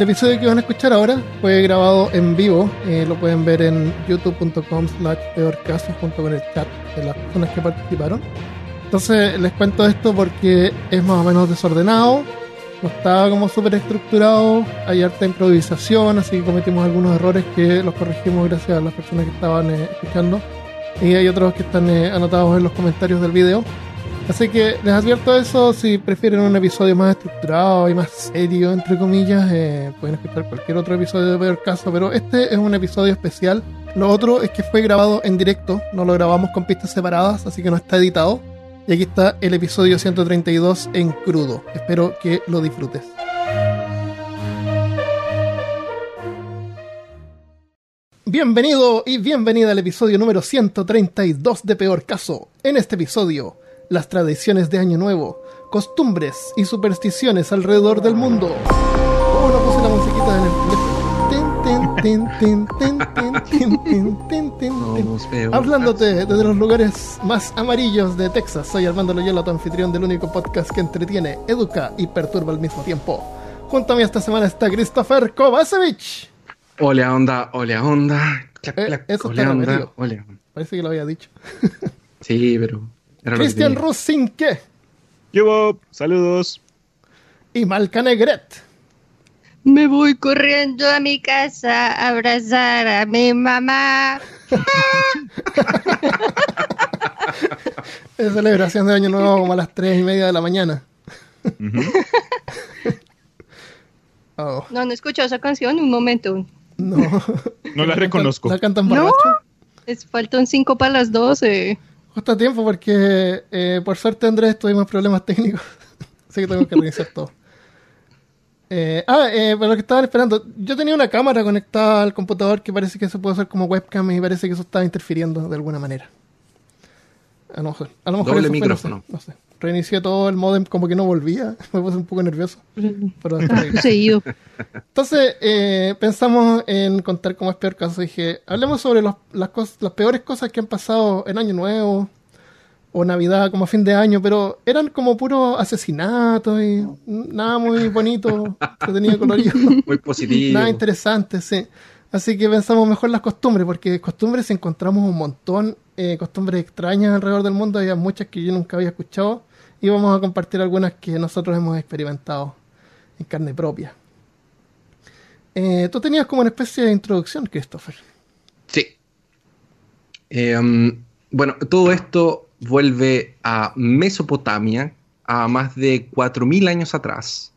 El episodio que van a escuchar ahora fue grabado en vivo. eh, lo pueden ver en youtube.com slash peorcaso junto con el chat de las personas que participaron. Entonces les cuento esto porque es más o menos desordenado. No estaba como súper estructurado. Hay harta improvisación, así que cometimos algunos errores que los corregimos gracias a las personas que estaban eh, escuchando. Y hay otros que están eh, anotados en los comentarios del video. Así que les advierto eso, si prefieren un episodio más estructurado y más serio, entre comillas, eh, pueden escuchar cualquier otro episodio de Peor Caso, pero este es un episodio especial. Lo otro es que fue grabado en directo, no lo grabamos con pistas separadas, así que no está editado. Y aquí está el episodio 132 en crudo. Espero que lo disfrutes. Bienvenido y bienvenida al episodio número 132 de Peor Caso. En este episodio, las tradiciones de Año Nuevo, costumbres y supersticiones alrededor del mundo. No puse la musiquita en el Hablándote desde los lugares más amarillos de Texas, soy Armando Loyola, tu anfitrión del único podcast que entretiene, educa y perturba al mismo tiempo. Junto a mí esta semana está Christopher Kovacevic. Hola onda, hola onda. Clac, eh, eso está onda. Parece que lo había dicho. sí, pero era lo que Christian tenía. Rusinke Yo, saludos. y Malca Negret. Me voy corriendo a mi casa a abrazar a mi mamá. Es celebración de Año Nuevo como a las 3 y media de la mañana. Oh, No, no escucho esa canción, un momento. no. No la reconozco. ¿La cantan No. borracho? Es, faltan cinco para las doce. Justo a tiempo porque eh, por suerte Andrés tuvimos problemas técnicos. Así que tengo que reiniciar todo. Eh, ah, eh, para los que estaban esperando, yo tenía una cámara conectada al computador que parece que se puede usar como webcam y parece que eso estaba interfiriendo de alguna manera. A lo mejor, a lo mejor Doble eso fue, no sé, micrófono. No sé, Reinicié todo el modem como que no volvía. Me puse un poco nervioso. Pero Ah. Entonces eh, pensamos en contar cómo es peor caso. Dije, hablemos sobre los- las, cos- las peores cosas que han pasado en Año Nuevo o Navidad, como fin de año, pero eran como puros asesinatos y nada muy bonito, que tenía colorido, Muy positivo. nada interesante, sí. Así que pensamos mejor las costumbres, porque costumbres encontramos un montón, eh, costumbres extrañas alrededor del mundo, había muchas que yo nunca había escuchado y vamos a compartir algunas que nosotros hemos experimentado en carne propia. Eh, Tú tenías como una especie de introducción, Christopher. Sí. Eh, um, bueno, todo esto vuelve a Mesopotamia, a más de 4.000 años atrás,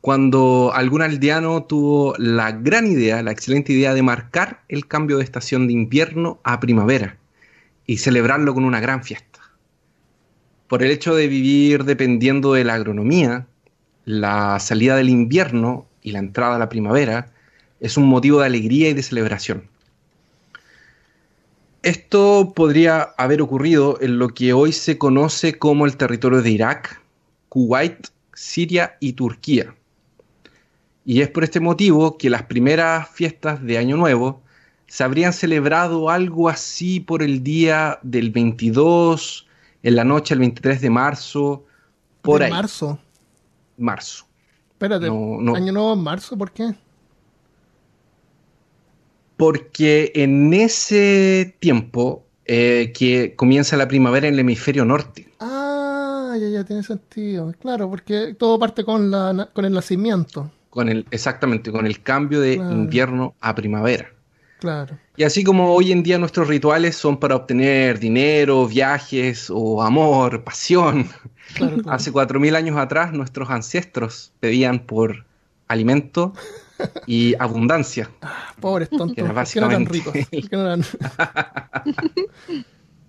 cuando algún aldeano tuvo la gran idea, la excelente idea de marcar el cambio de estación de invierno a primavera y celebrarlo con una gran fiesta. Por el hecho de vivir dependiendo de la agronomía, la salida del invierno y la entrada a la primavera es un motivo de alegría y de celebración. Esto podría haber ocurrido en lo que hoy se conoce como el territorio de Irak, Kuwait, Siria y Turquía. Y es por este motivo que las primeras fiestas de Año Nuevo se habrían celebrado algo así por el día del 22, en la noche del 23 de marzo, por de ahí. marzo. Marzo. Espérate, No, no. año nuevo en marzo, ¿por qué? Porque en ese tiempo eh, que comienza la primavera en el hemisferio norte. Ah, ya, ya tiene sentido. Claro, porque todo parte con, la, con el nacimiento. Con el, exactamente, con el cambio de Claro. invierno a primavera. Claro. Y así como hoy en día nuestros rituales son para obtener dinero, viajes o amor, pasión, Claro, claro. hace 4.000 años atrás nuestros ancestros pedían por alimento y abundancia. Pobres tontos. Que era ¿Por qué no eran ricos? ¿Por qué no eran-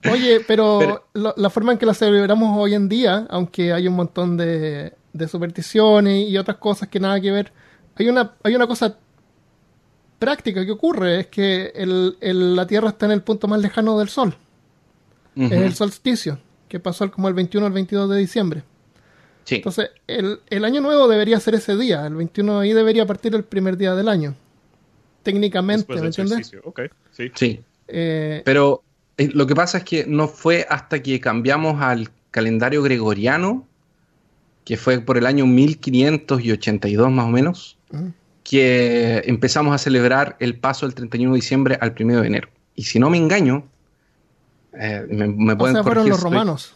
Oye, pero, la forma en que la celebramos hoy en día, aunque hay un montón de, de supersticiones y otras cosas que nada que ver, hay una, hay una cosa práctica que ocurre, es que el- el- la Tierra está en el punto más lejano del Sol, es el solsticio, que pasó como el 21 al 22 de diciembre. Sí. Entonces, el, el año nuevo debería ser ese día, el 21 ahí debería partir el primer día del año. Técnicamente, ¿me entiendes? sí. Sí. Eh, Pero eh, lo que pasa es que no fue hasta que cambiamos al calendario gregoriano, que fue por el año 1582 más o menos, Mm. Que empezamos a celebrar el paso del 31 de diciembre al 1 de enero. Y si no me engaño, eh, me, me O pueden sea, fueron los estoy- romanos.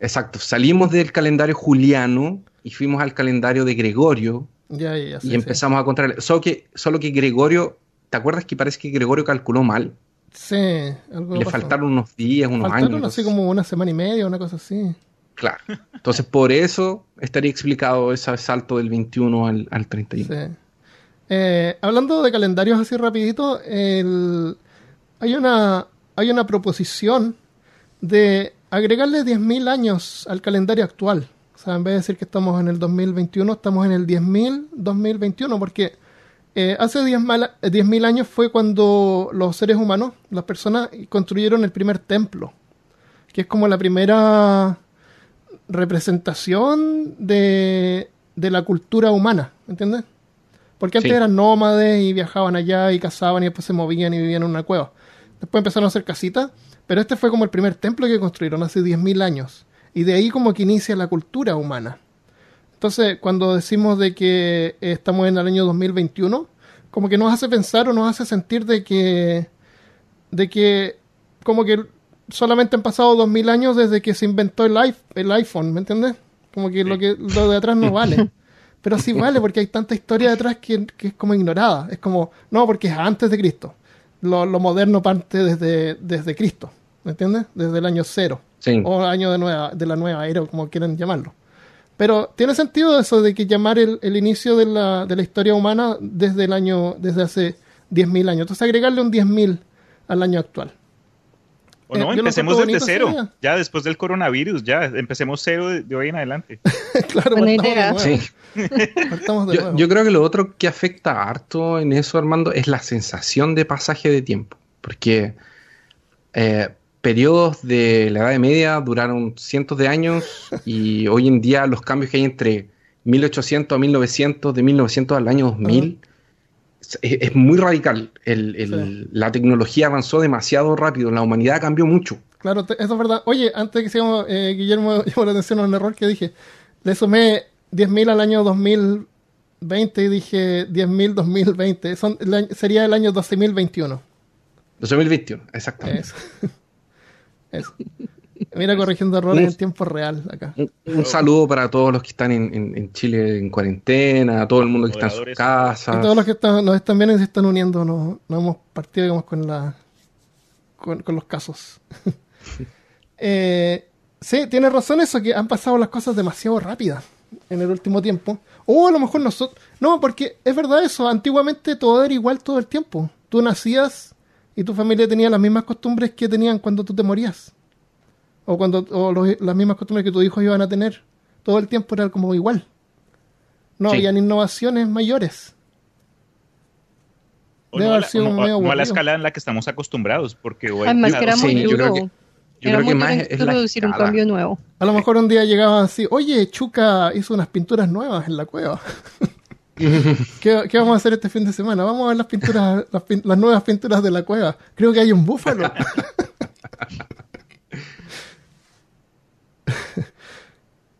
Exacto, salimos del calendario juliano y fuimos al calendario de Gregorio Ya, ya, ya. sí, y sí. empezamos a contar. Solo que, solo que Gregorio, ¿te acuerdas que parece que Gregorio calculó mal? Sí, algo Le pasó. faltaron unos días, unos Faltaron años. así como una semana y media, una cosa así. Claro. Entonces, por eso estaría explicado ese salto del 21 al, al 31. Sí. Eh, hablando de calendarios así rapidito, hay una hay una proposición de agregarle 10.000 años al calendario actual. O sea, en vez de decir que estamos en el 2021, estamos en el 10.000 2021, porque eh, hace 10.000 mal- eh, 10.000 años fue cuando los seres humanos, las personas, construyeron el primer templo, que es como la primera representación de, de la cultura humana, ¿entiendes? Porque antes Sí. eran nómades y viajaban allá y cazaban y después se movían y vivían en una cueva. Después empezaron a hacer casitas, pero este fue como el primer templo que construyeron hace 10.000 años. Y de ahí como que inicia la cultura humana. Entonces, cuando decimos de que eh, estamos en el año 2021, como que nos hace pensar o nos hace sentir de que, de que como que solamente han pasado 2000 años desde que se inventó el, el iPhone, ¿me entiendes? Como que lo que lo de atrás no vale. Pero sí vale porque hay tanta historia detrás que, que es como ignorada. Es como, no, porque es antes de Cristo. Lo, lo moderno parte desde, desde Cristo, ¿me entiendes? Desde el año cero. Sí. O año de, nueva, de la nueva era, o como quieran llamarlo. Pero tiene sentido eso de que llamar el, el inicio de la, de la historia humana desde el año, desde hace 10.000 años. Entonces agregarle un 10.000 al año actual. O Eh, no, lo empecemos desde cero. Ya después del coronavirus, ya empecemos cero de, de hoy en adelante. claro, Buena idea. de nuevo. Sí. Yo creo que lo otro que afecta harto en eso, Armando, es la sensación de pasaje de tiempo. Porque eh, periodos de la Edad Media duraron cientos de años y hoy en día los cambios que hay entre 1800 a 1900, de 1900 al año 2000, es, es muy radical. El- el- Sí. La tecnología avanzó demasiado rápido, la humanidad cambió mucho. Claro, te- eso es verdad. Oye, antes que sigamos, eh, Guillermo llamó la atención a un error que dije. Le sumé 10.000 al año 2020 y dije 10.000 2020. Son, año- sería el año 12.021. 2021, exactamente. Eso. Eso. Mira, corrigiendo errores en tiempo real acá. Un, un saludo para todos los que están en, en- en Chile en cuarentena, a todo el mundo que está en sus casas. Y todos los que están, nos están viendo y se están uniendo, nos, nos hemos partido digamos, con, la, con, con los casos. eh, sí, tienes razón eso, que han pasado las cosas demasiado rápidas en el último tiempo. O a lo mejor nosotros... No, porque es verdad eso, antiguamente todo era igual todo el tiempo. Tú nacías y tu familia tenía las mismas costumbres que tenían cuando tú te morías. O, cuando, o los- las mismas costumbres que tus hijos iban a tener. Todo el tiempo era como igual. No Sí. habían innovaciones mayores. O Debe no, haber la, sido no- medio no a la escala en la que estamos acostumbrados, porque hoy... Además que era sí, muy yo creo que- Yo era creo que más es introducir un cambio nuevo. A lo mejor un día llegaban así, oye, Chuca hizo unas pinturas nuevas en la cueva. ¿Qué, qué vamos a hacer este fin de semana? Vamos a ver las pinturas, las, pin- las nuevas pinturas de la cueva. Creo que hay un búfalo.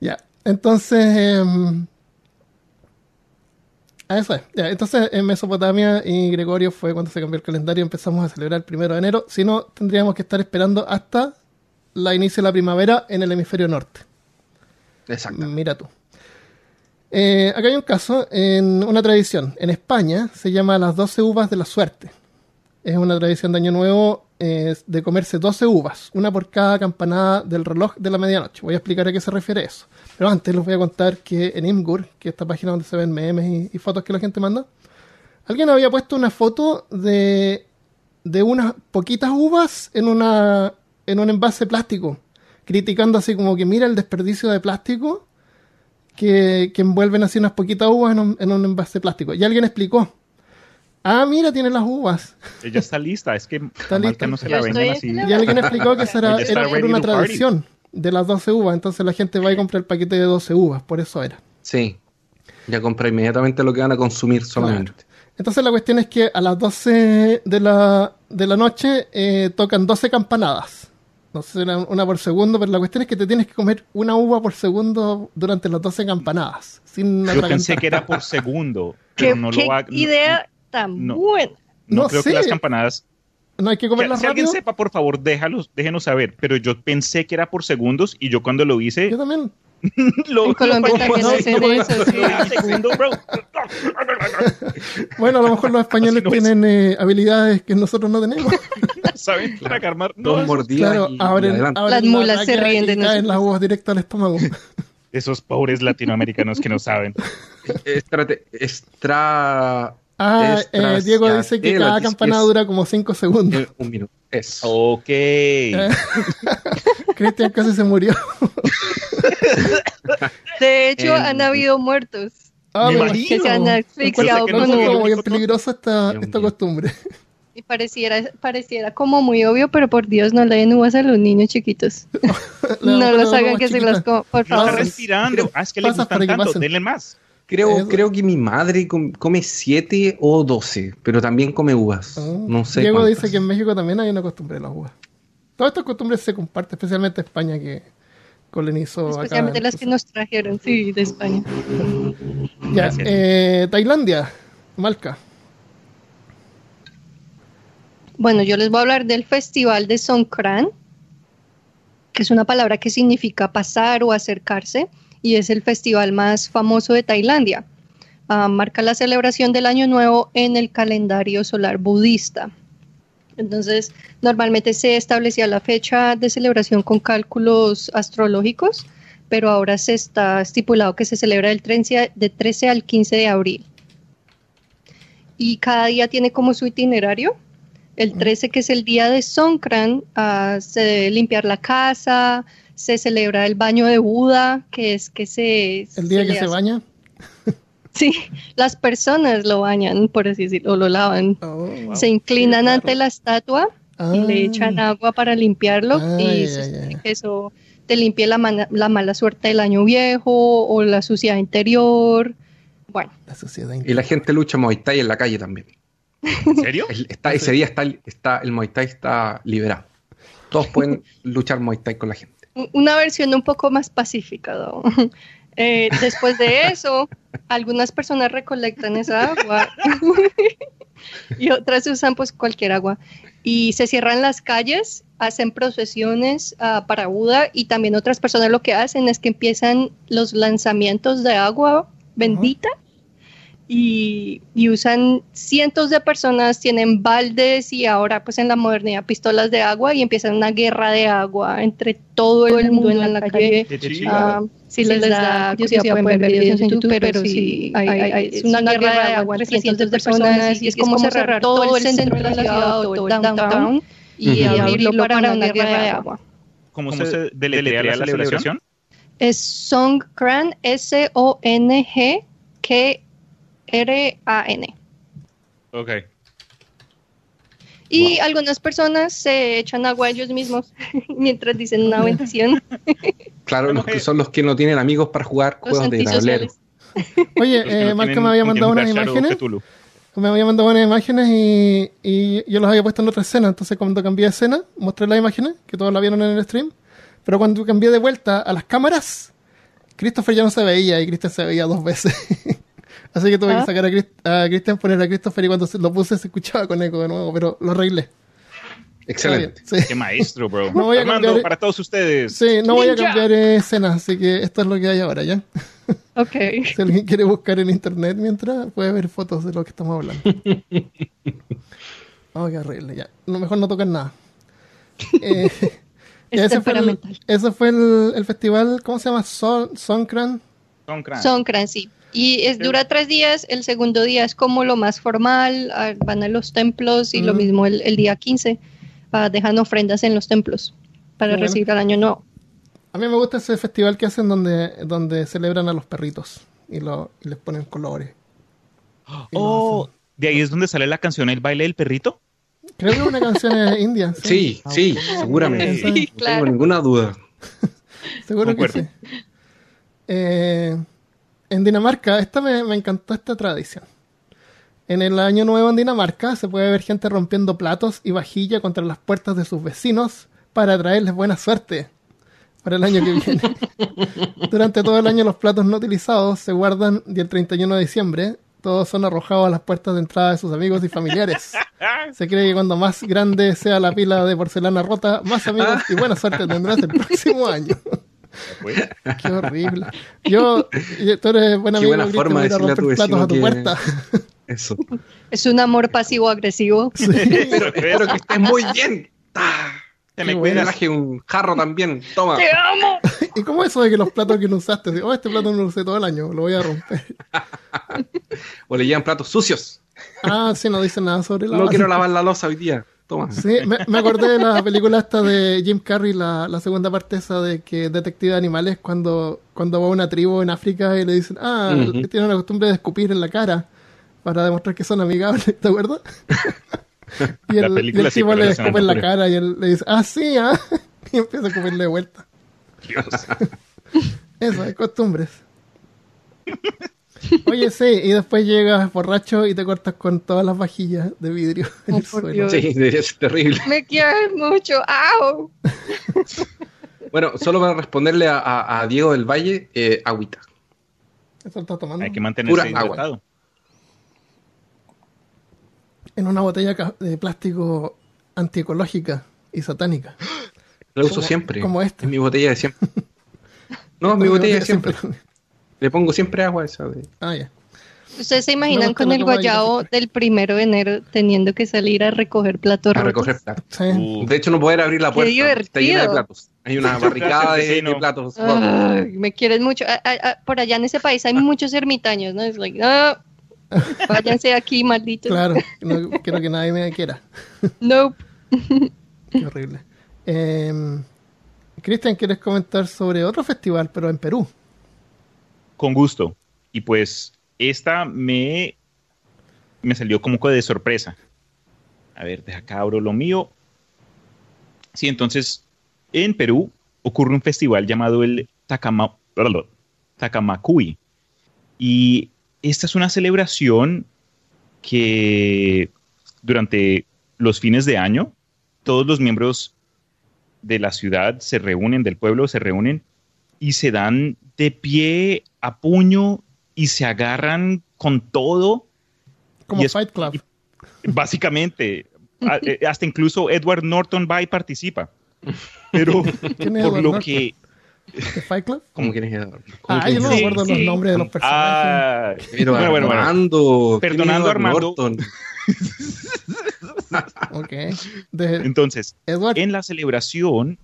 ya, entonces... a eso es. Ya, entonces en Mesopotamia y Gregorio fue cuando se cambió el calendario y empezamos a celebrar el primero de enero. Si no, tendríamos que estar esperando hasta la inicio de la primavera en el hemisferio norte. Exacto. Mira tú. Eh, acá hay un caso, en una tradición. En España se llama las 12 uvas de la suerte. Es una tradición de Año Nuevo eh, de comerse 12 uvas, una por cada campanada del reloj de la medianoche. Voy a explicar a qué se refiere eso. Pero antes les voy a contar que en Imgur, que es esta página donde se ven memes y, fotos que la gente manda, alguien había puesto una foto de, de unas poquitas uvas en, una, en un envase plástico, criticando así como que mira el desperdicio de plástico que, que envuelven así unas poquitas uvas en un, en un envase plástico. Y alguien explicó, ah, mira, tiene las uvas. Ella está lista, es que lista. que no se la estoy así. Y alguien explicó que esa era, está por una tradición de las 12 uvas. Entonces la gente va y compra el paquete de 12 uvas, por eso era. Sí. Ya compra inmediatamente lo que van a consumir solamente. Entonces la cuestión es que a las 12 de la, de la noche eh, tocan 12 campanadas. No sé si era una por segundo, pero la cuestión es que te tienes que comer una uva por segundo durante las 12 campanadas. Sin Yo pensé que era por segundo. ¿Qué, Pero no qué lo hago. idea tan no. buena? No, No creo sé. que las campanadas. No hay que Que- comerlas si alguien sepa, por favor, déjalos, déjenos saber. Pero yo pensé que era por segundos y yo cuando lo hice, Yo también. lo, En Colombia lo- también no, hacen no, eso, sí. segundo, bro. Bueno, a lo mejor los españoles no tienen eh, habilidades que nosotros no tenemos. ¿Saben? Tragar no, Dos mordidas Claro, abren, abren Las la mulas se ríen de y caen nosotros. las uvas directo al estómago. Esos pobres latinoamericanos que no saben. Estrate- extra... Ah, eh, Diego dice que cada campanada es- dura como 5 segundos. Un minuto. Es. Ok. Eh, Cristian casi se murió. De hecho, han habido muertos Ah, que se han asfixiado con el como bien peligrosa esta, Dios esta mío. costumbre. Y pareciera, pareciera como muy obvio, pero por Dios, no le den uvas a los niños chiquitos. No los hagan que se chiquita. las coman, por Está favor. respirando. Ah, es que le gustan tanto. Denle más. Creo, creo que mi madre com- come 7 o 12, pero también come uvas. Ah, No sé. Diego cuántas. dice que en México también hay una costumbre de las uvas. Todas estas costumbres se comparten, especialmente España que colonizó acá. Especialmente las que nos trajeron, sí, de España. Ya, eh, Tailandia, Malca. Bueno, yo les voy a hablar del festival de Songkran, que es una palabra que significa pasar o acercarse, y es el festival más famoso de Tailandia. Ah, marca la celebración del Año Nuevo en el calendario solar budista. Entonces, normalmente se establecía la fecha de celebración con cálculos astrológicos, pero ahora se está estipulado que se celebra del 13, de 13 al 15 de abril. Y cada día tiene como su itinerario. El 13, que es el día de Songkran, ah, se debe limpiar la casa, se celebra el baño de Buda, que es que se... El día que se hace- baña. Sí, las personas lo bañan, por así decirlo, o lo lavan. Oh, wow. Se inclinan ante la estatua y Ah. le echan agua para limpiarlo Ay, y se supone que eso te limpia la, la mala suerte del año viejo o la suciedad interior. Bueno, La sociedad Y la gente lucha Muay Thai en la calle también. ¿En serio? El- está, ese día está, está, el Muay Thai está liberado. Todos pueden luchar Muay Thai con la gente. Una versión un poco más pacífica. ¿no? Eh, después de eso, algunas personas recolectan esa agua y otras usan pues cualquier agua. Y se cierran las calles, hacen procesiones ah, para Buda y también otras personas lo que hacen es que empiezan los lanzamientos de agua bendita y, y usan cientos de personas, tienen baldes y ahora pues en la modernidad pistolas de agua y empiezan una guerra de agua entre todo el mundo en la calle. Chido. Ah, si les, da curiosidad pueden ver videos en YouTube, pero sí, hay, hay- hay- es una guerra de agua entre cientos de personas y es como cerrar todo el centro de la ciudad o todo el downtown y Ujú. abrirlo para una guerra de agua. ¿Cómo se deletrea la celebración? Es Songkran, S-O-N-G-K-R-A-N. Ok. Y algunas personas se echan agua ellos mismos mientras dicen una bendición. Claro, los que son los que no tienen amigos para jugar Los juegos de tablero. Oye, Los que eh, tienen me había mandado unas imágenes. Me había mandado unas imágenes y, y yo las había puesto en otra escena. Entonces, cuando cambié de escena, mostré las imágenes, que todos la vieron en el stream. Pero cuando cambié de vuelta a las cámaras, Christopher ya no se veía y Christian se veía dos veces. Así que tuve Ah. que sacar a, Chris- a Christian, poner a Christopher y cuando lo puse se escuchaba con eco de nuevo, pero lo arreglé. Excelente. Sí. Qué maestro, bro. No voy a Armando, cambiar- para todos ustedes. Sí, no voy a cambiar eh, escenas, así que esto es lo que hay ahora, ¿ya? Ok. Si alguien quiere buscar en internet mientras, puede ver fotos de lo que estamos hablando. Oh, qué horrible, ya. No, mejor no tocan nada. Eh, ya, Es ese fue, el, temperamental. ese fue el, el festival, ¿cómo se llama? Son, Songkran. Songkran. Songkran, sí. Y es, dura tres días, el segundo día es como lo más formal, ah, van a los templos y lo mismo el, el día 15, ah, dejan ofrendas en los templos para Bueno. recibir el año nuevo. A mí me gusta ese festival que hacen donde, donde celebran a los perritos y, lo, y les ponen colores. Oh, de ahí es donde sale la canción El baile del perrito. Creo que es una canción es india. Sí, sí, seguramente. Sí, no claro. tengo ninguna duda. Seguro que sí. Eh, en Dinamarca, esta me, me encantó esta tradición. En el año nuevo en Dinamarca se puede ver gente rompiendo platos y vajilla contra las puertas de sus vecinos para traerles buena suerte para el año que viene. Durante todo el año los platos no utilizados se guardan y el 31 de diciembre todos son arrojados a las puertas de entrada de sus amigos y familiares. Se cree que cuando más grande sea la pila de porcelana rota, más amigos y buena suerte tendrás el próximo año. Qué horrible. Yo, tú eres buen Qué amigo, buena Cristian, forma de decirle a tu romper platos vecino a tu que- puerta. Eso. Es un amor pasivo-agresivo. Pero espero que estés muy bien. Te Qué me bueno. cuidas. Traje un jarro también. Toma. ¡Te amo! ¿Y cómo eso de que los platos que no usaste? Oh, este plato no lo usé todo el año, lo voy a romper. O le llevan platos sucios. Ah, sí, no dice nada sobre la No base. quiero lavar la losa hoy día. Toma. Sí, me, me acordé de la película esta de Jim Carrey, la, la segunda parte esa de que detective de animales cuando, cuando va a una tribu en África y le dicen, ah, Ujú. tienen la costumbre de escupir en la cara para demostrar que son amigables, ¿te acuerdas? y La el, y película el sí, tipo le la escupe en la cara y él le dice, ah, sí, ah, y empieza a escupirle de vuelta. Dios. Eso, es costumbres. Oye, sí, y después llegas borracho y te cortas con todas las vajillas de vidrio en Oh, el suelo. Dios. Sí, debería ser terrible. Me quieres mucho. ¡Au! Bueno, solo para responderle a, a- a Diego del Valle, eh, agüita. Eso estás tomando. Hay que mantenerse Pura agua. hidratado. en una botella de plástico antiecológica y satánica. La uso Como- siempre. como esta. Es mi botella de siempre. No, mi botella de siempre. Le pongo siempre agua a esa. de- Ah, ya. ¿Ustedes se imaginan con el guayabo del primero de enero teniendo que salir a recoger platos A rotos? recoger platos. Sí. Uh, De hecho, no poder abrir la Qué puerta. porque Está llena de platos. Hay una barricada de, platos. Ay, me quieres mucho. Ah, ah, ah, por allá en ese país hay muchos ermitaños, ¿no? Es like, no, váyanse aquí, malditos. Claro, no quiero que nadie me quiera. Nope. Qué horrible. Eh, Cristian, ¿quieres comentar sobre otro festival, pero en Perú? Con gusto. Y pues esta me, me salió como de sorpresa. A ver, deja acá abro lo mío. Sí, entonces en Perú ocurre un festival llamado el Takama, perdón, Takamacui. Y esta es una celebración que durante los fines de año todos los miembros de la ciudad se reúnen, del pueblo se reúnen y se dan de pie a puño y se agarran con todo. Como es- Fight Club. Básicamente, a- eh, hasta incluso Edward Norton va y participa. Pero ¿Quién es por Edward lo Norton? que... ¿De Fight Club? ¿Cómo quieres Ah, ¿Cómo yo no me Sí, acuerdo los nombres de los personajes. Ah, Pero bueno, bueno, bueno. Armando. ¿quién Perdonando a Armando. Norton? Ok. De Entonces, Edward. en la celebración,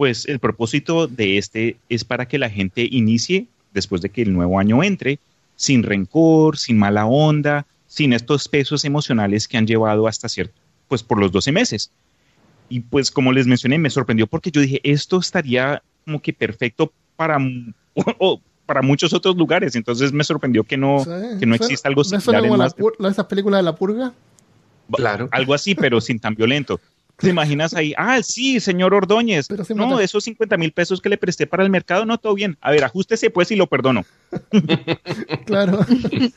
pues el propósito de este es para que la gente inicie, después de que el nuevo año entre, sin rencor, sin mala onda, sin estos pesos emocionales que han llevado hasta cierto, pues por los 12 meses. Y pues como les mencioné, me sorprendió porque yo dije, esto estaría como que perfecto para, m- o para muchos otros lugares. Entonces me sorprendió que no, Sí, que no suena- exista algo similar en como la más de- pur- la- esas películas de la purga. Claro. algo así, pero sin tan violento. ¿Te imaginas ahí? Ah, sí, señor Ordóñez. Pero sí no, esos 50 mil pesos que le presté para el mercado, no, todo bien. A ver, ajustese pues y lo perdono. Claro.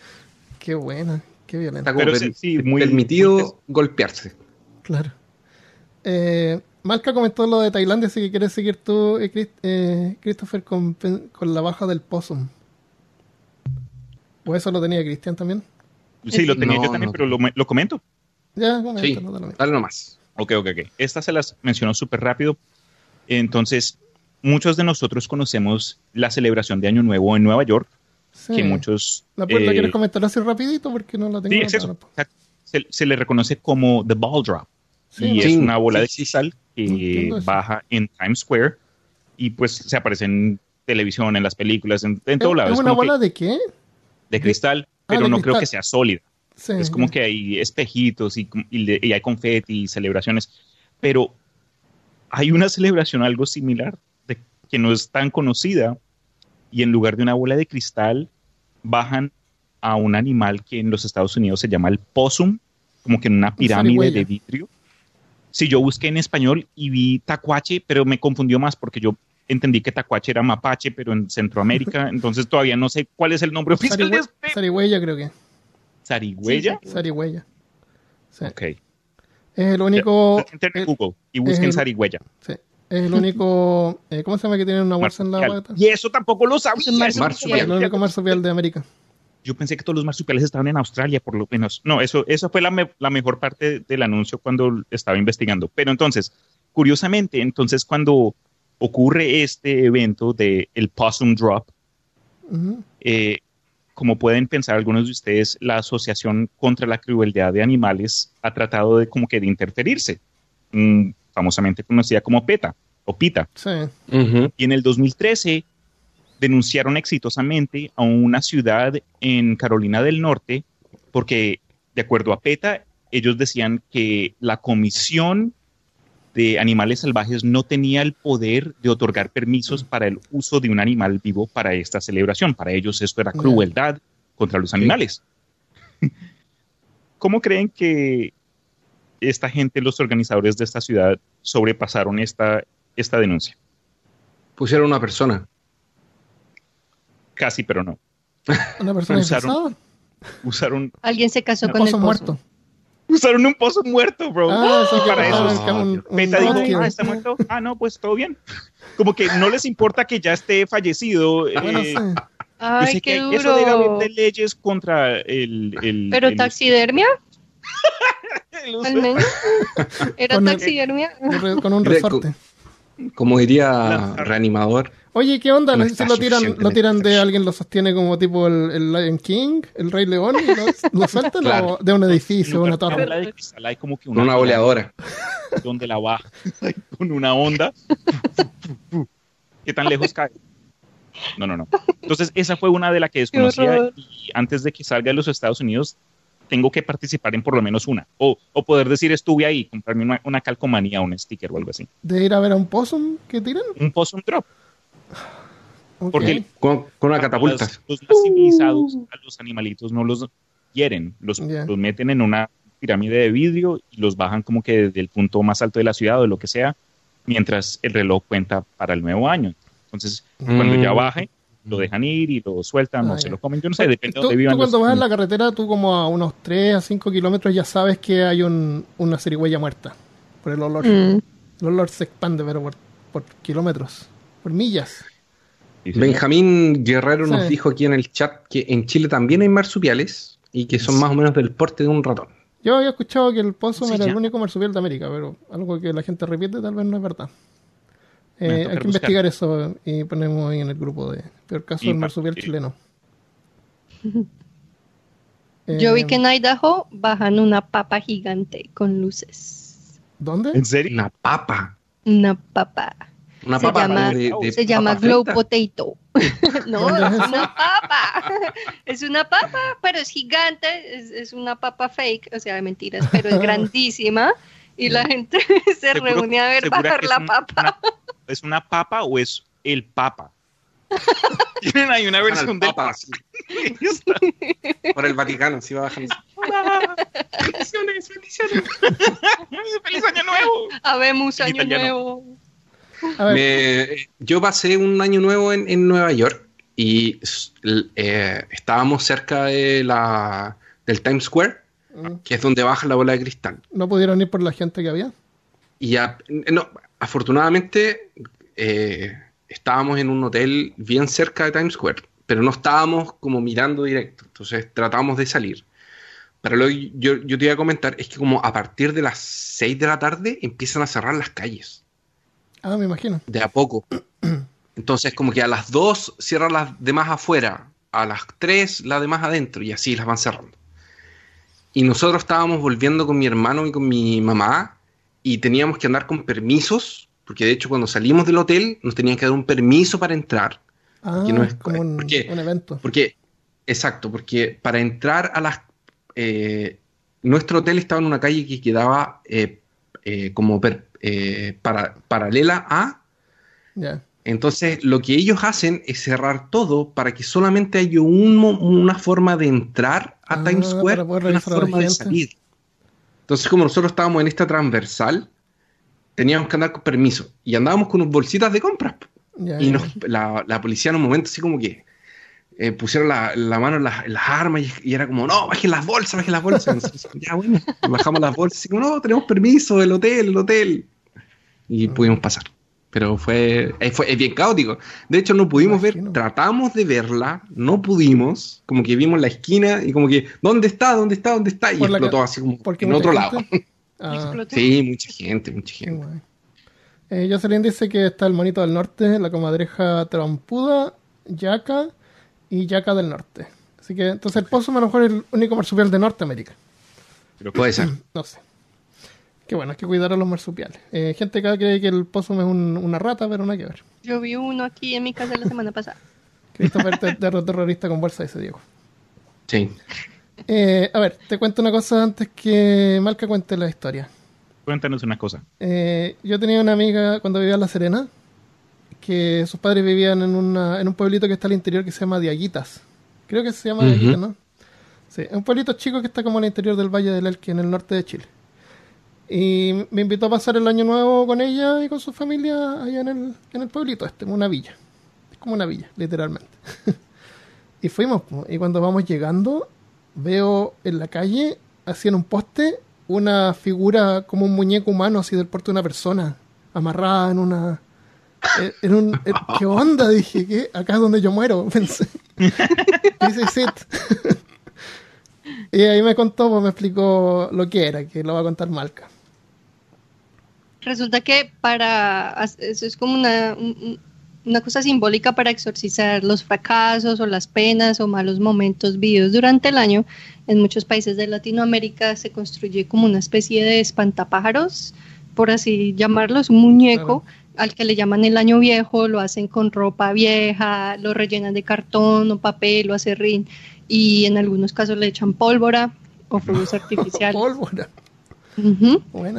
qué buena, qué violenta. Pero per- sí, sí, muy- permitido muy- golpearse. Claro. Eh, Malca comentó lo de Tailandia, así que quieres seguir tú, eh, Chris- eh, Christopher, con, la baja del possum. ¿O eso lo tenía Cristian también? Sí, lo tenía No, yo también, no. pero lo, lo comento. Ya, Sí, coméntalo, dale, dale. dale nomás. Ok, ok, ok. Esta se las mencionó súper rápido. Entonces, muchos de nosotros conocemos la celebración de Año Nuevo en Nueva York, Sí. que muchos... ¿La, pu- la eh, quieres comentar así rapidito? Porque no la tengo Sí, es eso. Se, se le reconoce como The Ball Drop. Sí, y no. es una bola sí, de cristal que baja en Times Square y pues se aparece en televisión, en las películas, en, en ¿Es, todo lado. ¿Es Es una que bola de qué? de cristal, Ah, pero de no creo que sea sólida. Sí, Es como que hay espejitos y, y hay confeti y celebraciones. Pero hay una celebración algo similar de, que no es tan conocida y en lugar de una bola de cristal bajan a un animal que en los Estados Unidos se llama el possum, como que en una pirámide de vidrio. Sí, yo busqué en español y vi tacuache, pero me confundió más porque yo entendí que tacuache era mapache, pero en Centroamérica, entonces todavía no sé cuál es el nombre oficial Zarigüe- este. Creo que. ¿Zarigüeya? Zarigüeya. Sí. Ok. Es el único. Entren Google y busquen el- zarigüeya. sí, es el único. eh, ¿Cómo se llama que tiene una bolsa en la Marsupial. pata? Y eso tampoco lo sabía. Es marsupial. Marsupial. El único marsupial de América. Yo pensé que todos los marsupiales estaban en Australia, por lo menos. No, eso, eso fue la, me- la mejor parte del anuncio cuando estaba investigando. Pero entonces, curiosamente, entonces cuando ocurre este evento de el Possum Drop, Ujú. eh, como pueden pensar algunos de ustedes, la Asociación contra la Crueldad de Animales ha tratado de como que de interferirse, mm, famosamente conocida como PETA o PITA. Sí. Y en el 2013 denunciaron exitosamente a una ciudad en Carolina del Norte porque, de acuerdo a PETA, ellos decían que la Comisión de Animales Salvajes no tenía el poder de otorgar permisos para el uso de un animal vivo para esta celebración. Para ellos esto era crueldad contra los animales. ¿Cómo creen que esta gente, los organizadores de esta ciudad, sobrepasaron esta, esta denuncia? Pusieron una persona. Casi, pero no. Una persona Usaron-. Usaron, Alguien se casó con el muerto. Usaron un pozo muerto, bro. Ah, eso que para eso. Cam- un- un Peta dijo, ah, está muerto. Ah, no, pues todo bien. Como que no les importa que ya esté fallecido. Bueno, eh, sí. Ay, sé qué que eso debe haber duro. de leyes contra el. el Pero el- taxidermia, el al menos. Era Con el- taxidermia. Re- Con un resorte. Como diría reanimador. Oye, ¿qué onda? No está lo tiran, lo tiran de alguien, lo sostiene como tipo el, el Lion King, el Rey León, y lo, lo sueltan Claro. de un edificio, en una una torre. de hay como que una boleadora. donde la baja con una onda. ¿Qué tan lejos cae? No, no, no. Entonces, esa fue una de las que desconocía y antes de que salga de los Estados Unidos, tengo que participar en por lo menos una. O, o poder decir, estuve ahí, comprarme una, una calcomanía, un sticker o algo así. De ir a ver a un possum que tiran. Un possum drop. Ok. Porque Con, con una catapulta. Las- los más civilizados a los animalitos no los hieren, los, Ya. los meten en una pirámide de vidrio y los bajan como que desde el punto más alto de la ciudad o de lo que sea, mientras el reloj cuenta para el nuevo año. Entonces, cuando ya Mm. baje, lo dejan ir y lo sueltan Ah, o se ya. lo comen. Yo no sé, depende de Tú, dónde tú vivan cuando los- vas en la carretera, tú como a unos 3 a 5 kilómetros ya sabes que hay un, una cirigüeya muerta. Por el olor. Mm. El olor se expande, pero por, por kilómetros, por millas. Benjamín Guerrero nos dijo aquí en el chat que en Chile también hay marsupiales y que son Sí. más o menos del porte de un ratón. Yo había escuchado que el possum Sí, era el único marsupial de América, pero algo que la gente repite tal vez no es verdad. Eh, hay que buscar. investigar eso y ponemos ahí en el grupo de peor caso del marsupial chileno. Yo vi Eh, que en Idaho bajan una papa gigante con luces. ¿Dónde? ¿En serio? Una papa. Una papa. Una Se papa llama- de, de Se papa llama glow potato. no, ¿Dónde es una papa. Es una papa, pero es gigante. Es, es una papa fake, o sea, mentiras, pero es grandísima. Y la gente se ¿Seguro- reúne a ver bajar la un- papa. una- ¿Es una papa o es el papa? Tienen ahí una versión del papa, así, por el Vaticano, así va bajando. Bendiciones, bendiciones. ¡Feliz año nuevo! Habemos año nuevo. Me- yo pasé un año nuevo en, en Nueva York y eh, estábamos cerca de la, del Times Square, mm, que es donde baja la bola de cristal. no pudieron ir por la gente que había. Y a- no, afortunadamente eh, estábamos en un hotel bien cerca de Times Square, pero no estábamos como mirando directo, entonces tratamos de salir. Pero lo que yo, yo te iba a comentar es que como a partir de las 6 de la tarde empiezan a cerrar las calles, Ah, me imagino. de a poco. Entonces como que a las 2 cierran las demás afuera, a las 3 las demás adentro y así las van cerrando. Y nosotros estábamos volviendo con mi hermano y con mi mamá y teníamos que andar con permisos, porque de hecho cuando salimos del hotel nos tenían que dar un permiso para entrar. Ah, no es- como un, ¿por qué? un evento. Porque, exacto, porque para entrar a las... eh, nuestro hotel estaba en una calle que quedaba eh, eh, como per- eh, para- paralela a... Entonces lo que ellos hacen es cerrar todo para que solamente haya un una forma de entrar a Ah, Times Square y una forma de salir. Entonces como nosotros estábamos en esta transversal, teníamos que andar con permiso y andábamos con unas bolsitas de compras. Y nos- la, la policía en un momento así como que eh, pusieron la, la mano en las, en las armas y, y era como, no, bajen las bolsas, bajen las bolsas. Y nosotros, ya, bueno, bajamos las bolsas y como, no, tenemos permiso, el hotel, el hotel. Y pudimos pasar. Pero fue, eh, fue es bien caótico. De hecho, no pudimos ver, tratamos de verla, no pudimos, como que vimos la esquina y como que, ¿dónde está? ¿Dónde está? ¿Dónde está? Y Por la explotó así como en otro lado. Ah. Sí, mucha gente, mucha gente. Eh, Jocelyn dice que está el monito del norte, la comadreja trompuda, yaca y yaca del norte. Así que entonces el pozo a lo mejor es el único marsupial de Norteamérica. Que Puede ser. No sé. Qué bueno, hay que cuidar a los marsupiales. Eh, gente acá cree que el pozo es un- una rata, pero no hay que ver. Yo vi uno aquí en mi casa la semana pasada. Christopher te- terror terrorista con bolsa, dice Diego. Sí. Eh, a ver, te cuento una cosa antes que Malca cuente la historia. Cuéntanos una cosa. Eh, yo tenía una amiga cuando vivía en La Serena, que sus padres vivían en, una, en un pueblito que está al interior que se llama Diaguitas. Creo que se llama. Diaguitas, ¿no? Sí, es un pueblito chico que está como al interior del Valle del Elqui, en el norte de Chile. Y me invitó a pasar el año nuevo con ella y con su familia allá en el, en el pueblito este, en una villa. Es como una villa, literalmente. y fuimos, y cuando vamos llegando, veo en la calle, así en un poste, una figura como un muñeco humano, así del porte de una persona, amarrada en una... eh, En un, eh, ¿Qué onda? Dije, ¿qué? Acá es donde yo muero, pensé. Dice y ahí me contó, pues me explicó lo que era, que lo va a contar Malca. Resulta que para eso es como una, un- una cosa simbólica para exorcizar los fracasos o las penas o malos momentos vividos durante el año. En muchos países de Latinoamérica se construye como una especie de espantapájaros, por así llamarlos, un muñeco al que le llaman el año viejo, lo hacen con ropa vieja, lo rellenan de cartón o papel o acerrín y en algunos casos le echan pólvora o fuegos artificiales. Pólvora.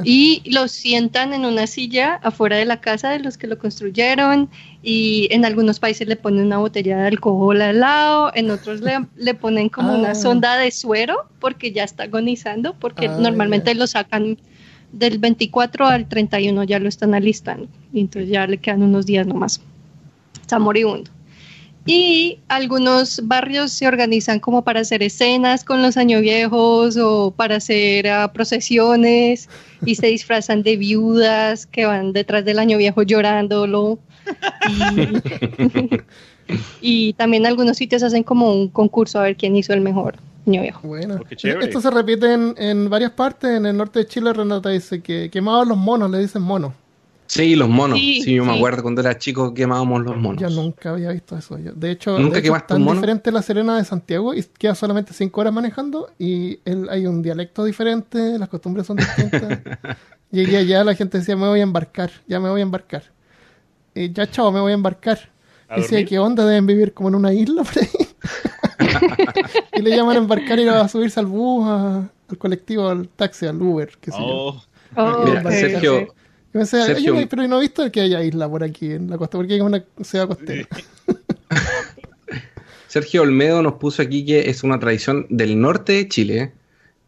Y lo sientan en una silla afuera de la casa de los que lo construyeron y en algunos países le ponen una botella de alcohol al lado, en otros le, le ponen como Ah. una sonda de suero porque ya está agonizando, porque Ah, normalmente lo sacan del 24 al 31, ya lo están alistando y entonces ya le quedan unos días nomás. Está moribundo. Y algunos barrios se organizan como para hacer escenas con los año viejos o para hacer ah, procesiones y se disfrazan de viudas que van detrás del año viejo llorándolo. Y, y también algunos sitios hacen como un concurso a ver quién hizo el mejor año viejo. Bueno, Oh, esto se repite en, en varias partes. En el norte de Chile, Renata dice que quemaban los monos, le dicen monos. Sí, los monos. Sí, Sí, yo me acuerdo cuando era chico quemábamos los monos. Yo nunca había visto eso. Yo- De hecho, ¿Nunca de hecho, es tan un mono? diferente la Serena de Santiago y queda solamente cinco horas manejando y él, hay un dialecto diferente, las costumbres son distintas. Llegué allá, la gente decía, me voy a embarcar, ya me voy a embarcar. Y ya, chao, me voy a embarcar. ¿A Y decía, dormir? ¿qué onda? Deben vivir como en una isla por ahí. y le llaman a embarcar y a subirse al bus, a- al colectivo, al taxi, al Uber, qué sé yo. Oh, Oh, Mira, ok, Sergio. Y me decía, Sergio- "Oye, pero no he visto que haya isla por aquí en la costa, porque es una ciudad costera. Sergio Olmedo nos puso aquí que es una tradición del norte de Chile,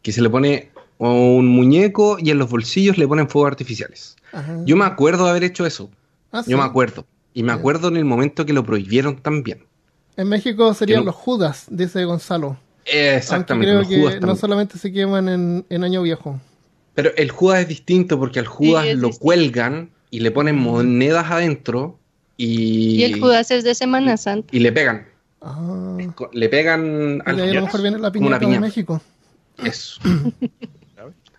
que se le pone un muñeco y en los bolsillos le ponen fuegos artificiales. Ajá. Yo me acuerdo de haber hecho eso. Ah, Yo me acuerdo. Y me acuerdo en el momento que lo prohibieron también. En México serían no- los Judas, dice Gonzalo. Exactamente. Aunque los creo Judas que no solamente se queman en, en Año Viejo. Pero el Judas es distinto porque al Judas Sí, lo distinto. cuelgan y le ponen monedas adentro y, Y el Judas es de Semana Santa. y le pegan. Ah, Le pegan al ahí a lo piñata. mejor viene la Como una piñata de piñata. México. Eso.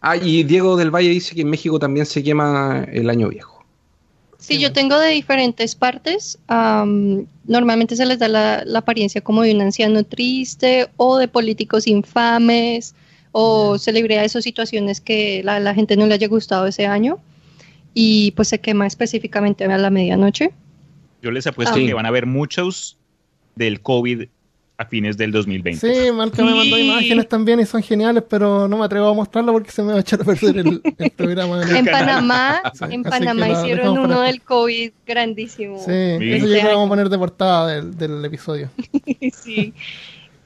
Ah, y Diego del Valle dice que en México también se quema el año viejo. Sí, yo tengo de diferentes partes. am, normalmente se les da la, la apariencia como de un anciano triste o de políticos infames o celebridades o situaciones que la, la gente no le haya gustado ese año. Y pues se quema específicamente a la medianoche. yo les apuesto Ah. que van a haber muchos del COVID a fines del 2020. Sí, Malca me mandó Sí. imágenes también y son geniales, pero no me atrevo a mostrarlo porque se me va a echar a perder el, el programa. En Panamá, Sí, en Panamá la hicieron uno del COVID grandísimo. Sí, Bien. eso yo Este creo que vamos a poner de portada del, del episodio. sí.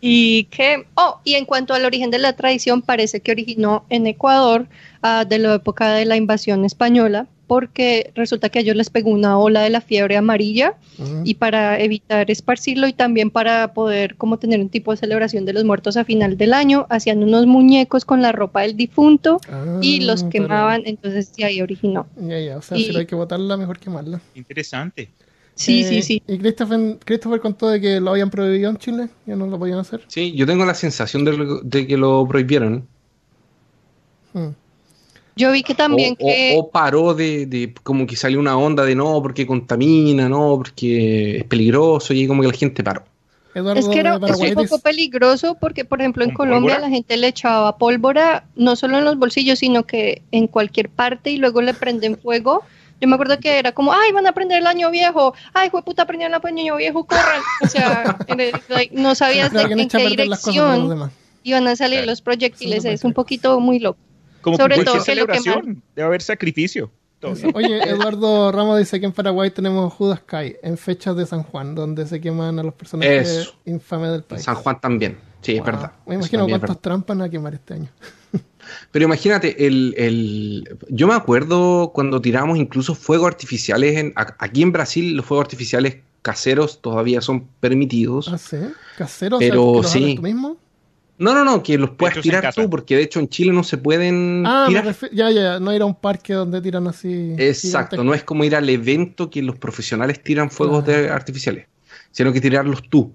Y que, oh, y en cuanto al origen de la tradición, parece que originó en Ecuador ah, de la época de la invasión española, porque resulta que a ellos les pegó una ola de la fiebre amarilla y para evitar esparcirlo y también para poder como tener un tipo de celebración de los muertos a final del año, hacían unos muñecos con la ropa del difunto y Ah, los pero- quemaban, entonces de ahí originó. Ya, ya, o sea, Y- si no hay que botarla, mejor quemarla. Interesante. Sí, Eh, sí, sí. Y Christopher, Christopher contó de que lo habían prohibido en Chile, ya no lo podían hacer. Sí, yo tengo la sensación de, lo- de que lo prohibieron. Mm. Yo vi que también o, que... o paró de, de- como que salió una onda de no, porque contamina, no, porque es peligroso, y como que la gente paró. Eduardo Es que era es un poco peligroso porque, por ejemplo, en ¿Con Colombia pólvora? la gente le echaba pólvora no solo en los bolsillos, sino que en cualquier parte y luego le prenden fuego. Yo me acuerdo que era como, ay, van a prender el año viejo, ay, fue puta, prendieron el año viejo, corran. O sea, el- like, no sabías de, que no en qué dirección iban a salir Claro. los proyectiles. Sí, no Es un poquito muy loco. Como Sobre que todo que lo queman. celebración debe haber sacrificio. Oye, Eduardo Ramos dice que en Paraguay tenemos Judas Kai en fechas de San Juan, donde se queman a los personajes Eso. infames del país. San Juan también, sí, es Wow. verdad. Me imagino es cuántas trampas van a quemar este año. Pero imagínate, el, el- yo me acuerdo cuando tiramos incluso fuegos artificiales, en, aquí en Brasil los fuegos artificiales caseros todavía son permitidos. Ah, sí. Casero, Pero o sea, sí. tú mismo. No, no, no, que los puedas tirar tú, porque de hecho en Chile no se pueden Ah, tirar. ya, ya, no ir a un parque donde tiran así. Exacto, no es como ir al evento que los profesionales tiran fuegos de- artificiales, sino que tirarlos tú.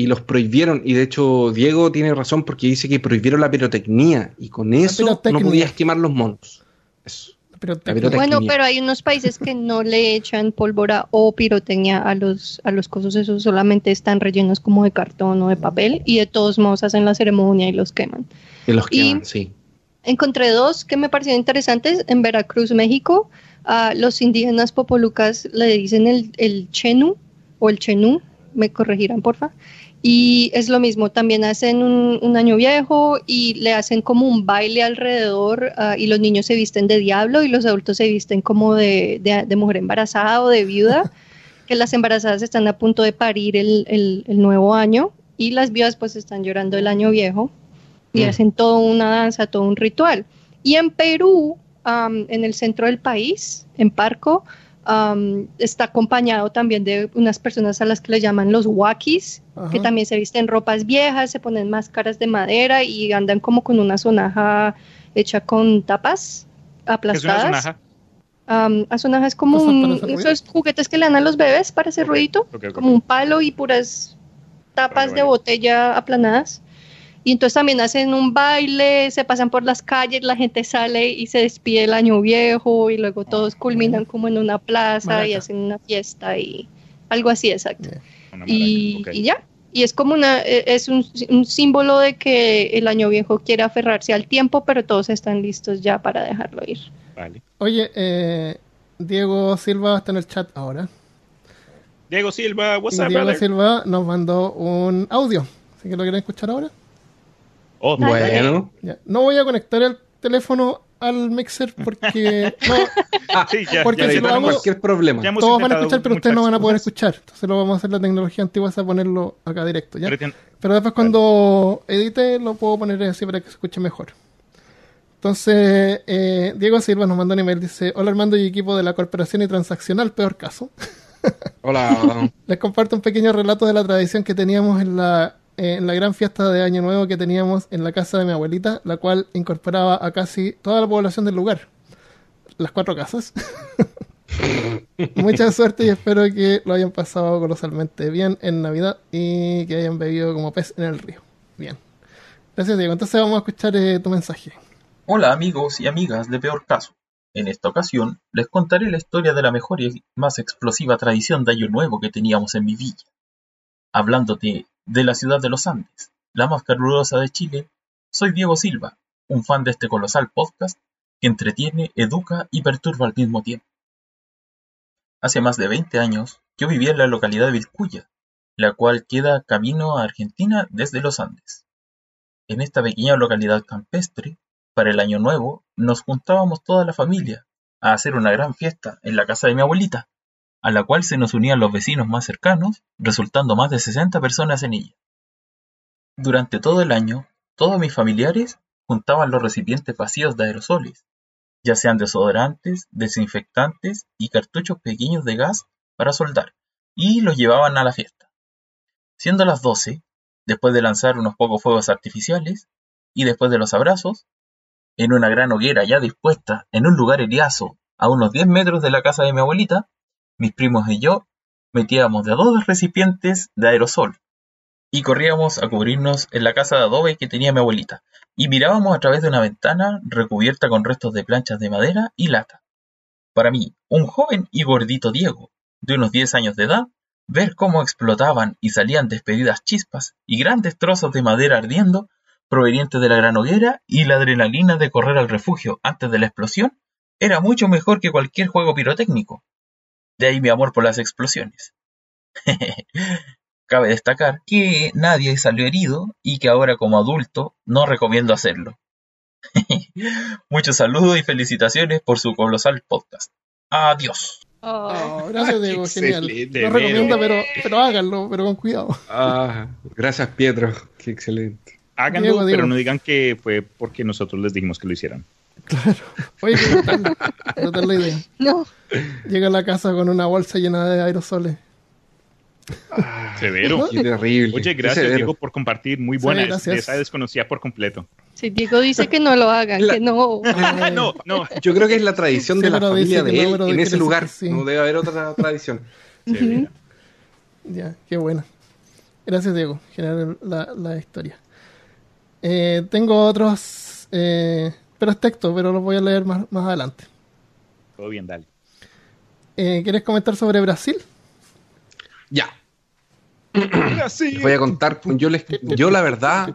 Y los prohibieron, y de hecho Diego tiene razón porque dice que prohibieron la pirotecnia, y con eso no podías quemar los monos. Eso. Pero La pirotecnia. Bueno, pero hay unos países que no le echan pólvora o pirotecnia a los, a los cosos, esos solamente están rellenos como de cartón o de papel y de todos modos hacen la ceremonia y los queman. Que los Y- queman, sí. Encontré dos que me parecieron interesantes. En Veracruz, México, a los indígenas popolucas le dicen el, el chenu o el chenú, me corregirán porfa. Y es lo mismo, también hacen un, un año viejo y le hacen como un baile alrededor ah, y los niños se visten de diablo y los adultos se visten como de, de- de mujer embarazada o de viuda, que las embarazadas están a punto de parir el, el- el nuevo año y las viudas pues están llorando el año viejo y Mm. hacen toda una danza, todo un ritual. Y en Perú, am, en el centro del país, en Parco, am, está acompañado también de unas personas a las que le llaman los wakis, Ajá. que también se visten ropas viejas, se ponen máscaras de madera y andan como con una sonaja hecha con tapas ¿Qué es una aplastadas. sonaja? La sonaja es como ¿Cosas para un, esos juguetes que le dan a los bebés para hacer Ok, ruidito, como un palo y puras tapas Vale, de vale. botella aplanadas. Y entonces también hacen un baile, se pasan por las calles, la gente sale y se despide el año viejo y luego todos culminan como en una plaza y Maraca. hacen una fiesta y algo así, exacto. Y, maraca, ok. y ya. Y es como una, e- es un, un símbolo de que el año viejo quiere aferrarse al tiempo, pero todos están listos ya para dejarlo ir. Vale. Oye, eh, Diego Silva está en el chat ahora. Diego Silva, what's Y up, Diego brother? Silva nos mandó un audio. Así que lo quieren escuchar ahora. Oh. Bueno, Ya. No voy a conectar el teléfono al mixer porque no, sí, ya, Porque ya, si ya lo hago- cualquier problema. todos van a escuchar, pero ustedes no van a poder escuchar. Entonces lo vamos a hacer la tecnología antigua, es a ponerlo acá directo. ¿ya? Pero después cuando edite lo puedo poner así para que se escuche mejor. Entonces, eh, Diego Silva nos manda un email, dice, hola Armando y equipo de la Corporación y Transaccional, peor caso. Hola. Les comparto un pequeño relato de la tradición que teníamos en la, en la gran fiesta de Año Nuevo que teníamos en la casa de mi abuelita, la cual incorporaba a casi toda la población del lugar. Las cuatro casas. Mucha suerte y espero que lo hayan pasado colosalmente bien en Navidad y que hayan bebido como pez en el río. Bien. Gracias, Diego. Entonces vamos a escuchar eh, tu mensaje. Hola amigos y amigas de Peor Caso. En esta ocasión les contaré la historia de la mejor y más explosiva tradición de Año Nuevo que teníamos en mi villa. Hablándote de la ciudad de los Andes, la más calurosa de Chile, soy Diego Silva, un fan de este colosal podcast que entretiene, educa y perturba al mismo tiempo. Hace más de 20 años yo vivía en la localidad de Vilcuya, la cual queda camino a Argentina desde los Andes. En esta pequeña localidad campestre, para el año nuevo, nos juntábamos toda la familia a hacer una gran fiesta en la casa de mi abuelita, a la cual se nos unían los vecinos más cercanos, resultando más de 60 personas en ella. Durante todo el año, todos mis familiares juntaban los recipientes vacíos de aerosoles, ya sean desodorantes, desinfectantes y cartuchos pequeños de gas para soldar, y los llevaban a la fiesta. Siendo las doce, después de lanzar unos pocos fuegos artificiales, y después de los abrazos, en una gran hoguera ya dispuesta en un lugar heriazo a unos 10 metros de la casa de mi abuelita, mis primos y yo metíamos de a dos recipientes de aerosol y corríamos a cubrirnos en la casa de adobe que tenía mi abuelita, y mirábamos a través de una ventana recubierta con restos de planchas de madera y lata. Para mí, un joven y gordito Diego, de unos 10 años de edad, ver cómo explotaban y salían despedidas chispas y grandes trozos de madera ardiendo provenientes de la gran hoguera y la adrenalina de correr al refugio antes de la explosión era mucho mejor que cualquier juego pirotécnico. De ahí mi amor por las explosiones. Cabe destacar que nadie salió herido y que ahora como adulto no recomiendo hacerlo. Muchos saludos y felicitaciones por su colosal podcast. Adiós. Oh, gracias, Diego, genial. Lo recomiendo, pero, pero háganlo, pero con cuidado. Ah, gracias, Pietro. Qué excelente. Háganlo, Diego, pero Diego. no digan que fue porque nosotros les dijimos que lo hicieran. Oye, que brutal, brutal la idea. No, Llega a la casa con una bolsa llena de aerosoles. Severo. Qué terrible. Oye, gracias severo. Diego por compartir. Muy Sí, buena. gracias. Esa desconocía por completo. si Diego dice que no lo hagan, La- que no. No, no. Yo creo que es la tradición Sí, de la familia de no, él en ese lugar. sí. No debe haber otra tradición. Ya, qué buena. Gracias, Diego. Generar la, la historia. Eh, tengo otros, eh, pero es texto, pero los voy a leer más, más adelante. Todo bien, dale. Eh, ¿Quieres comentar sobre Brasil? Ya. Les voy a contar. Yo, les, yo la verdad,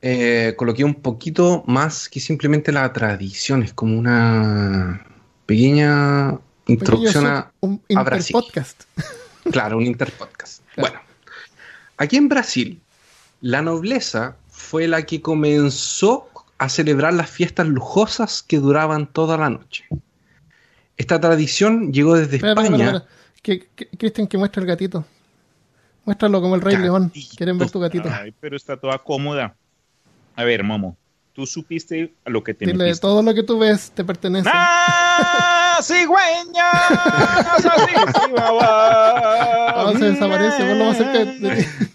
eh, coloqué un poquito más que simplemente la tradición. Es como una pequeña introducción a, un a Brasil. interpodcast. Claro, un interpodcast. Claro. Bueno, aquí en Brasil, la nobleza fue la que comenzó a celebrar las fiestas lujosas que duraban toda la noche. Esta tradición llegó desde Espera, España. espera, espera. Que, que- Cristian, que muestra el gatito. Muéstralo como el Rey Gatito. León. Quieren ver tu gatito. Ay, pero está toda cómoda. A ver, Momo, tú supiste a lo que te Dile, metiste. todo lo que tú ves te pertenece. ¡Ah, cigüeña! ¡Así, sí! Ah, se desaparece, más cerca de ti.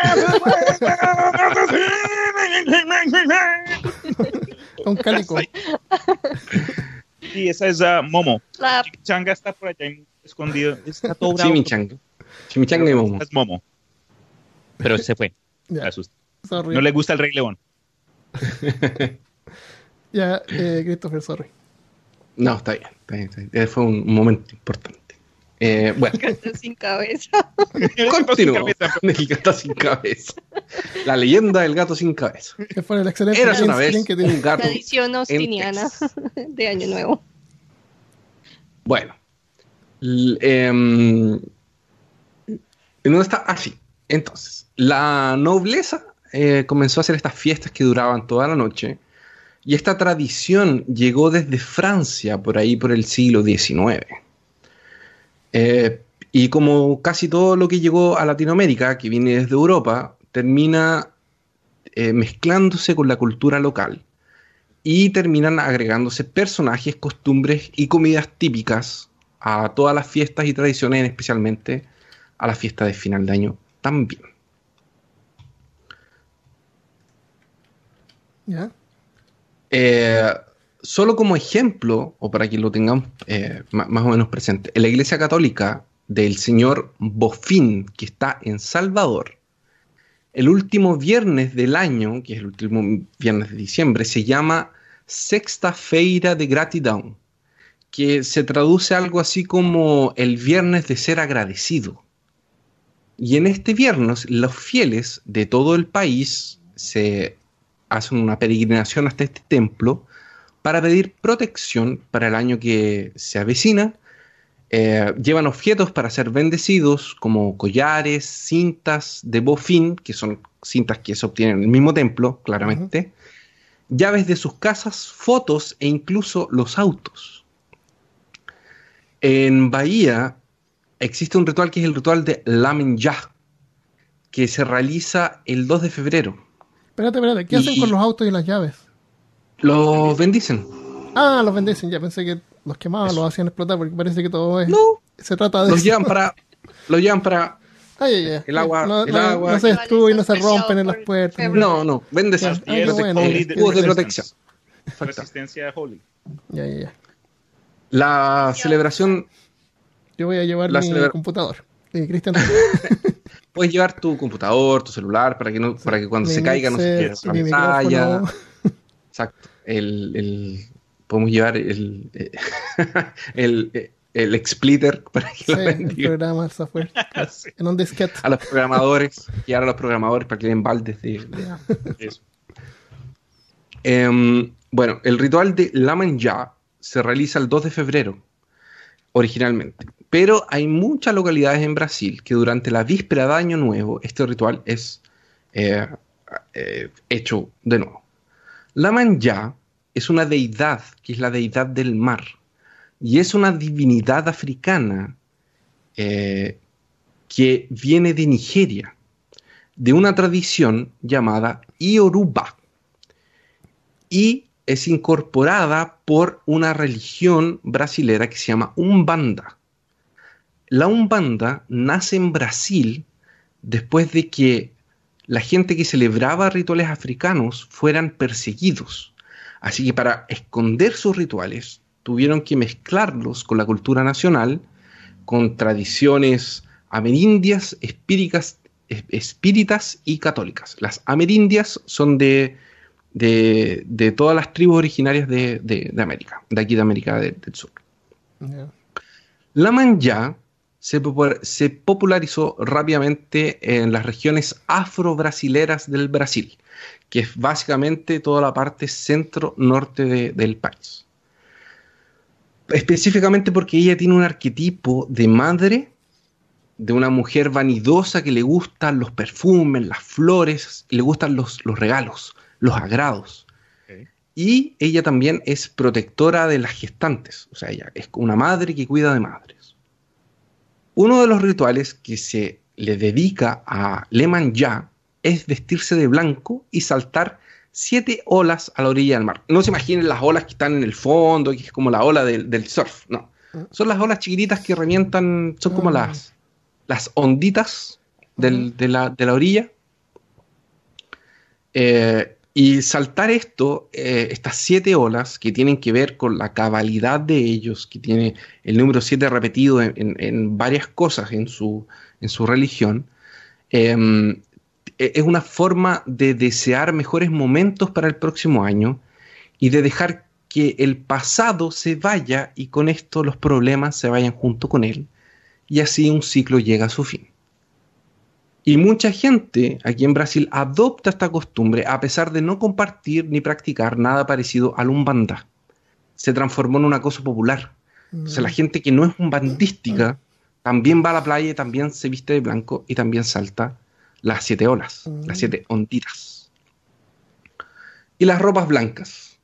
Un cálico. Sí, esa es ah, Momo. La- Changa está por allá escondido. Está todo bravo. Chimichanga. Chimichanga y Momo. Es Momo. Pero se fue. Ya, asusta. sorry. No le gusta el Rey León. Ya, eh, Christopher, sorry. No, está bien. Está bien, está bien. Fue un momento importante. Eh, bueno, Gato sin cabeza. continúo con el gato sin cabeza. La leyenda del gato sin cabeza. Que fue el excelente Eras una vez que tiene. un gato. Tradición austiniana de Año Nuevo. Bueno. L- ¿En dónde está? Ah, sí. Entonces, la nobleza eh, comenzó a hacer estas fiestas que duraban toda la noche. Y esta tradición llegó desde Francia, por ahí por el siglo XIX. Eh, y como casi todo lo que llegó a Latinoamérica, que viene desde Europa, termina eh, mezclándose con la cultura local y terminan agregándose personajes, costumbres y comidas típicas a todas las fiestas y tradiciones, especialmente a la fiesta de final de año también. Ya. Eh, solo como ejemplo, o para que lo tengamos eh, más o menos presente, en la Iglesia Católica del señor Bofín, que está en Salvador, el último viernes del año, que es el último viernes de diciembre, se llama Sexta Feira de Gratidão, que se traduce algo así como el viernes de ser agradecido. Y en este viernes los fieles de todo el país se hacen una peregrinación hasta este templo para pedir protección para el año que se avecina. Eh, llevan objetos para ser bendecidos como collares, cintas de bofín, que son cintas que se obtienen en el mismo templo, claramente, llaves de sus casas, fotos e incluso los autos. En Bahía existe un ritual que es el ritual de Laminjah, que se realiza el 2 de febrero. Espérate, espérate. ¿Qué hacen con los autos y las llaves? Los bendicen. Ah, los bendicen, ya pensé que los quemaban, los hacían explotar, porque parece que todo es. No, Se trata de los eso. llevan para. Los llevan para. Ay, ay, ay. el agua- No, el no- agua- no se destruyen, no se rompen en las puertas. No, no, bendecen. Ah, bueno. Escudos de protección. Resistencia a Holy. Ya, ya, ya. La celebración. Yo voy a llevar La mi celebra- computador. Eh, Cristian, Puedes llevar tu computador, tu celular, para que no, para que cuando mi se caiga no se pierda la pantalla. Exacto. El, el- podemos llevar el, eh, el, el explitter para que Sí, lo el bendiga. programa, el software. Sí, En un disquete. A los programadores, y ahora a los programadores para que den baldes de, de- eso. Em, bueno, el ritual de Lamanja se realiza el 2 de febrero, originalmente. Pero hay muchas localidades en Brasil que durante la víspera de Año Nuevo este ritual es eh, eh, hecho de nuevo. Lamanja es una deidad, que es la deidad del mar, y es una divinidad africana eh, que viene de Nigeria, de una tradición llamada Ioruba y es incorporada por una religión brasilera que se llama Umbanda. La Umbanda nace en Brasil después de que la gente que celebraba rituales africanos fueran perseguidos. Así que para esconder sus rituales tuvieron que mezclarlos con la cultura nacional, con tradiciones amerindias, espíricas, es- espíritas y católicas. Las amerindias son de, de, de todas las tribus originarias de, de- América, de aquí de América de- del Sur. Ya. La manja se, popu- se popularizó rápidamente en las regiones afro-brasileras del Brasil, que es básicamente toda la parte centro-norte de- del país. Específicamente porque ella tiene un arquetipo de madre, de una mujer vanidosa que le gustan los perfumes, las flores, le gustan los, los regalos, los agrados. Y ella también es protectora de las gestantes, o sea, ella es una madre que cuida de madres. Uno de los rituales que se le dedica a Leman Ya es vestirse de blanco y saltar siete olas a la orilla del mar. No se imaginen las olas que están en el fondo, que es como la ola del, del surf, no. Son las olas chiquititas que revientan, son como Ah. las, las onditas del- de, la, de la orilla. Eh, y saltar esto, eh, estas siete olas que tienen que ver con la cabalidad de ellos, que tiene el número siete repetido en, en- varias cosas en su, en su religión, eh, es una forma de desear mejores momentos para el próximo año y de dejar que el pasado se vaya y con esto los problemas se vayan junto con él y así un ciclo llega a su fin. Y mucha gente aquí en Brasil adopta esta costumbre a pesar de no compartir ni practicar nada parecido al umbanda. Se transformó en una cosa popular. O sea, la gente que no es umbandística también va a la playa también se viste de blanco y también salta las siete olas, Mm. las siete onditas. Y las ropas blancas.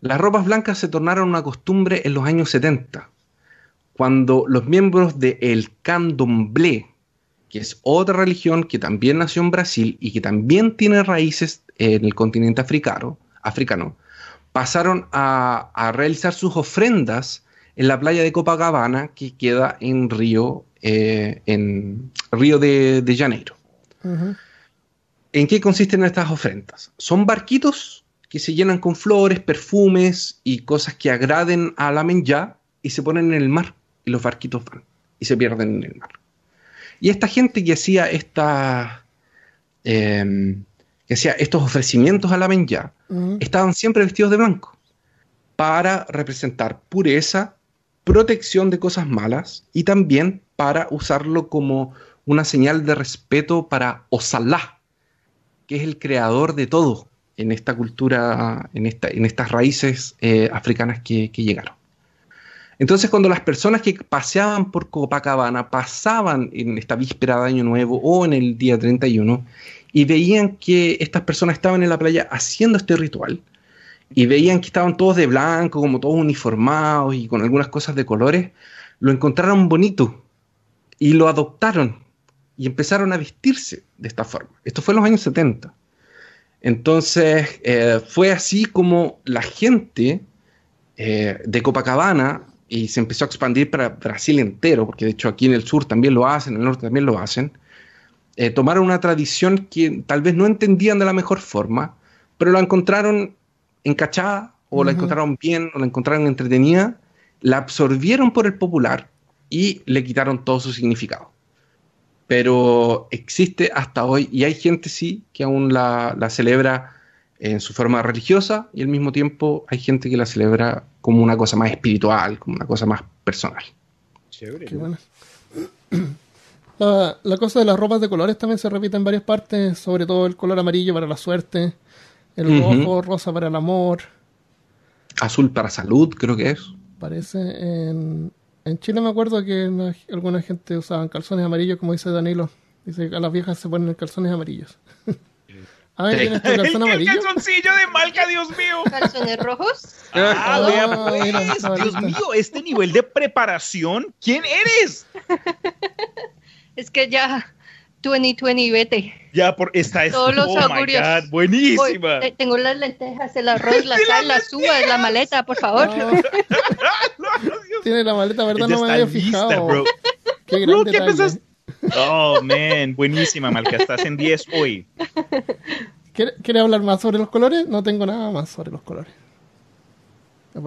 Las ropas blancas se tornaron una costumbre en los años 70, cuando los miembros de el candomblé, que es otra religión que también nació en Brasil y que también tiene raíces en el continente africano, africano pasaron a, a realizar sus ofrendas en la playa de Copacabana, que queda en Río, eh, en Río de, de Janeiro. ¿En qué consisten estas ofrendas? Son barquitos que se llenan con flores, perfumes y cosas que agraden a la menja y se ponen en el mar y los barquitos van y se pierden en el mar. Y esta gente que hacía esta, eh, que hacía estos ofrecimientos a la menja Ujú. estaban siempre vestidos de blanco para representar pureza, protección de cosas malas y también para usarlo como una señal de respeto para Osalá, que es el creador de todo en esta cultura, en, esta, en estas raíces eh, africanas que, que llegaron. Entonces, cuando las personas que paseaban por Copacabana pasaban en esta víspera de Año Nuevo o en el día 31 y veían que estas personas estaban en la playa haciendo este ritual y veían que estaban todos de blanco, como todos uniformados y con algunas cosas de colores, lo encontraron bonito y lo adoptaron y empezaron a vestirse de esta forma. Esto fue en los años 70. Entonces, eh, fue así como la gente eh, de Copacabana, y se empezó a expandir para Brasil entero, porque de hecho aquí en el sur también lo hacen, en el norte también lo hacen, eh, tomaron una tradición que tal vez no entendían de la mejor forma, pero la encontraron encachada, o la encontraron bien, o la encontraron entretenida, la absorbieron por el popular y le quitaron todo su significado. Pero existe hasta hoy, y hay gente sí que aún la, la celebra en su forma religiosa, y al mismo tiempo hay gente que la celebra como una cosa más espiritual, como una cosa más personal. Chévere. Qué buena. La, la cosa de las ropas de colores también se repite en varias partes, sobre todo el color amarillo para la suerte, el rojo, rosa para el amor. Azul para salud, creo que es. Parece en, en Chile me acuerdo que una- alguna gente usaban calzones amarillos, como dice Danilo. Dice que a las viejas se ponen calzones amarillos. Ah, ¿tienes tu calzón el amarillo? calzoncillo de Malca, Dios mío. ¿Calzones rojos? Ah, Ah, vea, pues, Dios mío, este nivel de preparación, ¿quién eres? Es que ya 2020, vete. Ya, por esta es. Todos los oh my augurios. God, Voy, buenísima. te- tengo las lentejas, el arroz, la sal, las uvas, la maleta, por favor. No, tiene la maleta, ¿verdad? Ella No me había lista, fijado. bro. Qué Bro, gran ¿qué pensaste? Oh, man, buenísima, Malca. Estás en 10 hoy. ¿Quiere, quiere hablar más sobre los colores? No tengo nada más sobre los colores.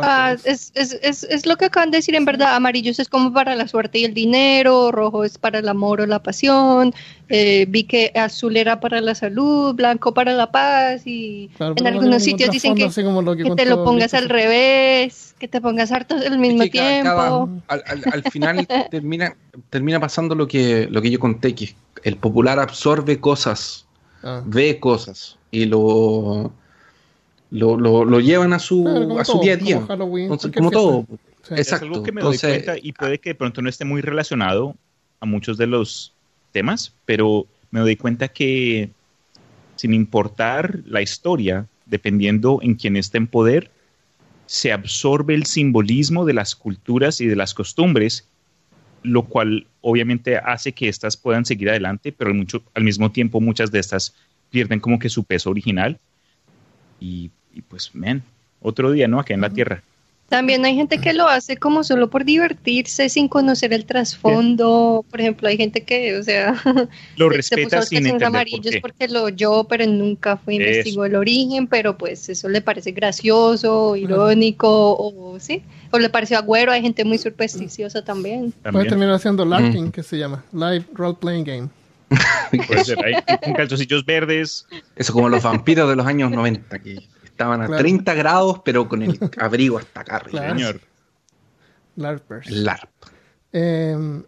Ah, es, es, es, es lo que acaban de decir en verdad. Amarillos es como para la suerte y el dinero, rojo es para el amor o la pasión. eh, vi que azul era para la salud, blanco para la paz y Claro, en algunos sitios dicen que, lo que que te lo pongas al revés, que te pongas hartos al mismo tiempo. cada- al, al- al final termina, termina pasando lo que, lo que yo conté, que el popular absorbe cosas, Ah, ve cosas y lo, lo, lo- lo llevan a su, claro, a su todo, día a día. Como Halloween, Entonces, como todo. Sí. Es Exacto. algo que me doy Entonces, cuenta y puede que de pronto no esté muy relacionado a muchos de los temas, pero me doy cuenta que sin importar la historia, dependiendo en quién esté en poder, se absorbe el simbolismo de las culturas y de las costumbres, lo cual obviamente hace que éstas puedan seguir adelante, pero al, mucho- al mismo tiempo muchas de estas pierden como que su peso original. Y, y pues, man, otro día, ¿no? Acá en la Tierra. También hay gente que lo hace como solo por divertirse sin conocer el trasfondo. Por ejemplo, hay gente que, o sea, Lo se- se puso sin entender por amarillos qué. porque lo oyó, pero nunca fue investigó el origen, pero pues eso le parece gracioso, irónico, o sí, o le pareció agüero, hay gente muy supersticiosa también. Puedes También. terminar haciendo LARPing, que se llama Live Role Playing Game. Puede ser, ahí, con calzoncillos verdes. Eso como los vampiros de los años 90, que estaban a Claro. 30 grados, pero con el abrigo hasta acá arriba. Claro. Señor. LARPers. LARP. Eh,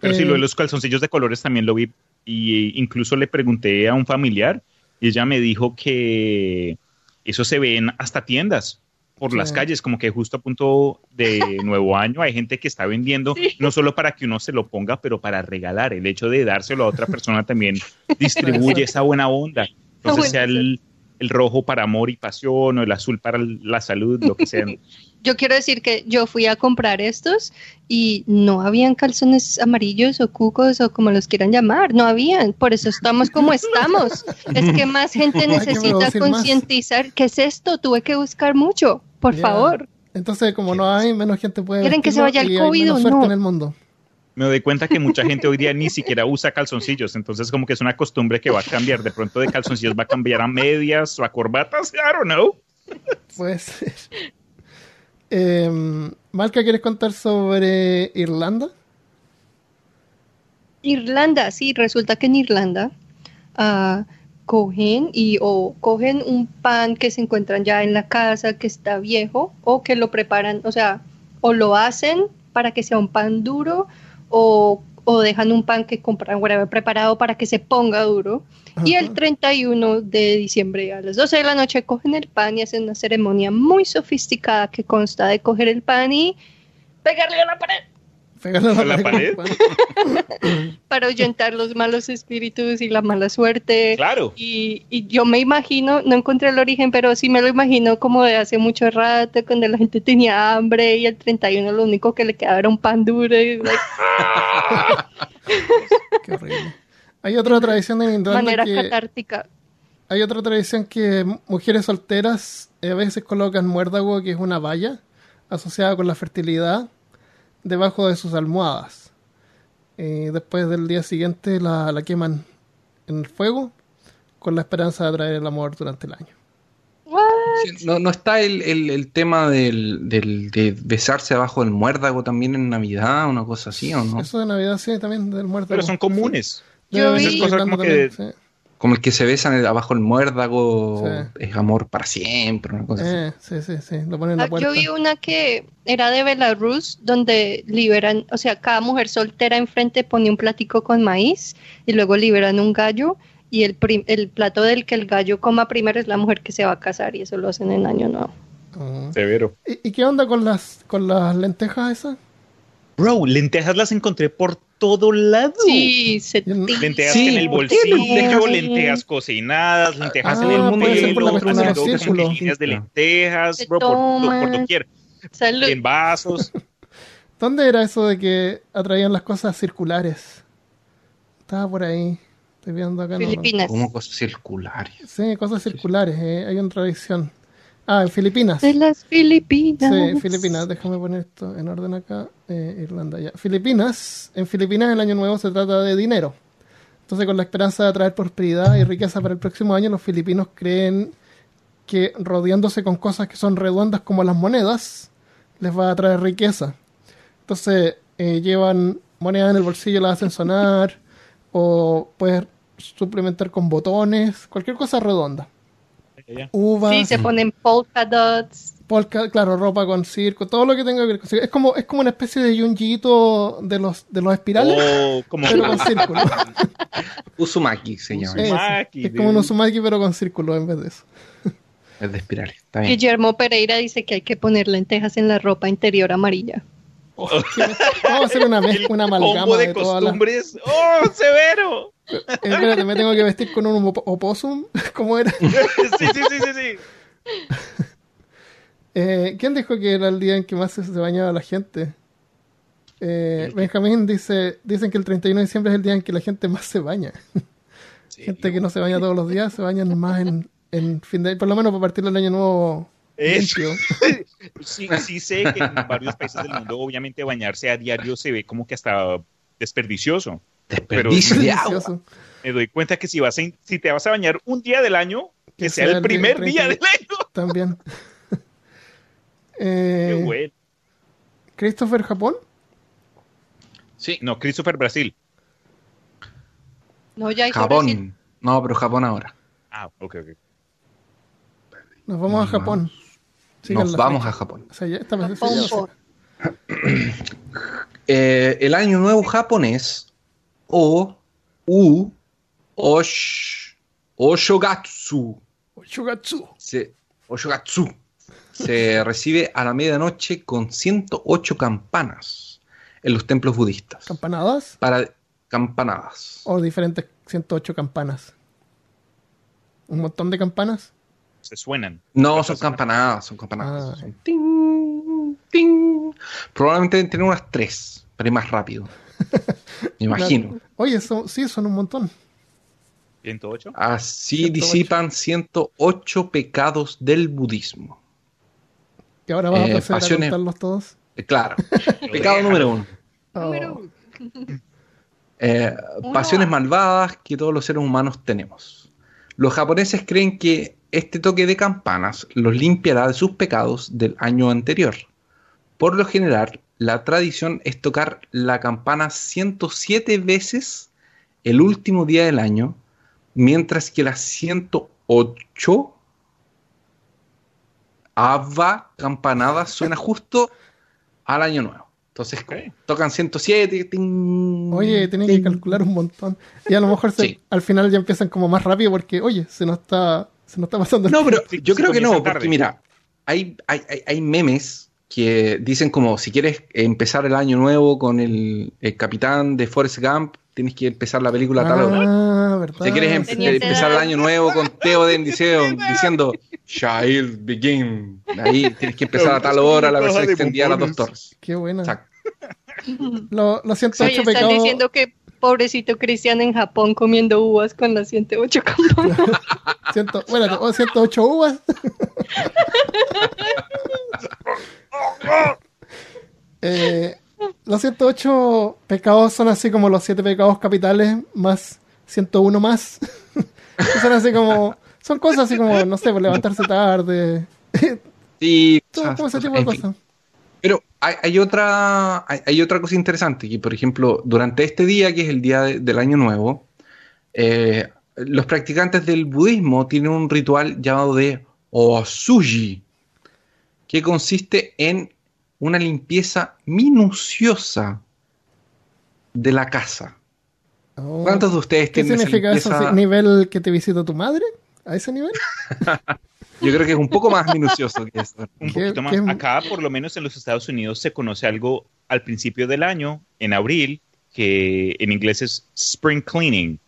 Pero sí, eh, lo de los calzoncillos de colores también lo vi. Y eh, incluso le pregunté a un familiar y ella me dijo que eso se ve en hasta tiendas por las Sí. calles, como que justo a punto de nuevo año hay gente que está vendiendo, Sí. no solo para que uno se lo ponga, pero para regalar. El hecho de dárselo a otra persona también distribuye esa buena onda. Entonces, sea el, el rojo para amor y pasión o el azul para la salud, lo que sea. Yo quiero decir que yo fui a comprar estos y no habían calzones amarillos o cucos o como los quieran llamar, no habían, por eso estamos como estamos. Es que más gente necesita concientizar qué es esto, tuve que buscar mucho, por favor. Entonces, como no hay, menos gente puede. ¿Quieren que se vaya el COVID o no? en el mundo. Me doy cuenta que mucha gente hoy día ni siquiera usa calzoncillos, entonces como que es una costumbre que va a cambiar. De pronto de calzoncillos va a cambiar a medias o a corbatas, I don't know. Puede ser. Eh, Malca, ¿quieres contar sobre Irlanda? Irlanda, sí, resulta que en Irlanda ah, cogen y o cogen un pan que se encuentran ya en la casa que está viejo o que lo preparan, o sea, o lo hacen para que sea un pan duro o, o dejan un pan que compran preparado para que se ponga duro. Y el Ajá. 31 de diciembre a las 12 de la noche cogen el pan y hacen una ceremonia muy sofisticada que consta de coger el pan y pegarle a la pared Pégale ¿A la pared con el pan. para ahuyentar los malos espíritus y la mala suerte. Claro. Y, y yo me imagino, no encontré el origen, pero sí me lo imagino como de hace mucho rato, cuando la gente tenía hambre y el 31 lo único que le quedaba era un pan duro. y, like, Qué horrible. Hay otra tradición en Irlanda manera que, catártica. hay otra tradición que mujeres solteras eh, a veces colocan muérdago, que es una valla asociada con la fertilidad, debajo de sus almohadas. Eh, después del día siguiente la, la queman en el fuego con la esperanza de atraer el amor durante el año. Sí, No, no está el, el- el tema del, del- de besarse abajo del muérdago también en Navidad, una cosa así, ¿o no? Eso de Navidad sí, también del muérdago. Pero son comunes. Debe Yo vi- cosas como que- también, sí. Como el que se besan abajo del muérdago, Sí. es amor para siempre, una cosa así. Eh, sí, sí, sí, lo ponen en Ah, la puerta. Yo vi una que era de Belarus, donde liberan, o sea, cada mujer soltera enfrente pone un platico con maíz y luego liberan un gallo y el, prim- el plato del que el gallo coma primero es la mujer que se va a casar y eso lo hacen en Año Nuevo. Ah. Severo. ¿Y, y qué onda con las con las lentejas esas? Bro, lentejas las encontré por todo lado. Sí, se no- Lentejas Sí, en el ¿por qué bolsillo, lentejas? lentejas cocinadas, lentejas Ah, en el pelo, cuestión de los haciendo como que círculos. líneas de lentejas, bro, por, por, doquier, Salud. en vasos. ¿Dónde era eso de que atraían las cosas circulares? Estaba por ahí. Estoy viendo acá. no- Filipinas. Como cosas circulares. Sí, cosas circulares. eh, hay una tradición. Ah, en Filipinas. De las Filipinas. Sí, Filipinas. Déjame poner esto en orden acá. Eh, Irlanda, ya. Filipinas. En Filipinas el año nuevo se trata de dinero. Entonces, con la esperanza de atraer prosperidad y riqueza para el próximo año, los filipinos creen que rodeándose con cosas que son redondas como las monedas, les va a traer riqueza. Entonces, eh, llevan monedas en el bolsillo, las hacen sonar, o puedes suplementar con botones, cualquier cosa redonda. Uvas, Sí, se ponen polka dots. polka, claro, ropa con circo, todo lo que tenga que ver con circo. Es como, es como una especie de yunjito de los, de los espirales, O como pero con círculo. Uzumaki se llama. Eso. Uzumaki, Es como un uzumaki, pero con círculo en vez de eso. Es de espirales. Está bien. Guillermo Pereira dice que hay que poner lentejas en la ropa interior amarilla. Vamos a hacer una mezcla, una amalgama combo de, de las... costumbres. ¡Oh, severo! Eh, espérate, me tengo que vestir con un op- opossum, ¿cómo era? Sí, sí, sí, sí, sí. Eh, ¿Quién dijo que era el día en que más se, bañaba la gente? Eh, Benjamín dice, dicen que el 31 de diciembre es el día en que la gente más se baña. gente que no se baña todos los días se bañan más en, en fin de por lo menos para partir del año nuevo limpio. Sí, sí sé que en varios países del mundo obviamente bañarse a diario se ve como que hasta desperdicioso. Desperdicio de agua. Delicioso. Me doy cuenta que si vas a, si te vas a bañar un día del año, que, Que sea, sea el día primer 30. día del año. También. Qué Eh, bueno. Christopher Japón. Sí. No, Christopher Brasil. No, ya Brasil. Japón. No, pero Japón ahora. Ah, ok, ok. Nos vamos a Nos Japón. Sigan Nos vamos fecha. a Japón. O sea, ya esta vez Japón, ya lo por- sé. Eh, el año nuevo japonés o u osh, oshogatsu Oshogatsu. se, oshogatsu se recibe a la medianoche con 108 campanas en los templos budistas ¿Campanadas? para campanadas. O diferentes 108 campanas. Un montón de campanas. Se suenan. No, son campanadas, son campanadas. Ah. Son ting, ting. Probablemente deben tener unas tres, pero es más rápido. Me imagino. Oye, son- sí, son un montón. 108. Así 108. disipan 108 pecados del budismo. Y ahora vas a Eh, proceder a contarlos todos. Eh, Claro. Pecado número uno. Oh, Eh, Uno. pasiones malvadas que todos los seres humanos tenemos. Los japoneses creen que este toque de campanas los limpiará de sus pecados del año anterior. Por lo general, la tradición es tocar la campana 107 veces el último día del año, mientras que las 108 ava campanadas suena justo al año nuevo. Entonces, tocan 107. ting, Oye, tienen que calcular un montón. Y a lo mejor se- Sí. al final ya empiezan como más rápido porque, oye, se nos está, se nos está pasando el No, pero yo creo que no, porque mira, hay, hay, hay memes que dicen como si quieres empezar el año nuevo con el, el capitán de Forrest Gump, tienes que empezar la película tal hora. Ah, verdad. Si quieres em- empezar el año nuevo con Theoden diciendo, diciendo Child Begin. Ahí tienes que empezar a tal hora la versión de extendida de las dos torres. Qué buena. Exacto. Lo- 108 Oye, están diciendo que Pobrecito Cristian en Japón comiendo uvas con las 108 campanas. Ciento, bueno, oh, 108 uvas. Eh, los 108 pecados son así como los 7 pecados capitales más 101 más. son así como. Son cosas así como, no sé, por levantarse tarde. Sí, Todo o sea, como ese tipo de cosas. Hay, hay otra, hay, hay otra cosa interesante, que por ejemplo, durante este día, que es el día de- del Año Nuevo, eh, los practicantes del budismo tienen un ritual llamado de Osuji, que consiste en una limpieza minuciosa de la casa. Oh. ¿Cuántos de ustedes ¿Qué tienen esa significa eso? ¿Nivel que te visita tu madre? ¿A ese nivel? Yo creo que es un poco más minucioso que eso. Un ¿Qué- poquito más. Acá, por lo menos en los Estados Unidos, se conoce algo al principio del año, en abril, que en inglés es spring cleaning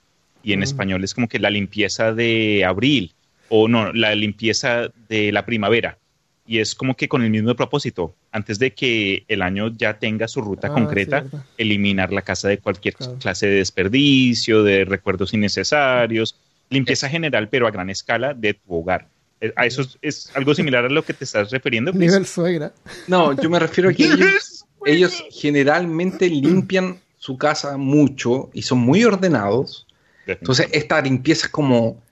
y en Mm. español es como que la limpieza de abril o no, la limpieza de la primavera. Y es como que con el mismo propósito, antes de que el año ya tenga su ruta Ah, concreta, sí, eliminar la casa de cualquier Claro. clase de desperdicio, de recuerdos innecesarios, limpieza general, pero a gran escala de tu hogar. Eh, A eso es, es algo similar a lo que te estás refiriendo. Chris? Nivel suegra. No, yo me refiero a que ellos, ellos generalmente limpian su casa mucho y son muy ordenados. Entonces, esta limpieza es como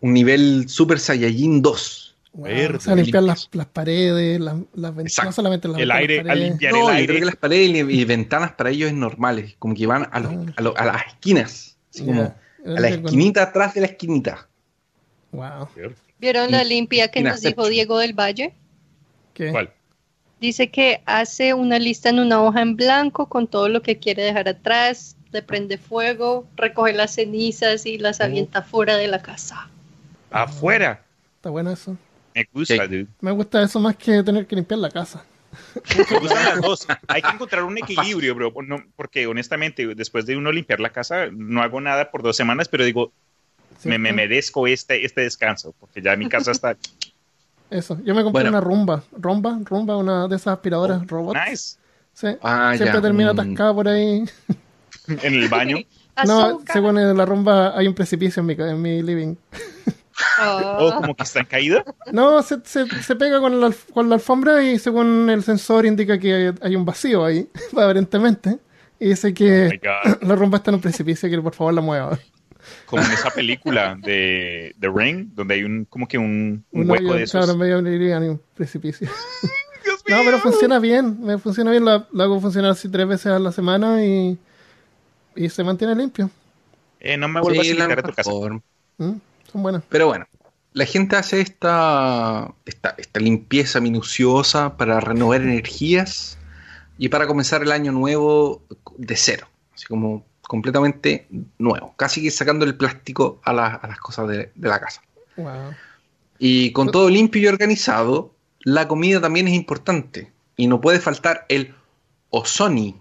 un nivel Super Saiyajin 2. Wow, Verde, o sea, limpiar las, paredes, las, las ventanas, no solamente las El ventanas, aire, las al paredes. limpiar No, el yo aire. creo que las paredes y, y ventanas para ellos es normales, como que van a, los- Ah. a, lo- a las esquinas, así como a la esquinita atrás de la esquinita. Wow. ¿Vieron la limpia que nos dijo. Diego del Valle? ¿Qué? ¿Cuál? Dice que hace una lista en una hoja en blanco con todo lo que quiere dejar atrás, le prende fuego, recoge las cenizas y las avienta fuera de la casa. Afuera. Está bueno eso. Me gusta, Sí. dude. Me gusta eso más que tener que limpiar la casa. Me gustan las dos. Hay que encontrar un equilibrio, bro. No, porque honestamente, después de uno limpiar la casa, no hago nada por dos semanas, pero digo, me, me merezco este, este descanso, porque ya mi casa está Eso. Yo me compré Bueno. una rumba. Rumba, rumba, una de esas aspiradoras robots. nice. Sí. Ah, Siempre ya. termina Mm. atascada por ahí. En el baño. No, según la rumba hay un precipicio en mi, ca- en mi living. O como que está en caída. No, se, se, se pega con la, alf- con la alfombra y según el sensor indica que hay, hay un vacío ahí, aparentemente. Y dice Oh que la rumba está en un precipicio y que por favor la mueva. Como en esa película de The Ring, donde hay un como que un, un Un hueco de esos. claro, medio abriría ni un precipicio. Dios No, pero funciona bien, me funciona bien, la hago funcionar así tres veces a la semana y, y se mantiene limpio. Eh, no me vuelvas Sí, a la invitar a tu casa. ¿Mm? Son buenas. Pero bueno, la gente hace esta, esta, esta limpieza minuciosa para renovar energías y para comenzar el año nuevo de cero, así como completamente nuevo, casi que sacando el plástico a, la- a las cosas de, de la casa. Wow. Y con todo limpio y organizado, la comida también es importante y no puede faltar el osoni,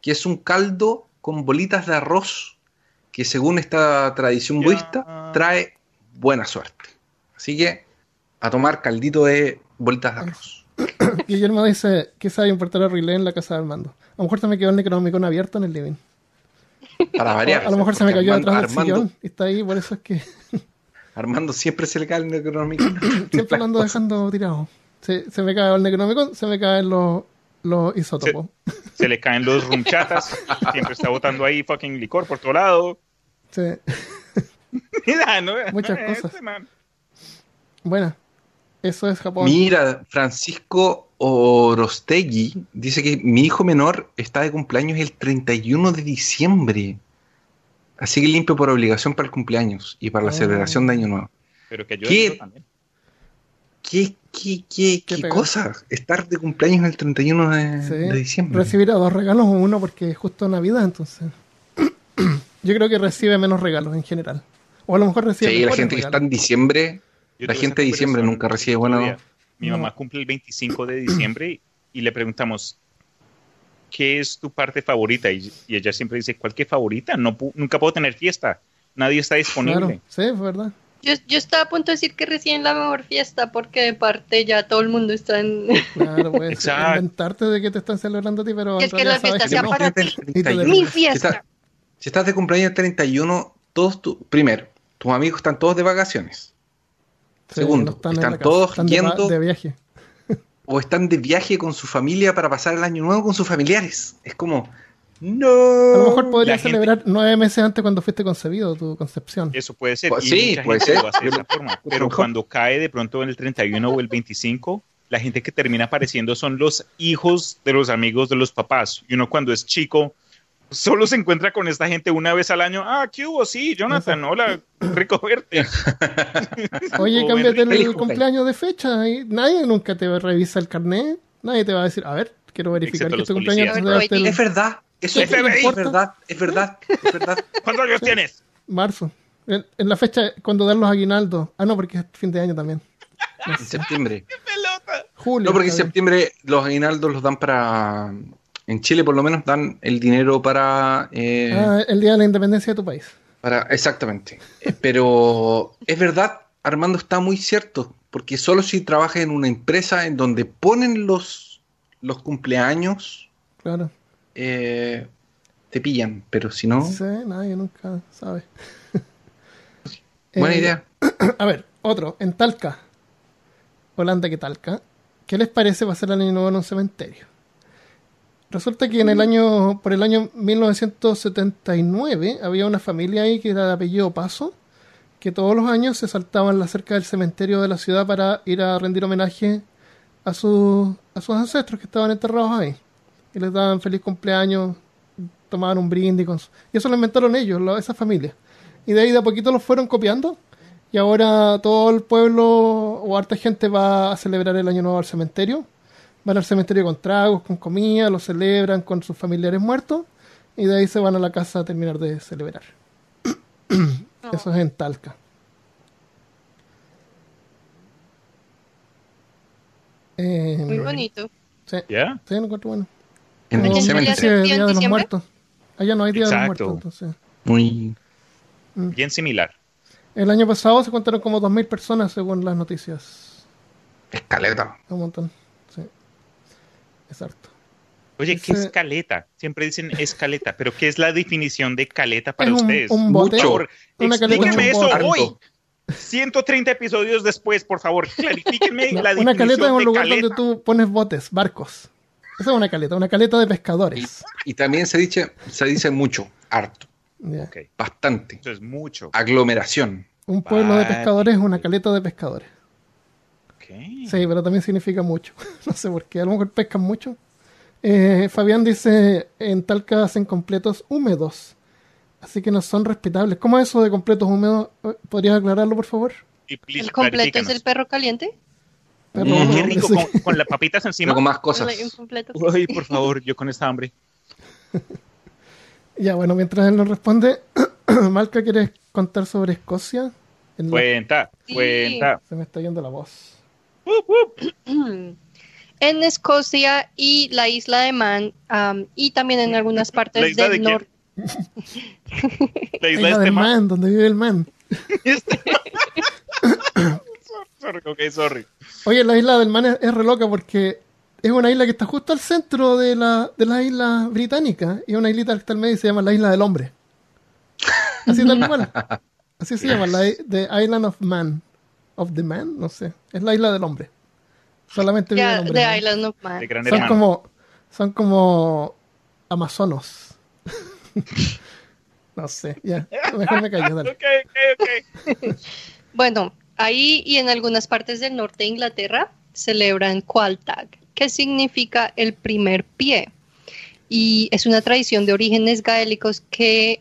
que es un caldo con bolitas de arroz que según esta tradición budista trae buena suerte. Así que a tomar caldito de bolitas de arroz. Guillermo dice que sabe importar a Riley en la casa del mando. A lo mejor me quedó el Necronomicon abierto en el living. Para variar. a lo mejor se me cayó Armando, detrás del Armando, sillón y está ahí, por eso es que Armando siempre se le cae el necronómico. siempre lo ando dejando tirado. Se, se me cae el Necronomicon, se me caen los, los isótopos. Se le caen los rumchatas. Siempre está botando ahí fucking licor por todo lado. Sí. Mira, ¿no? Muchas Este cosas. man. Bueno, eso es Japón. Mira, Francisco Orostegui dice que mi hijo menor está de cumpleaños el 31 de diciembre. Así que limpio por obligación para el cumpleaños y para la Oh. celebración de Año Nuevo. Pero que ayude ¿Qué? también. ¿Qué, qué, qué, Qué cosa? Estar de cumpleaños el 31 de, Sí. de diciembre. Recibirá dos regalos o uno porque es justo Navidad, entonces. Yo creo que recibe menos regalos en general. O a lo mejor recibe Sí, la gente que está regalos. en diciembre, Yo la gente de diciembre nunca recibe día. Mi No. mamá cumple el 25 de diciembre y le preguntamos, ¿qué es tu parte favorita? Y, y ella siempre dice, ¿cuál que favorita? No, nunca puedo tener fiesta. Nadie está disponible. Claro, sí, es verdad. Yo, yo estaba a punto de decir que recién la mejor fiesta porque de parte ya todo el mundo está en... Claro, Exacto. inventarte de que te están celebrando a ti, pero Es que la fiesta sea no. para ti. Imagínate el Y tú de 31. Mi ¿Qué fiesta. Si estás de cumpleaños el 31, todos tu, primero, tus amigos están todos de vacaciones. Sí, Segundo, no están todos están de, yendo- de viaje. O están de viaje con su familia para pasar el año nuevo con sus familiares. Es como, no. A lo mejor podrías gente- celebrar nueve meses antes cuando fuiste concebido, tu concepción. Eso puede ser. Pues y sí, mucha puede gente ser. lo hace de esa forma. Pero cuando cae de pronto en el 31 o el 25, la gente que termina apareciendo son los hijos de los amigos de los papás. Y uno cuando es chico solo se encuentra con esta gente una vez al año. Ah, ¿qué hubo? Sí, Jonathan, hola, rico verte. Oye, cámbiate el cumpleaños. de fecha. y nadie nunca te revisa el carnet. Nadie te va a decir, a ver, quiero verificar Excepto que tu cumpleaños policías. Es verdad. Eso es, FBI. es verdad. Es verdad. Es verdad. ¿Cuántos años tienes? marzo. En, en la fecha cuando dan los aguinaldos. Ah, no, porque es fin de año también. En septiembre. Pelota. Julio. No, porque en septiembre los aguinaldos los dan para. En Chile, por lo menos, dan el dinero para. eh, Ah, el día de la independencia de tu país. para exactamente. Eh, Pero es verdad, Armando está muy cierto. Porque solo si trabajas en una empresa en donde ponen los, los cumpleaños, Claro. eh, te pillan. Pero si no, Sí, nadie nunca sabe. buena Eh, idea. A ver, otro, en Talca. Holanda que Talca. ¿Qué les parece pasar el año nuevo en un cementerio? Resulta que en el año, por el año 1979 había una familia ahí que era de apellido Paso, que todos los años se saltaban la cerca del cementerio de la ciudad para ir a rendir homenaje a, sus a sus ancestros que estaban enterrados ahí. Y les daban feliz cumpleaños, tomaban un brindis. Con su- Y eso lo inventaron ellos, lo- esa familia. Y de ahí de a poquito los fueron copiando. Y ahora todo el pueblo o harta gente va a celebrar el año nuevo al cementerio. Van al cementerio con tragos, con comida, lo celebran con sus familiares muertos. Y de ahí se van a la casa a terminar de celebrar. Eso es en Talca. Eh, Muy bonito. Sí, ¿Ya? sí, lo encuentro bueno. En el cementerio. de ¿En Día de los? Muertos. Allá no hay Día de los. Muertos, entonces. Muy. Bien similar. El año pasado se contaron como 2.000 personas según las noticias. Escaleta. Un montón. Exacto. Oye, ¿qué es caleta? Siempre dicen escaleta, pero ¿qué es la definición de caleta para Es un- ustedes? un bote. Por favor, Una explíquenme un eso hoy. 130 episodios después, por favor, clarifíquenme No, la una definición caleta es un lugar caleta. donde tú pones botes, barcos. Esa es una caleta, una caleta de pescadores. Y también se dice, se dice mucho, harto, bastante. eso es mucho. Aglomeración. Un pueblo de pescadores es una caleta de pescadores. Ok. Sí, pero también significa mucho. no sé por qué, a lo mejor pescan mucho. Eh, Fabián dice, en Talca hacen completos húmedos, así que no son respetables. ¿Cómo es eso de completos húmedos? Eh, ¿Podrías aclararlo, por favor? Y please, ¿El completo es el perro caliente? Perro Mm, Qué rico, con, con las papitas encima. Con más cosas. Uy, por favor, yo con esta hambre. Ya, bueno, mientras él nos responde, Malca, ¿quieres contar sobre Escocia? En la- Cuenta, Sí. cuenta. Se me está yendo la voz. En Escocia y la isla de Man, y también en algunas ¿La partes de del quién? norte. La isla Isla este del man. man, donde vive el man. sorry, ok, sorry. Oye, la isla del man es, es re loca porque es una isla que está justo al centro de la, de la isla británica y es una islita que está al medio y se llama la isla del hombre. Así tal cual. Así se llama, la The Island of Man. Of the Man, no sé. Es la isla del hombre. Solamente vive el Ya, hombre. de ¿no? Island of Man. De gran Son hermano. como, son como amazonos. no sé, ya. Mejor me callo, dale. Ok, ok, ok. Bueno, ahí y en algunas partes del norte de Inglaterra celebran Qualtag, que significa el primer pie. Y es una tradición de orígenes gaélicos que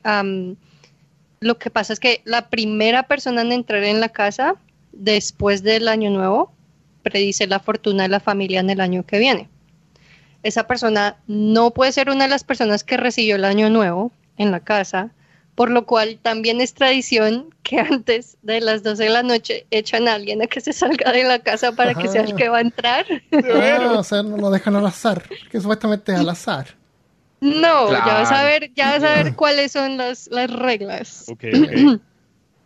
lo que pasa es que la primera persona en entrar en la casa después del año nuevo predice la fortuna de la familia en el año que viene. Esa persona no puede ser una de las personas que recibió el año nuevo en la casa, por lo cual también es tradición que antes de las 12 de la noche echan a alguien a que se salga de la casa para que sea el que va a entrar. Ah, o sea, no lo dejan al azar, que supuestamente es al azar. No, ya vas a ver, ya vas a ver cuáles son las, las reglas. Ok, ok.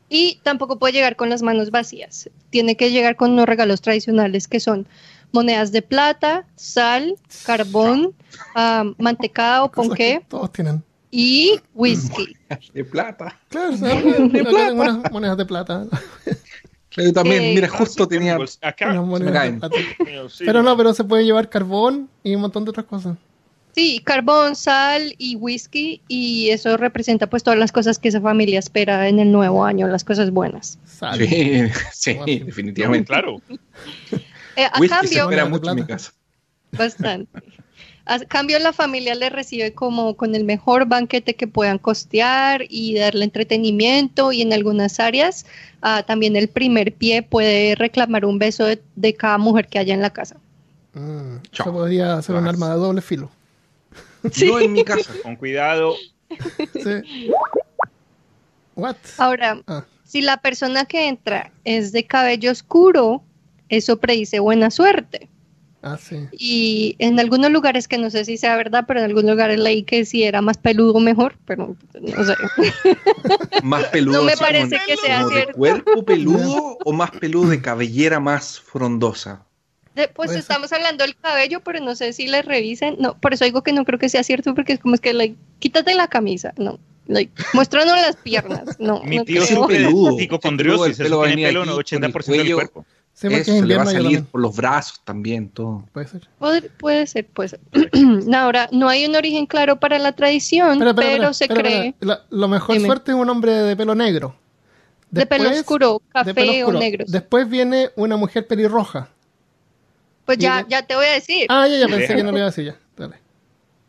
Y tampoco puede llegar con las manos vacías. Tiene que llegar con unos regalos tradicionales que son monedas de plata, sal, carbón, ah, mantecado, ponqué. todos tienen. y whisky. De plata. Claro, tengo unas monedas de plata. Yo también, Eh, mira, justo tenía. Acá. Unas monedas de plata. Pero no, pero se puede llevar carbón y un montón de otras cosas. Sí, carbón, sal y whisky y eso representa pues todas las cosas que esa familia espera en el nuevo año, las cosas buenas. Sal. Sí, sí, definitivamente. Claro. Eh, a Whisky se cambio, espera de mucho en mi casa. Bastante. A cambio, la familia le recibe como con el mejor banquete que puedan costear y darle entretenimiento y en algunas áreas ah, también el primer pie puede reclamar un beso de, de cada mujer que haya en la casa. Mm, podría ser un arma de doble filo. No en mi casa. Con cuidado. Sí. What? Ahora, Ah, si la persona que entra es de cabello oscuro, eso predice buena suerte. ah, sí. Y en algunos lugares, que no sé si sea verdad, pero en algunos lugares leí que si era más peludo mejor, pero no sé. Más peludo. No me así como- parece que sea como de cierto. cuerpo peludo o más peludo de cabellera más frondosa? Pues Puede ser. estamos hablando del cabello, pero no sé si le revisen. No, por eso digo que no creo que sea cierto, porque es como es que, like, quítate la camisa. No, like, muéstranos las piernas. No, Mi no tío de Peludo. psicocondriosis. El pelo Eso tiene pelo en aquí, 80% por el del cuello. cuerpo. Sí, porque Eso es le va a salir por los brazos también, todo. Puede ser. Puede, puede ser, puede ser. No, Ahora, no hay un origen claro para la tradición, pero se cree. La- lo mejor Dime. suerte es un hombre de pelo negro. de pelo oscuro, pelo café o negro. Después viene una mujer pelirroja. Pues ya, ya te voy a decir. Ah, ya, ya pensé que no le iba a decir ya. Dale.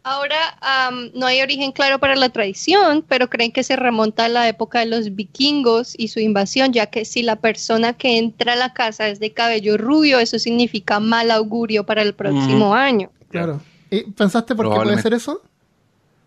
Ahora no hay origen claro para la tradición, pero creen que se remonta a la época de los vikingos y su invasión, ya que si la persona que entra a la casa es de cabello rubio, eso significa mal augurio para el próximo año. Claro. ¿Y pensaste por qué puede ser eso?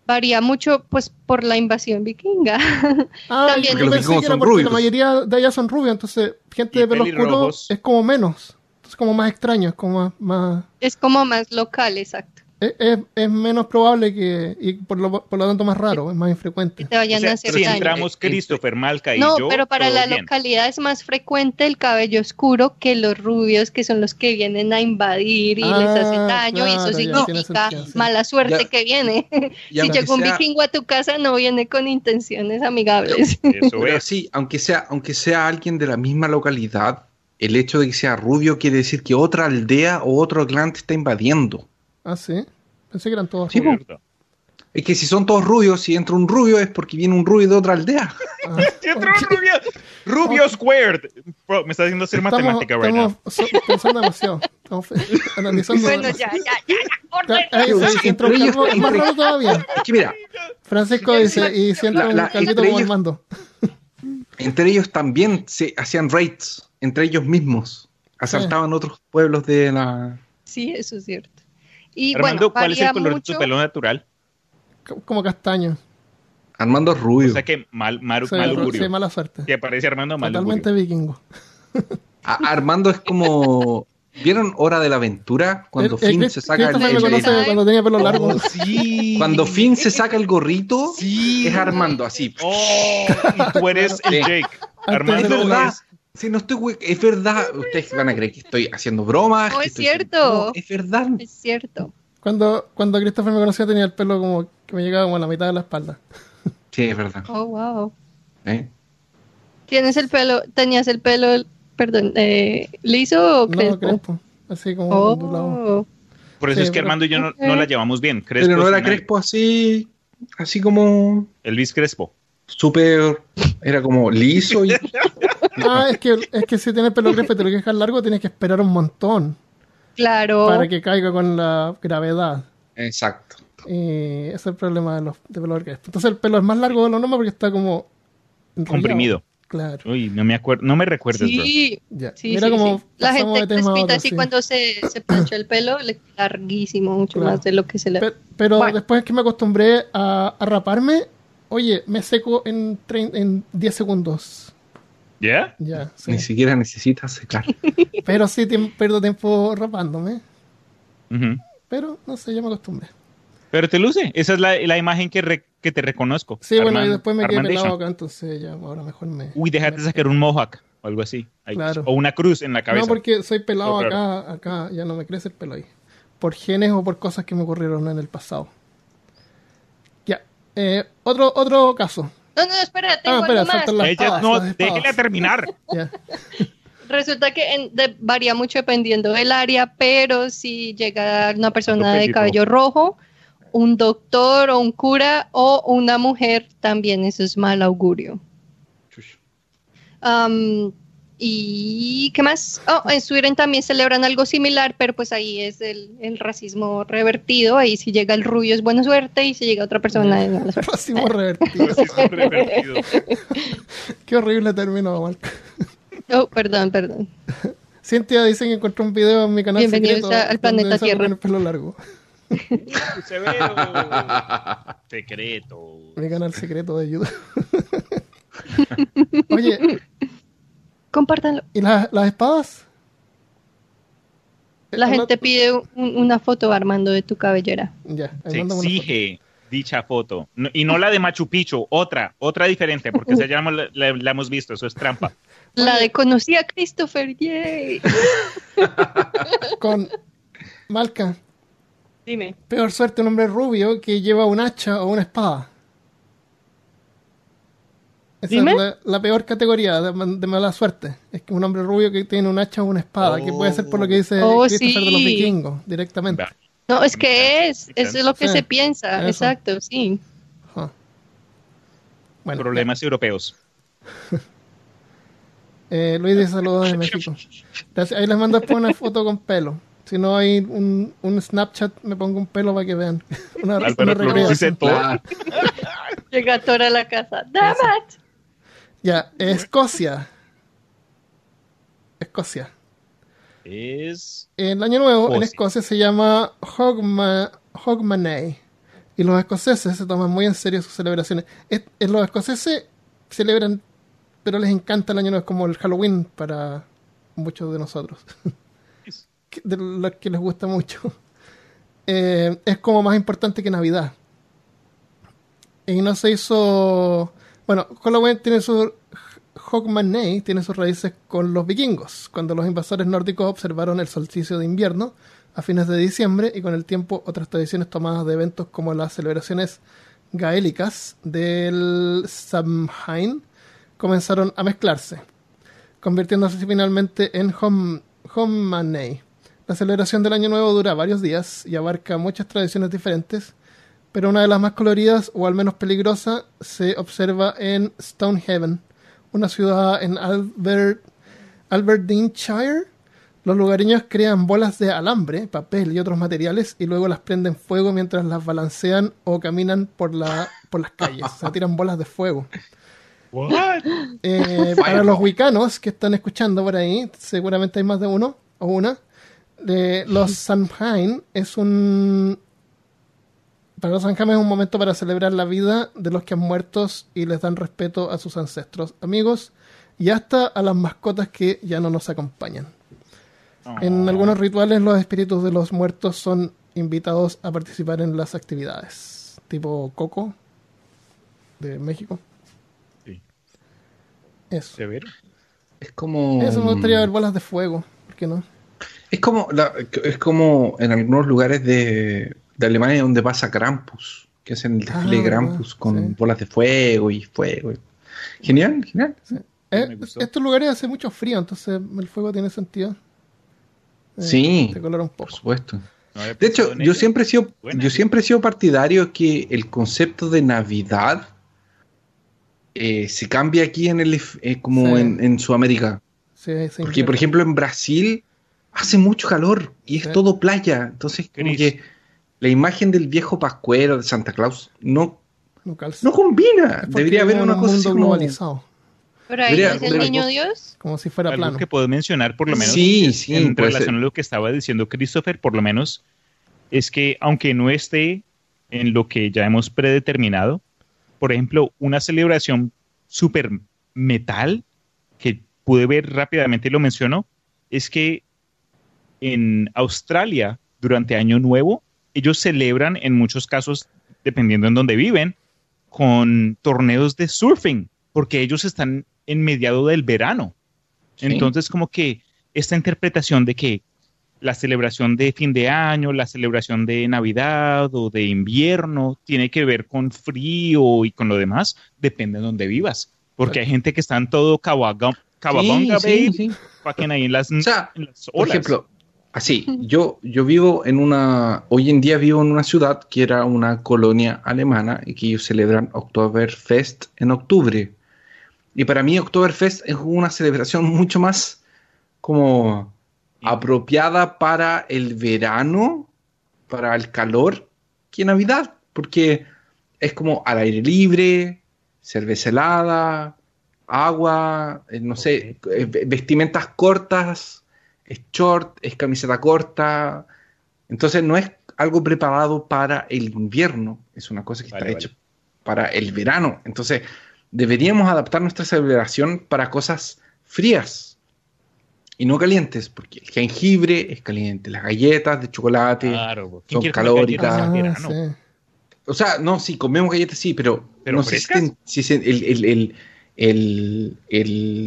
Varía mucho, pues, por la invasión vikinga. Ah, También- yo Porque los pensé vikingos son porque rubios. la mayoría de ellas son rubias, entonces gente Y de pelo oscuro es como menos. Entonces como más extraño, es como más... más- es como más local, exacto. es, es- es menos probable que... Y por lo, por lo tanto más raro, es más Que infrecuente. te vayan O sea, a hacer si daño. entramos Christopher, Malca y No, yo, pero para la bien. localidad es más frecuente el cabello oscuro que los rubios, que son los que vienen a invadir y Ah, les hacen daño, y eso significa tiene sentido, sí. mala suerte Ya- que viene. Si llega un sea- vikingo a tu casa, no viene con intenciones amigables. Eso es. sí, aunque sea, aunque sea alguien de la misma localidad, el hecho de que sea rubio quiere decir que otra aldea o otro clan te está invadiendo. Ah, sí. Pensé que eran todos Sí, rubios. Es que si son todos rubios, si entra un rubio es porque viene un rubio de otra aldea. Ah, ¡Y otro rubio! ¡Rubio squared! Bro, me está haciendo hacer estamos, matemática right now. estamos so- pensando demasiado. Estamos analizando bueno, demasiado. ya, ya, ya, ya, corten. Ahí, Entre sí, entró un ellos- calvo, es más raro todavía. Es que mira, Francisco dice, y si entra La- un calvito como el ellos- mando. entre ellos también se hacían raids, entre ellos mismos. Asaltaban otros pueblos de la... Sí, eso es cierto. Y Armando, bueno, ¿cuál es el color de tu pelo natural? Co- Como castaño. Armando es rubio. O sea que mal, mal, Sí, mal sí, mala suerte. Que aparece Armando mal Totalmente augurio. vikingo. A- Armando es como... ¿Vieron Hora de la Aventura? Cuando El- el Finn se saca el, cuando tenía pelo largo. Oh, sí. Cuando Finn se saca el gorrito, Sí. es Armando, así. Oh, y tú eres el. Jake. Armando es... Si no estoy hue- es verdad. Ustedes van a creer que estoy haciendo bromas. No, es estoy cierto. No, es verdad. Es cierto. Cuando, cuando Christopher me conocía tenía el pelo como que me llegaba como a la mitad de la espalda. Sí, es verdad. Oh, wow. ¿Eh? ¿Tienes el pelo, tenías el pelo, perdón, eh, liso o crespo? No, crespo. Así como ondulado. Oh, Por eso Sí, es que pero- Armando y yo no, no la llevamos bien. Crespo Pero no era Crespo así, así como Elvis Crespo. súper, era como liso y Ah, es que, es que si tienes pelo crespo y te lo quieres dejar largo, tienes que esperar un montón claro. para que caiga con la gravedad. exacto. Y ese es el problema de los de pelo crespo. Entonces el pelo es más largo de lo normal porque está como enrollado. Comprimido. Claro. Uy, no me acuerdo, no me recuerdes, bro. Sí, Ya. sí, Mira sí, cómo sí. La gente crespita otro, así sí. cuando se, se plancha el pelo, le queda larguísimo, mucho Claro. más de lo que se le... Pe- Pero Bueno. después que me acostumbré a, a raparme, oye, me seco en, trein- en 10 segundos. ¿Ya? Ya, sí. Ni siquiera necesitas secar. Pero sí tiemp- pierdo tiempo rapándome. Ujú. Pero no sé, ya me acostumbré. Pero te luce. Esa es la, la imagen que, re- que te reconozco. Sí, bueno, y después me quedé pelado acá, entonces ya ahora mejor me. Uy, déjate sacar un mohawk o algo así. Ahí. Claro. O una cruz en la cabeza. No, porque soy pelado Oh, acá, claro. acá, ya no me crece el pelo ahí. Por genes o por cosas que me ocurrieron en el pasado. Ya. Eh, otro, otro caso. No, no, espera, tengo Ah, espera, algo más. Ella, no, déjela terminar. Resulta que en- de- varía mucho dependiendo del área, pero si llega una persona de cabello rojo, un doctor o un cura o una mujer, también eso es mal augurio. Chush. ¿Y qué más? Oh, en Sweden también celebran algo similar, pero pues ahí es el, el racismo revertido. Ahí si llega el rubio es buena suerte y si llega otra persona es mala suerte. Racismo revertido. Racismo revertido. Qué horrible término, Marco. Oh, perdón, perdón. Cintia dice que encontró un video en mi canal Bienvenidos secreto a- al planeta Tierra. el pelo largo. Severo. Secreto. Mi canal secreto de YouTube. Oye, Compártanlo. ¿y las, las espadas? La gente pide un- una foto, Armando, de tu cabellera. Ya, Se exige dicha foto. No- y no la de Machu Picchu, otra, otra diferente, porque esa ya la, la- la hemos visto, eso es trampa. La de conocí a Christopher, yay. Con Malca. Dime. Peor suerte un hombre rubio que lleva un hacha o una espada. Esa ¿Dime? es la, la peor categoría de, ma- de mala suerte. Es que un hombre rubio que tiene un hacha o una espada, que puede ser por lo que dice Oh, Christopher de los sí. vikingos, directamente. No, es que es, eso es lo que Sí, se piensa, eso. exacto, sí. Bueno, Problemas europeos. eh, Luis dice saludos de México. Gracias. Ahí les mando después una foto con pelo. Si no hay un, un Snapchat, me pongo un pelo para que vean. Una, una. Llega Tora a la casa. Damn it. Ya, Escocia. Escocia. Es. El año nuevo en Escocia. Se llama Hogma, Hogmanay. Y los escoceses se toman muy en serio sus celebraciones. Es- es- los escoceses celebran, pero les encanta el año nuevo, es como el Halloween para muchos de nosotros. De los que les gusta mucho. Eh, es como más importante que Navidad. Y no se hizo. Bueno, Halloween tiene su. Hogmanay tiene sus raíces con los vikingos, cuando los invasores nórdicos observaron el solsticio de invierno a fines de diciembre y con el tiempo otras tradiciones tomadas de eventos como las celebraciones gaélicas del Samhain comenzaron a mezclarse, convirtiéndose finalmente en Hom. La celebración del Año Nuevo dura varios días y abarca muchas tradiciones diferentes, pero una de las más coloridas o al menos peligrosa se observa en Stonehaven, una ciudad en Albert, Aberdeenshire. Los lugareños crean bolas de alambre, papel y otros materiales y luego las prenden fuego mientras las balancean o caminan por, la, por las calles. O sea, tiran bolas de fuego. Eh, para los wicanos que están escuchando por ahí, seguramente hay más de uno o una. de los Samhain es un. Para los Samhain es un momento para celebrar la vida de los que han muerto y les dan respeto a sus ancestros, amigos y hasta a las mascotas que ya no nos acompañan. En algunos rituales, los espíritus de los muertos son invitados a participar en las actividades, tipo Coco de México. Sí. Eso. Severo. Es como. Eso me gustaría ver bolas de fuego, ¿por qué no? Es como, la- es como en algunos lugares de, de Alemania donde pasa Krampus, que hacen el desfile de Ah, Krampus con sí. bolas de fuego y fuego. Genial, genial. Eh, estos lugares hace mucho frío, entonces el fuego tiene sentido. Eh, Sí, Te colora un por poco. supuesto. No había De hecho, yo siempre he sido, Buena. yo siempre he sido partidario que el concepto de Navidad eh, se cambia aquí en el eh, como Sí. en, en Sudamérica. Sí, sí, Porque, sí. por ejemplo, en Brasil hace mucho calor y es Sí. todo playa. Entonces, como que la imagen del viejo pascuero de Santa Claus no, no calza. no combina. Debería haber una cosa así como- globalizado, Pero ahí Debería- es el niño Dios. como si fuera Algo plano. que puedo mencionar, por lo menos, Sí, sí, en relación ser. a lo que estaba diciendo Christopher, por lo menos, es que aunque no esté en lo que ya hemos predeterminado, por ejemplo, una celebración super metal que pude ver rápidamente y lo menciono, es que en Australia, durante Año Nuevo, ellos celebran en muchos casos, dependiendo en donde viven, con torneos de surfing, porque ellos están en mediado del verano. Sí. Entonces, como que esta interpretación de que la celebración de fin de año, la celebración de Navidad o de invierno, tiene que ver con frío y con lo demás, depende de donde vivas. Porque hay gente que está en todo Cababonga Sí, sí, sí. ahí en las, O sea, en las Por ejemplo, así, yo, yo vivo en una, hoy en día vivo en una ciudad que era una colonia alemana y que ellos celebran Oktoberfest en octubre. Y para mí Oktoberfest es una celebración mucho más como apropiada para el verano, para el calor, que Navidad, porque es como al aire libre, cerveza helada, agua, eh, no sé, eh, ve- vestimentas cortas, es short, es camiseta corta. Entonces no es algo preparado para el invierno, es una cosa que Vale, está vale. hecha para el verano. Entonces deberíamos adaptar nuestra celebración para cosas frías y no calientes, porque el jengibre es caliente, las galletas de chocolate. Claro, son calóricas. Ah, sí. O sea, no, sí, comemos galletas, sí, pero, ¿Pero no sé si, el- el-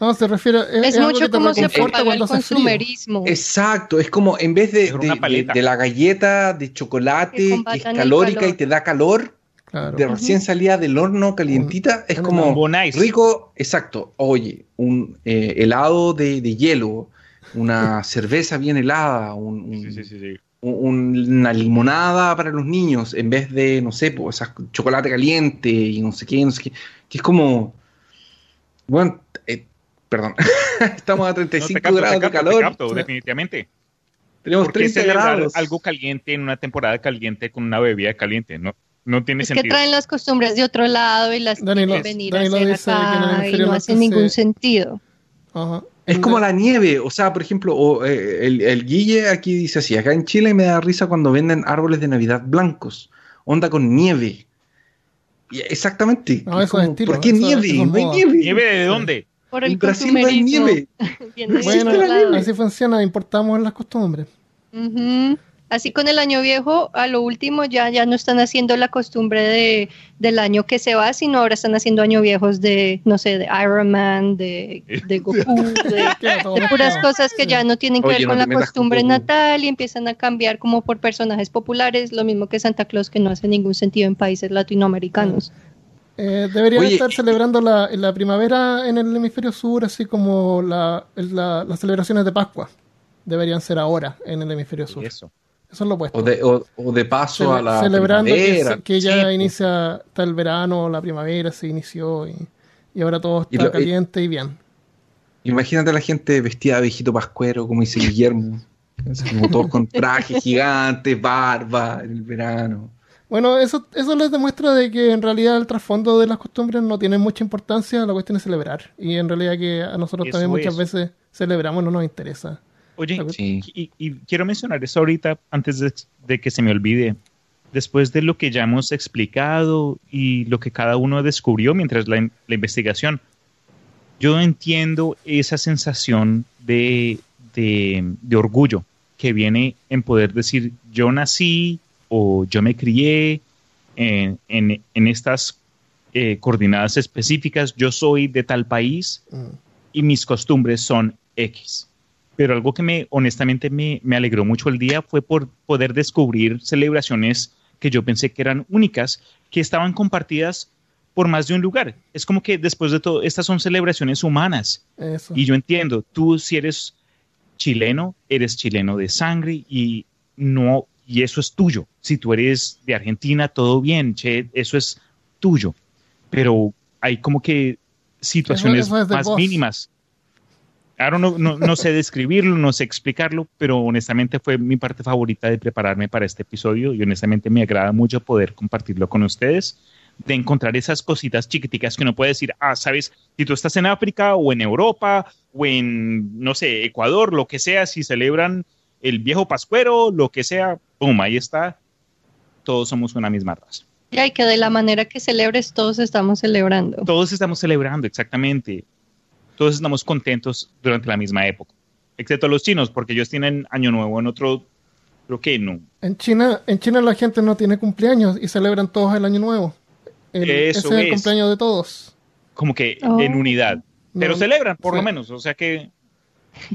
No, se refiere. Es, Es mucho te como se propaga el consumerismo. Exacto, es como en vez de, de- de- paleta. de la galleta de chocolate Que es calórica y te da calor, Claro. de recién salida del horno calientita, es un como Bonais. rico, exacto. Oye, un eh, helado de, de hielo, una cerveza bien helada, un, un- Sí, sí, sí, sí. un- una limonada para los niños, en vez de, no sé, pues, chocolate caliente y no sé qué, no sé qué, que es como, bueno, perdón, estamos a No, 35 te capto, grados de capto, te calor, capto, definitivamente. tenemos ¿Por qué 30 celebrar grados. algo caliente en una temporada caliente con una bebida caliente? No, no tiene Es que sentido. traen las costumbres de otro lado y las quieren venir Dani a hacer que acá y no hacen ningún se- sentido. Ajá. Es como la nieve, o sea, por ejemplo, o, eh, el, el Guille aquí dice así, acá en Chile me da risa cuando venden árboles de Navidad blancos, onda con nieve. Y exactamente. No, es eso es como, estilo, ¿Por qué eso- nieve? eso es no hay nieve. ¿Nieve de dónde? Por el En Brasil no hay nieve. Bueno, así funciona, importamos las costumbres. Ujú. Así con el año viejo, a lo último ya, ya no están haciendo la costumbre de, del año que se va, sino ahora están haciendo año viejos de, no sé, de Iron Man, de, de Goku, de, puras cosas que ya no tienen que Oye, ver con la costumbre natal y empiezan a cambiar como por personajes populares, lo mismo que Santa Claus, que no hace ningún sentido en países latinoamericanos. Eh, deberían Oye, estar celebrando la, la primavera en el hemisferio sur, así como la, la- las celebraciones de Pascua. Deberían ser ahora en el hemisferio sur. Eso, Eso. es lo opuesto. O de, o, o de paso Cele- a la celebrando que, primavera. se- que ya Sí, inicia, está el verano, la primavera se inició y, y ahora todo Y está lo- y- caliente y bien. Imagínate a la gente vestida de viejito pascuero, como dice Guillermo. Como todos con trajes gigantes, barba en el verano. Bueno, eso, eso les demuestra de que en realidad el trasfondo de las costumbres no tiene mucha importancia, la cuestión es celebrar. Y en realidad que a nosotros Eso también muchas es. veces celebramos, no nos interesa. Oye, Sí. y, y quiero mencionar eso ahorita antes de, de que se me olvide. Después de lo que ya hemos explicado y lo que cada uno descubrió mientras la, la investigación, yo entiendo esa sensación de, de, de orgullo que viene en poder decir yo nací o yo me crié en, en- en estas eh, coordenadas específicas, yo soy de tal país Mm. y mis costumbres son X. Pero algo que me honestamente me, me alegró mucho el día fue por poder descubrir celebraciones que yo pensé que eran únicas, que estaban compartidas por más de un lugar. Es como que después de todo, estas son celebraciones humanas. Eso. Y yo entiendo, tú si eres chileno, eres chileno de sangre y no y eso es tuyo. Si tú eres de Argentina, todo bien, che, eso es tuyo. Pero hay como que situaciones es más vos. mínimas. Ahora no, no, no sé describirlo, no sé explicarlo, pero honestamente fue mi parte favorita de prepararme para este episodio y honestamente me agrada mucho poder compartirlo con ustedes, de encontrar esas cositas chiquiticas que uno puede decir, ah, sabes, si tú estás en África o en Europa o en, no sé, Ecuador, lo que sea, si celebran el viejo pascuero, lo que sea, pum, ahí está, todos somos una misma raza. Ya, y que de la manera que celebres, todos estamos celebrando. Todos estamos celebrando, exactamente. Todos estamos contentos durante la misma época. Excepto los chinos, porque ellos tienen Año Nuevo en otro, creo que no. En China, en China la gente no tiene cumpleaños y celebran todos el año nuevo. El- Eso ese es el cumpleaños de todos. Como que Oh. en unidad. Pero No, celebran, por lo menos. O sea que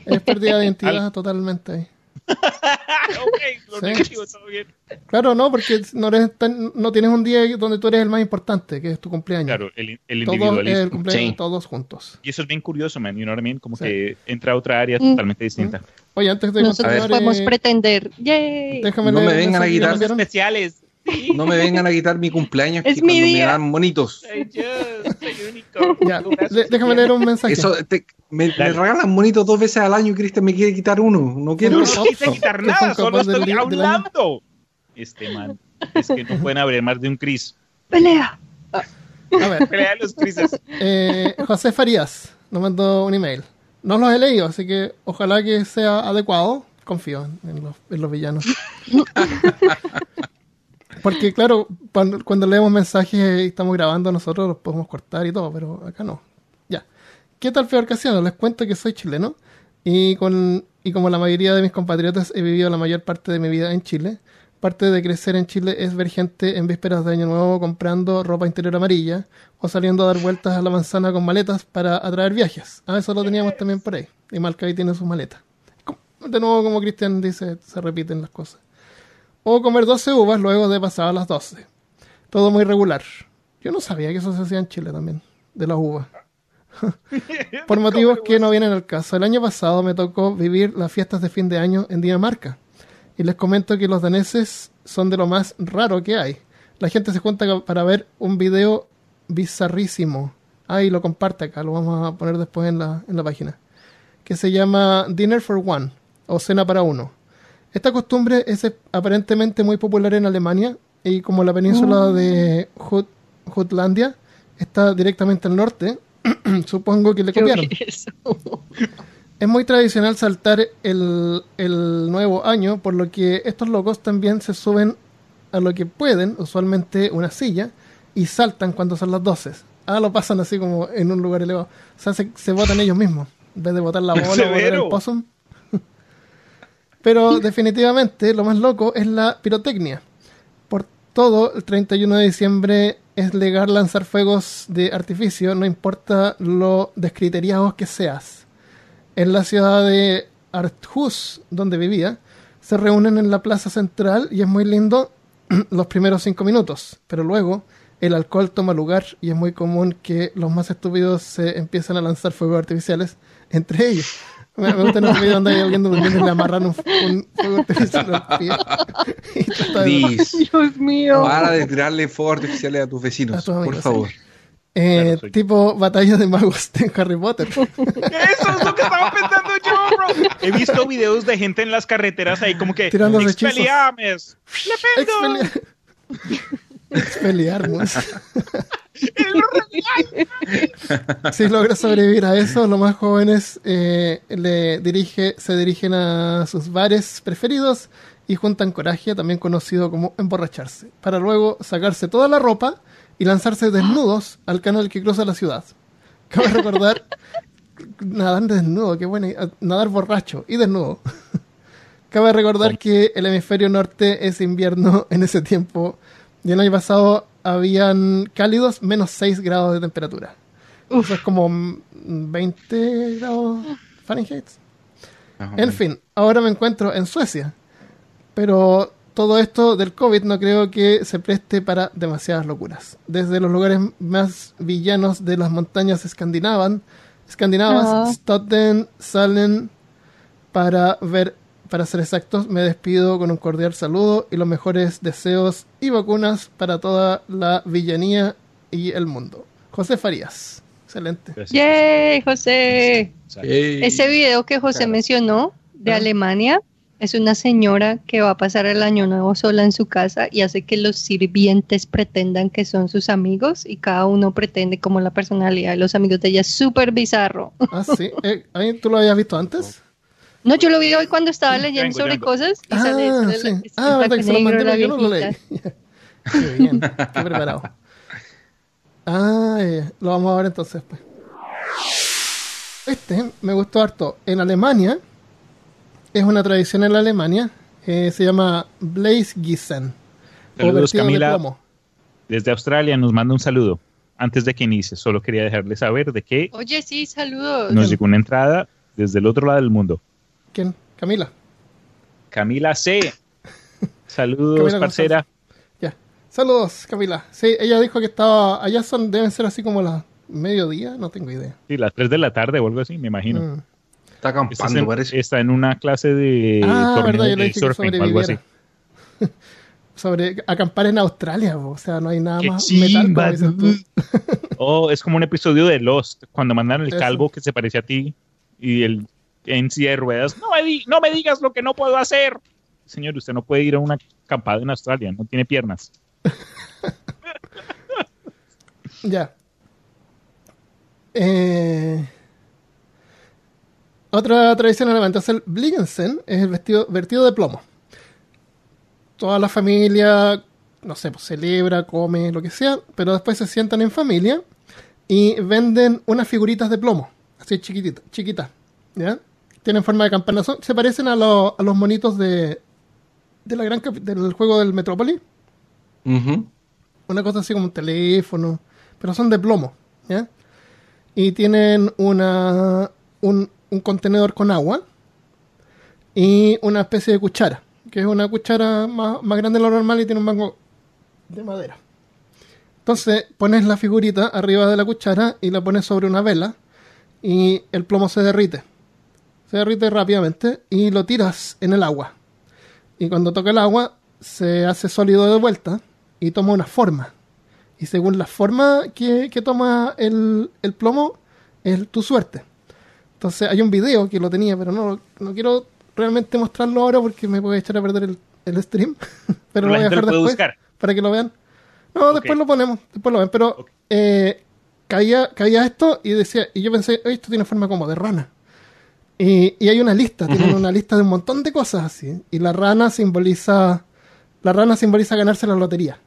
Es pérdida de identidad totalmente ahí. Ok, lo Sí. negativo, todo bien. Claro, no, porque no, eres tan- no tienes un día donde tú eres el más importante, que es tu cumpleaños. Claro, el, el Todos individualismo. el cumpleaños Sí. todos juntos. Y eso es bien curioso, man. You know what I mean? Como Sí. que entra a otra área Mm. totalmente distinta. Oye, antes de Nosotros continuar, podemos eh, pretender. ¡Yay! déjame No leer me vengan a mensaje que No me vengan a quitar mi cumpleaños Es que mi cuando me día. dan monitos. Soy yo, soy único. Ya, déjame leer un mensaje. Eso, te- me, me regalan monitos dos veces al año y Cristian me quiere quitar uno. No quiero no eso. quise quitar ¿Qué nada, solo estoy hablando. Este man. Es que no pueden haber más de un Chris. ¡Pelea! A ver, Pelea los Crises. eh, José Farías nos mandó un email. No los he leído, así que ojalá que sea adecuado. Confío en, en los, en los villanos. Porque claro, cuando, leemos mensajes y estamos grabando nosotros los podemos cortar y todo, pero acá no. Ya. ¿Qué tal, Peor Casiano? Les cuento que soy chileno y, con, y como la mayoría de mis compatriotas he vivido la mayor parte de mi vida en Chile. Parte de crecer en Chile es ver gente en vísperas de Año Nuevo comprando ropa interior amarilla o saliendo a dar vueltas a la manzana con maletas para atraer viajes. Ah, eso lo teníamos también por ahí. Y Malcaí tiene sus maletas. De nuevo, como Cristian dice, se repiten las cosas. O comer 12 uvas luego de pasar a las 12. Todo muy regular. Yo no sabía que eso se hacía en Chile también, de las uvas. Por motivos que no vienen al caso. El año pasado me tocó vivir las fiestas de fin de año en Dinamarca. Y les comento que los daneses son de lo más raro que hay. La gente se junta para ver un video bizarrísimo. Ahí lo comparte acá, lo vamos a poner después en la, en la página. Que se llama Dinner for One o Cena para Uno. Esta costumbre es eh, aparentemente muy popular en Alemania y como la península de Jut- Jutlandia está directamente al norte, supongo que le copiaron. Es muy tradicional saltar el, el nuevo año, por lo que estos locos también se suben a lo que pueden, usualmente una silla, y saltan cuando son las 12. Ah, lo pasan así como en un lugar elevado. O sea, se, se botan ellos mismos, en vez de botar la bola o el possum. Pero definitivamente lo más loco es la pirotecnia. Por todo, el 31 de diciembre es legal lanzar fuegos de artificio, no importa lo descriteriados que seas. En la ciudad de Arthus, donde vivía, se reúnen en la plaza central y es muy lindo los primeros cinco minutos, pero luego el alcohol toma lugar y es muy común que los más estúpidos se empiezan a lanzar fuegos artificiales entre ellos. Me, me gusta en el video donde hay alguien durmiendo y le amarran un, un fuego artificial al pie. Y trata de- Dios mío. para de tirarle fuegos artificiales a tus A vecinos, por favor. Eh, Claro, tipo batalla de magos de Harry Potter. Eso es lo que estaba pensando yo, bro. He visto videos de gente en las carreteras ahí como que Tirándose hechizos. Expelliarmus. ¡Lependo! Expeli- Expelliarmus. ¡El Si logra sobrevivir a eso, los más jóvenes eh, le dirige, se dirigen a sus bares preferidos y juntan coraje, también conocido como emborracharse, para luego sacarse toda la ropa y lanzarse desnudos al canal que cruza la ciudad. Cabe recordar nadar desnudo, qué bueno, nadar borracho y desnudo. Cabe recordar que el hemisferio norte es invierno en ese tiempo y el año pasado habían cálidos menos 6 grados de temperatura. Eso es como mm, 20 grados Fahrenheit. En fin, ahora me encuentro en Suecia. Pero todo esto del COVID no creo que se preste para demasiadas locuras. Desde los lugares más villanos de las montañas escandinavan, escandinavas, Ah. Stotten, Salen, para ver, para ser exactos, me despido con un cordial saludo y los mejores deseos y vacunas para toda la villanía y el mundo. José Farías. Excelente. ¡Yay, José! Ese video que José Claro. mencionó de. Alemania es una señora que va a pasar el año nuevo sola en su casa y hace que los sirvientes pretendan que son sus amigos y cada uno pretende como la personalidad de los amigos de ella. Es súper bizarro. Ah, sí. Eh, ¿ahí ¿Tú lo habías visto antes? No, yo lo vi hoy cuando estaba leyendo Django, sobre Django. cosas y Ah, sale sale sí. la- Ah, verdad que se lo mandé, pero yo no lo leí. Qué bien, qué preparado. Ah, eh, lo vamos a ver entonces pues. Este me gustó harto. En Alemania, es una tradición en la Alemania, eh, se llama. O Saludos, de Camila. plomo. Desde Australia nos manda un saludo. Antes de que inicie, solo quería dejarle saber de que Oye, sí, saludos. nos llegó una entrada desde el otro lado del mundo. ¿Quién? Camila. Camila C. Saludos, Camila parcera. Ya. Saludos, Camila. Sí, ella dijo que estaba. Allá son, deben ser así como las mediodía, no tengo idea. Sí, las 3 de la tarde o algo así, me imagino. Mm. Está Está acampando, en, parece. está en una clase de Ah, verdad, yo le dije que surfing o algo así. sobreviviera. Sobre acampar en Australia, o sea, no hay nada Qué más metal como dices tú. Oh, es como un episodio de Lost, cuando mandan el Eso. calvo que se parece a ti y el en silla de ruedas. No me, di- no me digas lo que no puedo hacer. Señor, usted no puede ir a una acampada en Australia, no tiene piernas. Ya. Eh, otra tradición alemana es el Blingensen, es el vestido, vertido de plomo. Toda la familia, no sé, pues celebra, come, lo que sea, pero después se sientan en familia y venden unas figuritas de plomo, así chiquititas, chiquitas, ¿ya? Tienen forma de campana, son- se parecen a, los- a los monitos de, de la gran capi- del juego del Metropolis Ujú. una cosa así como un teléfono, pero son de plomo, ¿ya? Y tienen una, un, un contenedor con agua y una especie de cuchara, que es una cuchara más, más grande de lo normal y tiene un mango de madera. Entonces pones la figurita arriba de la cuchara y la pones sobre una vela y el plomo se derrite. Se derrite rápidamente y lo tiras en el agua. Y cuando toca el agua se hace sólido de vuelta y toma una forma. Y según la forma que, que toma el, el plomo, es tu suerte. Entonces hay un video que lo tenía, pero no, no quiero realmente mostrarlo ahora porque me puede echar a perder el, el stream. pero lo voy a dejar después buscar. para que lo vean. No, después lo ponemos, después lo ven. Pero Ok. eh, caía, caía esto y decía, y yo pensé, "Oye, esto tiene forma como de rana. Y, y hay una lista, tienen una lista de un montón de cosas así. Y la rana simboliza, la rana simboliza ganarse la lotería.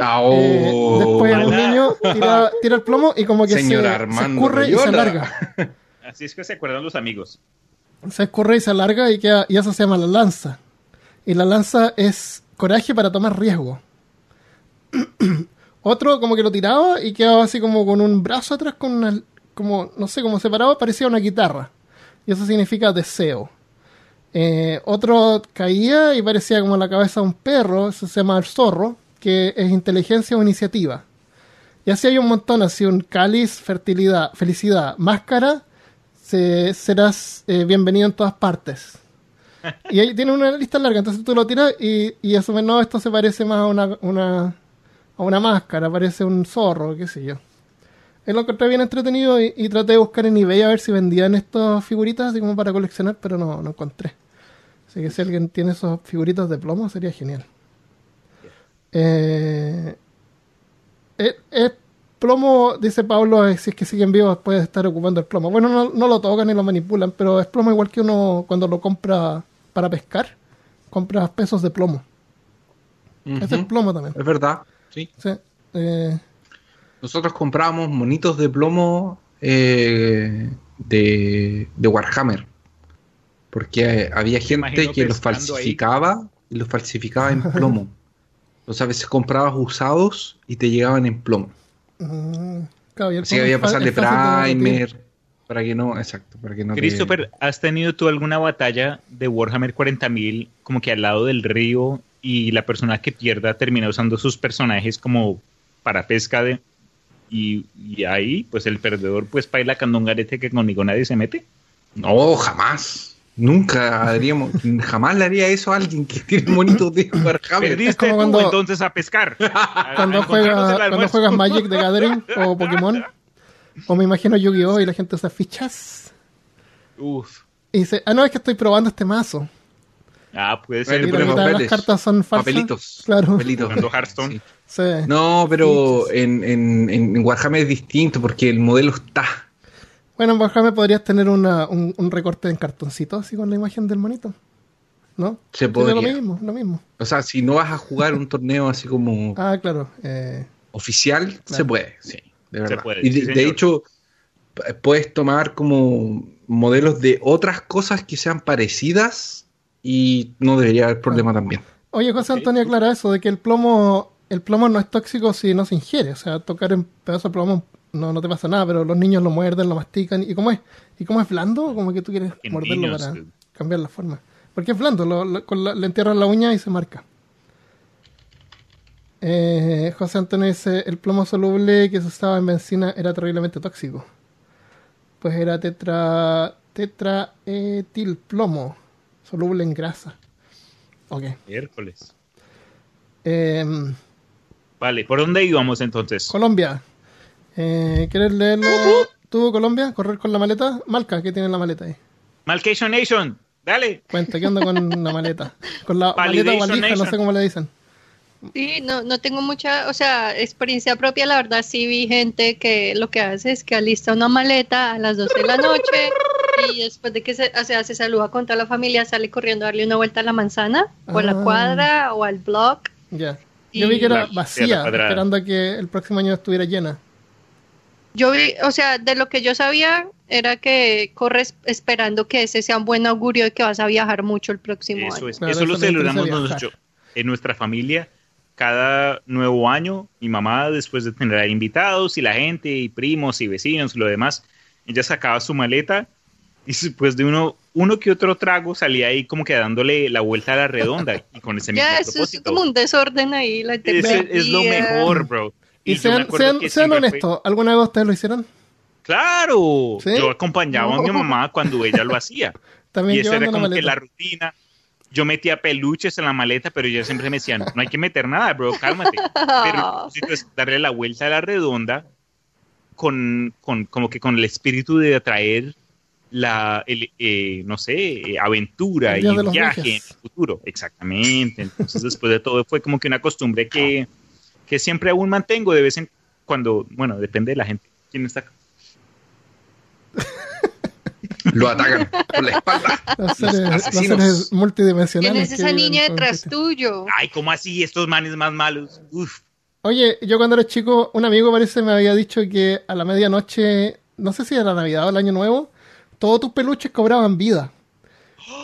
Ah, Eh, oh. después un Ojalá. niño tira, tira el plomo y como que se, Señor se Armando escurre y se alarga. Así es que se acuerdan los amigos. Se escurre y se alarga y, queda, y eso se llama la lanza. Y la lanza es coraje para tomar riesgo. Otro como que lo tiraba y quedaba así como con un brazo atrás, con una, como, no sé, como separado, parecía una guitarra. Y eso significa deseo. Eh, otro caía y parecía como la cabeza de un perro, eso se llama el zorro, que es inteligencia o iniciativa. Y así hay un montón, así un cáliz, fertilidad, felicidad, máscara, se- serás eh, bienvenido en todas partes. Y ahí tiene una lista larga, entonces tú lo tiras y, y asumes, no, esto se parece más a una, una, a una máscara, parece un zorro, qué sé yo. Él lo encontré bien entretenido y, y traté de buscar en eBay a ver si vendían estas figuritas así como para coleccionar, pero no, no encontré. Así que si alguien tiene esas figuritas de plomo sería genial. Eh, es, es plomo, dice Pablo, eh, si es que siguen vivos puede estar ocupando el plomo. Bueno, no, no lo tocan ni lo manipulan, pero es plomo igual que uno cuando lo compra para pescar, compras pesos de plomo. Ujú. Ese es plomo también. Es verdad, sí. Sí, eh, Nosotros comprábamos monitos de plomo eh, de, de Warhammer. Porque había gente que los ahí. falsificaba y los falsificaba en plomo. Entonces a veces comprabas usados y te llegaban en plomo. claro, el Así que había que pasarle primer para que no, exacto, para que no te- Christopher, ¿has tenido tú alguna batalla de Warhammer 40.000 como que al lado del río y la persona que pierda termina usando sus personajes como para pesca de... Y, y ahí, pues el perdedor pues baila candongarete que conmigo nadie se mete? No, jamás. Nunca haríamos, jamás le haría eso a alguien que tiene monitos de Warhammer. Perdiste como tú cuando- entonces a pescar. A- cuando, juega, cuando juegas Magic the Gathering o Pokémon. O me imagino Yu-Gi-Oh! y la gente usa fichas. Uf. Y dice, ah, no, es que estoy probando este mazo. Ah, puede ser. le Y la pones mitad de las cartas son falsas. Papelitos. Claro. papelitos. Jugando Hearthstone. Sí. Sí. No, pero en, en, en Warhammer es distinto porque el modelo está. Bueno, en Warhammer podrías tener una, un, un recorte en cartoncito, así con la imagen del monito. ¿No? Se podría. lo mismo, lo mismo. O sea, si no vas a jugar un torneo así como Ah, claro. Eh, oficial, se puede, sí, de verdad. puede, y de, sí, de señor. hecho, puedes tomar como modelos de otras cosas que sean parecidas y no debería haber problema también. Oye, José Antonio aclara eso, de que el plomo, el plomo no es tóxico si no se ingiere. O sea, tocar un pedazo de plomo no, no te pasa nada, pero los niños lo muerden, lo mastican. ¿Y cómo es? ¿Y cómo es blando? Como que tú quieres En morderlo niños, para eh. cambiar la forma. Porque es blando, lo- lo- con la- le entierran la uña y se marca. Eh, José Antonio dice, el plomo soluble que se usaba en benzina era terriblemente tóxico. Pues era tetra tetraetilplomo, soluble en grasa. Ok. Miércoles. Em, Vale, ¿por dónde íbamos entonces? Colombia. Eh, ¿Quieres leerlo tú, Colombia? ¿Correr con la maleta? Malca, ¿qué tiene en la maleta ahí? Malcation Nation, dale. Cuenta, ¿qué onda con la maleta? Con la maleta valija, no sé cómo le dicen. Sí, no, no tengo mucha, o sea, experiencia propia, la verdad sí vi gente que lo que hace es que alista una maleta a las 12 de la noche y después de que se, o sea, se saluda con toda la familia, sale corriendo a darle una vuelta a la manzana o a la Ah. cuadra o al blog. Ya. Y- Yo vi que era vacía, esperando a que el próximo año estuviera llena. Yo vi, o sea, de lo que yo sabía era que corres esperando que ese sea un buen augurio de que vas a viajar mucho el próximo Eso año. es, Claro, eso lo eso celebramos nosotros en nuestra familia. Cada nuevo año, mi mamá, después de tener invitados y la gente, y primos y vecinos y lo demás, ella sacaba su maleta y después de uno, uno que otro trago salía ahí como que dándole la vuelta a la redonda y con ese mismo Ya, eso es propósito. como un desorden ahí, la Ese es lo mejor, bro. Y, me sean, sean, que sean siempre fue- honestos, ¿alguna vez ustedes lo hicieron? Claro, ¿Sí? yo acompañaba a mi mamá cuando ella lo hacía. También y esa era como que la rutina. Yo metía peluches en la maleta, pero ella siempre me decían, no hay que meter nada, bro, cálmate. Pero propósito es darle la vuelta a la redonda con, con como que con el espíritu de atraer la, el, eh, no sé, eh, aventura El y los viaje en el futuro. Exactamente. Entonces, después de todo, fue como que una costumbre que, que siempre aún mantengo de vez en cuando, bueno, depende de la gente. ¿Quién está acá? Lo atacan por la espalda. Los seres, los asesinos. multidimensionales. ¿Quién es esa niña detrás tuyo? Ay, ¿cómo así? Estos manes más malos. Uf. Oye, yo cuando era chico, un amigo parece me había dicho que a la medianoche, no sé si era Navidad o el Año Nuevo, todos tus peluches cobraban vida.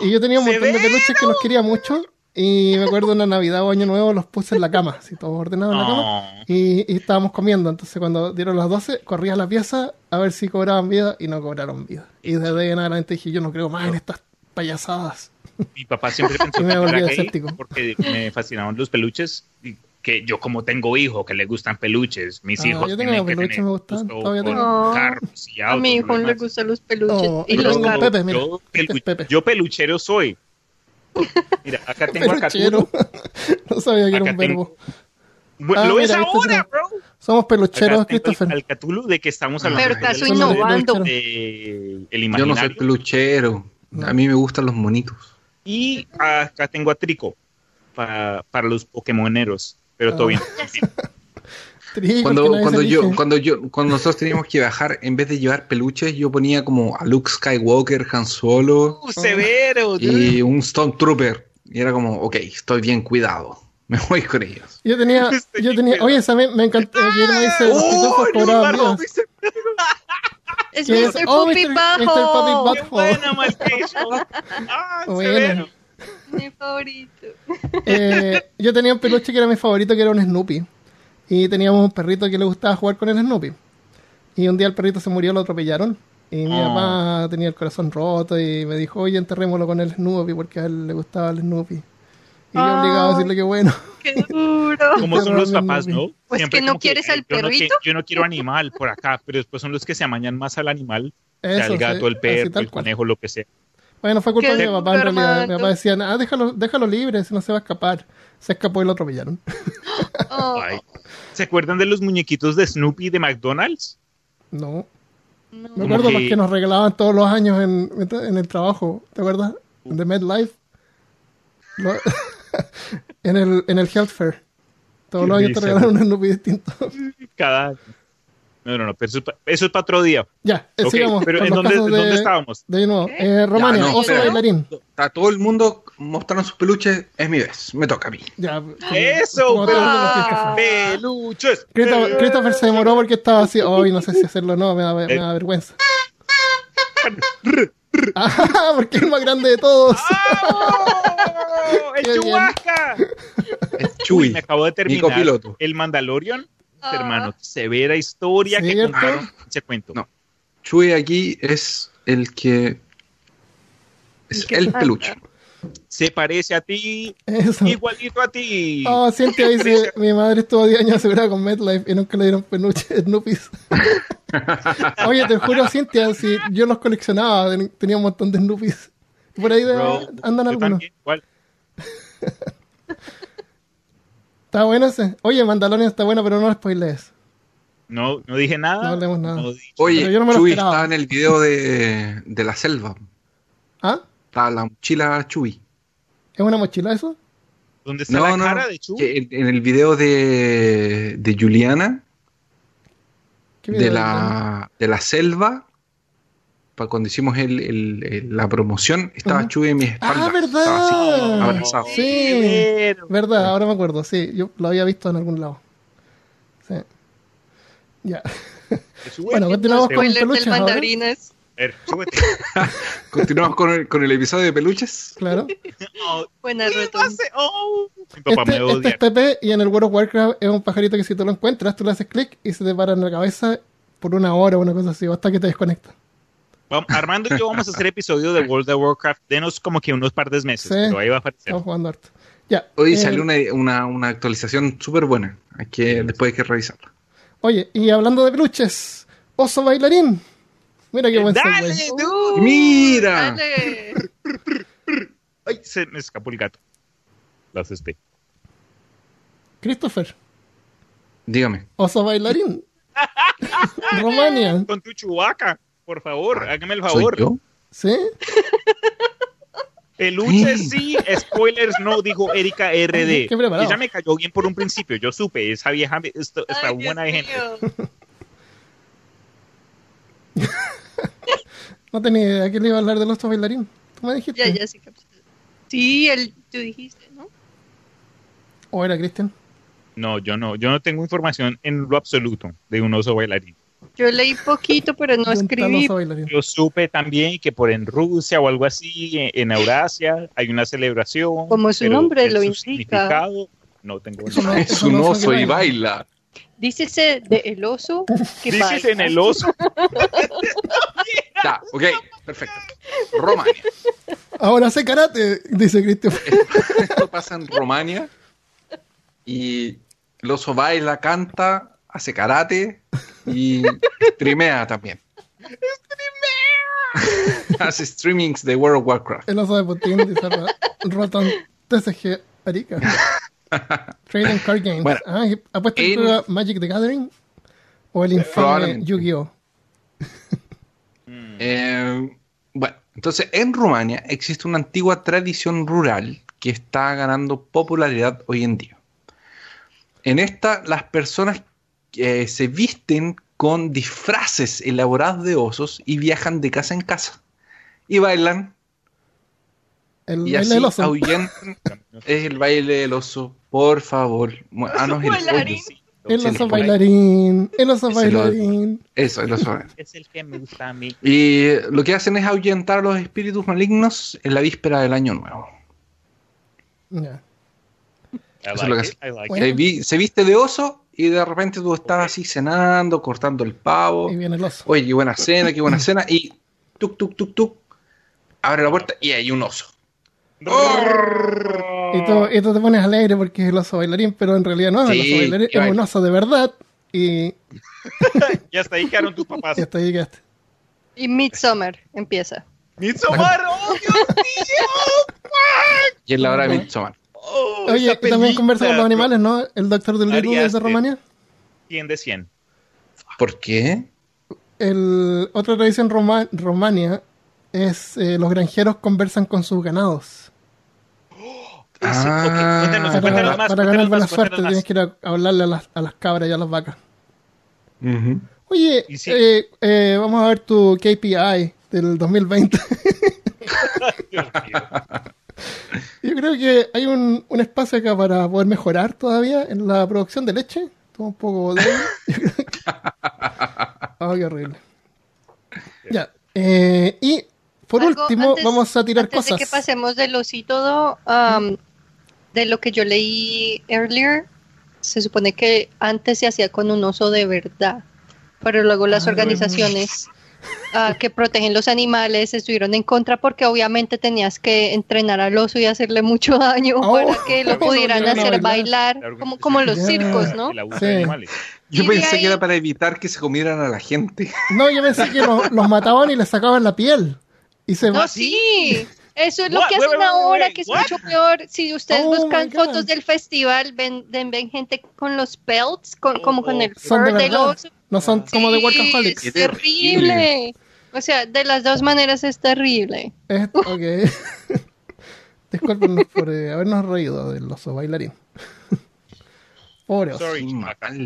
Y yo tenía un montón de peluches que los quería mucho. Y me acuerdo una Navidad o Año Nuevo los puse en la cama, así todos ordenados en la cama. Y, y estábamos comiendo. Entonces cuando dieron las 12, corría a la pieza a ver si cobraban vida y no cobraron vida. Y desde ahí en adelante dije, yo no creo más en estas payasadas. Mi papá siempre pensó me que volví era gay escéptico. porque me fascinaban los peluches y que yo como tengo hijos que les gustan peluches, mis Ah, hijos yo tengo tienen que peluches, tener me gustan, gusto todavía tengo. carros y A autos mi y hijo le gustan los peluches Oh, y yo los carros. Pepe, mira. yo, Este es yo peluchero soy. Mira, acá tengo a. Catulo. no sabía que era Acá un tengo- verbo. Bueno, Ah, lo es mira, este ahora, tengo- bro. Somos Acá pelucheros, tengo Christopher. al Catulo de que estamos hablando. Pero de caso la- Somos innovando. de el Yo no soy imaginario. peluchero. A mí me gustan los monitos. Y acá tengo a Trico para, para los Pokémoneros. Pero todo bien. Cuando, cuando yo, cuando yo, cuando nosotros teníamos que viajar, en vez de llevar peluches, yo ponía como a Luke Skywalker, Han Solo Uh, severo. y un Stormtrooper. Y era como, ok, estoy bien cuidado. Me voy con ellos. Yo tenía, yo tenía, oye, esa me, me encantó. Guillermo dice, los ¡Oh, pitufos? Es. Mr. Oh, Puppy. Bajo. Puppy ¡Qué Malcation! ¡Ah, Bueno. severo! Mi favorito. Eh, yo tenía un peluche que era mi favorito, que era un Snoopy. Y teníamos un perrito que le gustaba jugar con el Snoopy. Y un día el perrito se murió, lo atropellaron. Y mi Oh. papá tenía el corazón roto y me dijo, oye, enterrémoslo con el Snoopy porque a él le gustaba el Snoopy. Y yo Ah. obligado a decirle que bueno. Qué duro. Como son los papás, ¿no? Pues Siempre que no quieres "Ay, al yo no perrito". yo no quiero animal por acá, pero después son los que se amañan más al animal, Eso, el gato, sí, el perro, el cual. conejo, lo que sea. Bueno, fue culpa de mi papá en realidad. Mi papá decía, ah, déjalo, déjalo libre, si no se va a escapar. Se escapó y lo atropellaron. Oh, Ay. ¿Se acuerdan de los muñequitos de Snoopy de McDonald's? No. no. Me acuerdo los que- nos regalaban todos los años en, en el trabajo. ¿Te acuerdas? De MedLife. Lo- en, el, en el Health Fair. Todos los años te regalaron un Snoopy distinto. Cada año. No, no, no, pero eso es, pa- eso es para otro día. ya, eh, Ok, sigamos. pero ¿en dónde, casos de, dónde estábamos? De nuevo. Eh, Romania, Ya, no, oso espera. bailarín. Está todo el mundo mostrando sus peluches. Es mi vez. Me toca a mí. Ya, ¡Eso, Ah. Christopher. ¡Peluches! Christopher, Christopher se demoró porque estaba así. Hoy no sé si hacerlo o no, me da, me da vergüenza. Ah, porque es el más grande de todos. ¡Oh! ¡El Uy, Chuy. me acabo de mi terminar el Mandalorian hermano. Severa historia que ¿Cierto? contaron en ese cuento. No. Chuy aquí es el que. Es El que peluche. Se parece a ti, Eso. igualito a ti. Oh, Cintia dice, mi madre estuvo 10 años asegurada con MetLife y nunca le dieron peluche Snoopys. Oye, te juro, Cintia, si yo los coleccionaba, ten- tenía un montón de Snoopys. Por ahí de- Bro, andan algunos. también, igual. Está bueno ese. Oye, Mandalorian está bueno, pero no lo spoilees. No, no dije nada. No hablemos nada. No dije- Oye, Pero yo no me lo Chuy esperaba. estaba en el video de, de la selva. ¿Ah? Estaba la mochila Chuy. ¿Es una mochila eso? ¿Dónde está No, la no, cara de Chu? que en, el video de, de Juliana, ¿Qué video de la, de la selva, para cuando hicimos el, el- el- la promoción, estaba Ujú. Chuy en mi espalda. Ah, Estaba así, ¿verdad? abrazado. Sí. Verdad, ahora me acuerdo. Sí, yo lo había visto en algún lado. Sí. Ya. Bueno, continuamos con ver, súbete. Continuamos con el, con el episodio de peluches. Claro. Oh, Buena. Oh, mi papá Este, me este es Pepe y en el World of Warcraft es un pajarito que si tú lo encuentras, tú le haces clic y se te para en la cabeza por una hora o una cosa así, o hasta que te desconecta. Vamos- Armando y yo vamos a hacer episodio de World of Warcraft. Denos como que unos par de meses, Sí. pero ahí va a aparecer. Estamos jugando harto. Ya. Hoy eh, salió una, una, una actualización súper buena. Hay que, después hay que revisarla. Oye, y hablando de peluches, oso bailarín. Mira qué buen ¡Dale, dude! ¡Mira! Dale. Ay, se me escapó el gato. Lo asusté. Christopher, Dígame. oso bailarín. Romania. Con tu chubaca, por favor, hágame el ¿Soy favor. yo? ¿Sí? Peluche sí, spoilers no, dijo Erika RD. Ella me cayó bien por un principio, yo supe, esa vieja está Ay, Dios buena de gente. mío. No tenía idea que le iba a hablar del oso bailarín. Tú me dijiste. Ya, ya sí. capté. Sí, el, tú dijiste, ¿no? ¿O era Cristian? No, yo no, yo no tengo información en lo absoluto de un oso bailarín. Yo leí poquito, pero no escribí. Yo supe también que por en Rusia o algo así, en, en Eurasia, hay una celebración. Como su nombre de lo su indica. no tengo nada. Es un oso y baila. Dícese de el oso que Dices baila. en el oso. Ya, ok, perfecto. Romania. Ahora sé karate, dice Cristian. Esto pasa en Romania. Y el oso baila, canta, hace karate y streamea también. hace streamings de World of Warcraft. El oso de Putin, dice Rotom TCG Arica. Trading Card Games. Bueno, ah, ¿Apuesta juega Magic the Gathering? ¿O el infame. Yu-Gi-Oh? Eh, bueno, entonces en Rumania existe una antigua tradición rural que está ganando popularidad hoy en día. En esta, las personas eh, se visten con disfraces elaborados de osos y viajan de casa en casa. Y bailan El y baile así del oso. ahuyentan. Es el baile del oso, por favor. Ah, es el bailarín. oso. El oso bailarín. El oso bailarín. Eso, el oso. Es el que me gusta a mí. Y lo que hacen es ahuyentar a los espíritus malignos en la víspera del año nuevo. Ya. I Eso es like like Bueno. se viste de oso y de repente tú estás así cenando, cortando el pavo. Y viene el oso. Oye, qué buena cena, qué buena cena. Y tuk, tuk, tuk, tuk. Abre la puerta y hay un oso. Y tú, y tú te pones alegre porque es el oso bailarín, pero en realidad no es el oso bailarín, es un oso de verdad. Y, Y hasta ahí quedaron tus papás. y hasta ahí quedaste. Y Midsummer empieza. ¡Midsommar! ¡Oh, Dios mío! Y es la hora de. Midsommar. Oh, Oye, también conversa con los animales, ¿no? El doctor del Little es de Aster. Romania. 100 de 100. ¿Por qué? El, otra tradición roma- romania es eh, los granjeros conversan con sus ganados. Ah. Cuéntanos, Para, cuéntanos más, para cuéntanos ganar buena más, suerte tienes que ir a hablarle a las, a las cabras y a las vacas. Oye, eh, eh, vamos a ver tu KPI del 2020. más. Dios mío. Yo creo que hay un, un espacio acá para poder mejorar todavía en la producción de leche. Todo un poco débil. Yo creo que- Ah, qué horrible. Ya. eh, y por Algo último, antes- vamos a tirar antes cosas. de que pasemos del osito, um, de lo que yo leí earlier, se supone que antes se hacía con un oso de verdad, pero luego las Ah, organizaciones ah, que protegen los animales estuvieron en contra porque obviamente tenías que entrenar al oso y hacerle mucho daño Oh, para que lo pudieran hacer bailar, que como, como los Ya. circos, ¿no? El Sí. de animales. Yo pensé ahí- que era para evitar que se comieran a la gente. No, yo pensé que lo- los mataban y les sacaban la piel. Y se No, sí. Eso es lo What? que hacen wait, wait, ahora, wait, que es what? mucho peor. Si ustedes Oh, buscan fotos del festival, ven, ven, ven gente con los pelts, con, como con el son de fur del oso. No son como de Sí, Workaholics. Es terrible. O sea, de las dos maneras es terrible. Es- ok. Discúlpenos por eh, habernos reído del oso bailarín. Pobre oso. Sorry.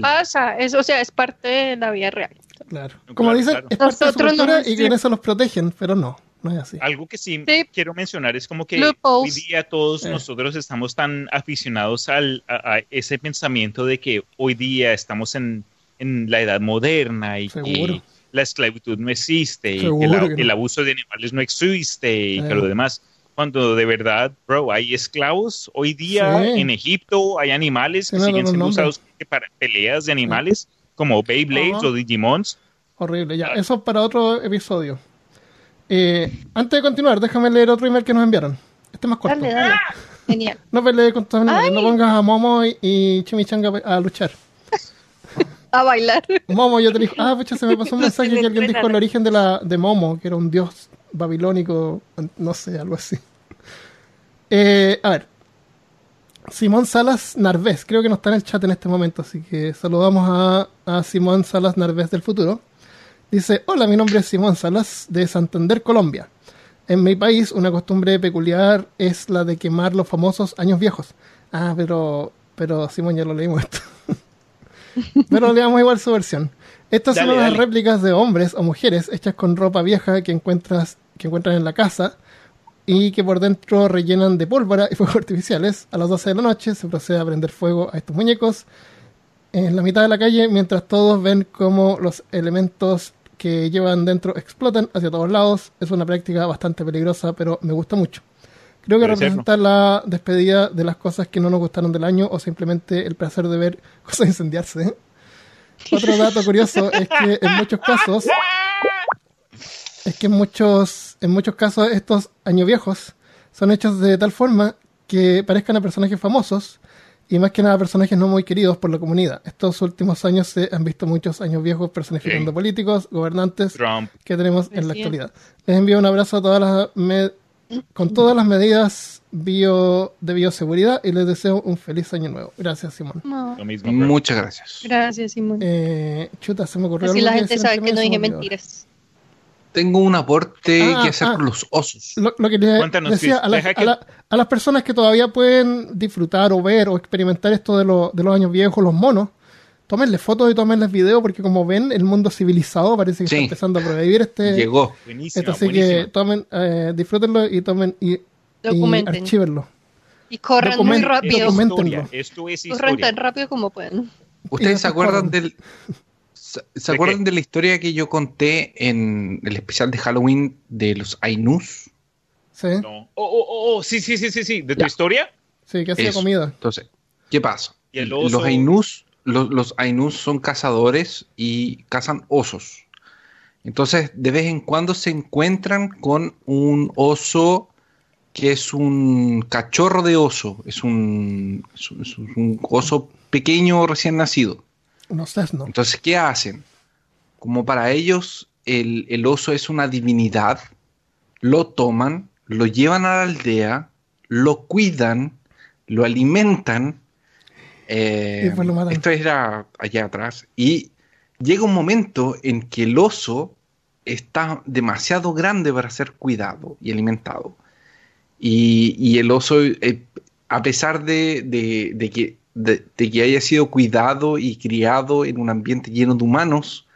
Pasa, es, o sea, es parte de la vida real. Claro. Claro, Como dicen, claro. es parte de su no, cultura y sí. que con eso los protegen, pero no, no es así. Algo que sí, Sí. quiero mencionar es como que hoy día todos Eh. nosotros estamos tan aficionados al, a, a ese pensamiento de que hoy día estamos en, en la edad moderna y Seguro. que la esclavitud no existe y Seguro que, la- que no. el abuso de animales no existe y que lo demás. Cuando de verdad, bro, hay esclavos hoy día Sí. en Egipto, hay animales que siguen siendo usados para peleas de animales como Beyblades Ajá. o Digimons. Horrible, ya. Eso para otro episodio. Eh, antes de continuar, déjame leer otro email que nos enviaron. Este es más corto. Dale, dale. Genial. No pelees con tus animales, Ay. no pongas a Momo y, y Chimichanga a luchar. A bailar. Momo, yo te digo, ah, pucha, se me pasó un mensaje que alguien dijo el origen de, la, de Momo, que era un dios babilónico, no sé, algo así. Eh, a ver, Simón Salas Narvés, creo que no está en el chat en este momento, así que saludamos a, a Simón Salas Narvés del futuro. Dice, hola, mi nombre es Simón Salas de Santander, Colombia. En mi país una costumbre peculiar es la de quemar los famosos años viejos. Ah, pero, pero Simón ya lo leímos esto. Pero leamos igual su versión. Estas Dale, son las dale. réplicas de hombres o mujeres hechas con ropa vieja que encuentras que encuentran en la casa y que por dentro rellenan de pólvora y fuegos artificiales. A las 12 de la noche se procede a prender fuego a estos muñecos en la mitad de la calle mientras todos ven cómo los elementos que llevan dentro explotan hacia todos lados. Es una práctica bastante peligrosa, pero me gusta mucho. Creo que Debe serlo. representa la despedida de las cosas que no nos gustaron del año o simplemente el placer de ver cosas incendiarse. Otro dato curioso es que en muchos casos es que en muchos en muchos casos estos años viejos son hechos de tal forma que parezcan a personajes famosos y más que nada personajes no muy queridos por la comunidad. Estos últimos años se han visto muchos años viejos personificando Sí. políticos, gobernantes Trump. que tenemos en la actualidad. Les envío un abrazo a todas las con todas las medidas bio de bioseguridad y les deseo un feliz año nuevo. Gracias, Simón. No. Lo mismo. bro. Muchas gracias. Gracias, Simón. Eh, chuta, se me ocurrió Así la gente sabe que no dije mentiras. Tengo un aporte Ah, que hacer ah. con los osos. Lo, lo que les Cuéntanos, decía a, que- a la- a las personas que todavía pueden disfrutar o ver o experimentar esto de, lo- de los años viejos, los monos, tómenle fotos y tómenles videos porque como ven, el mundo civilizado parece que Sí. está empezando a prohibir este... Llegó. Buenísima, esto, así que tomen, eh, disfrútenlo y tomen y, y Documenten. archívenlo. Y corran muy rápido. Esto es Corran historia. tan rápido como puedan. ¿Ustedes se acuerdan corren. del... ¿Se se ¿De acuerdan de la historia que yo conté en el especial de Halloween de los Ainus? Sí, No. Oh, oh, oh, oh, sí, sí, sí, sí, sí. ¿De tu Ya. historia? sí, que hacía Eso. comida. Entonces, ¿qué pasa? Y el oso- Los Ainus, los, los Ainus son cazadores y cazan osos. Entonces, de vez en cuando se encuentran con un oso que es un cachorro de oso, es un, es un- es un oso pequeño recién nacido. No sé, no. Entonces, ¿qué hacen? Como para ellos el, el oso es una divinidad, lo toman, lo llevan a la aldea, lo cuidan, lo alimentan. Eh, lo esto era allá atrás. Y llega un momento en que el oso está demasiado grande para ser cuidado y alimentado. Y, y el oso, eh, a pesar de, de- de que, de, de que haya sido cuidado y criado en un ambiente lleno de humanos,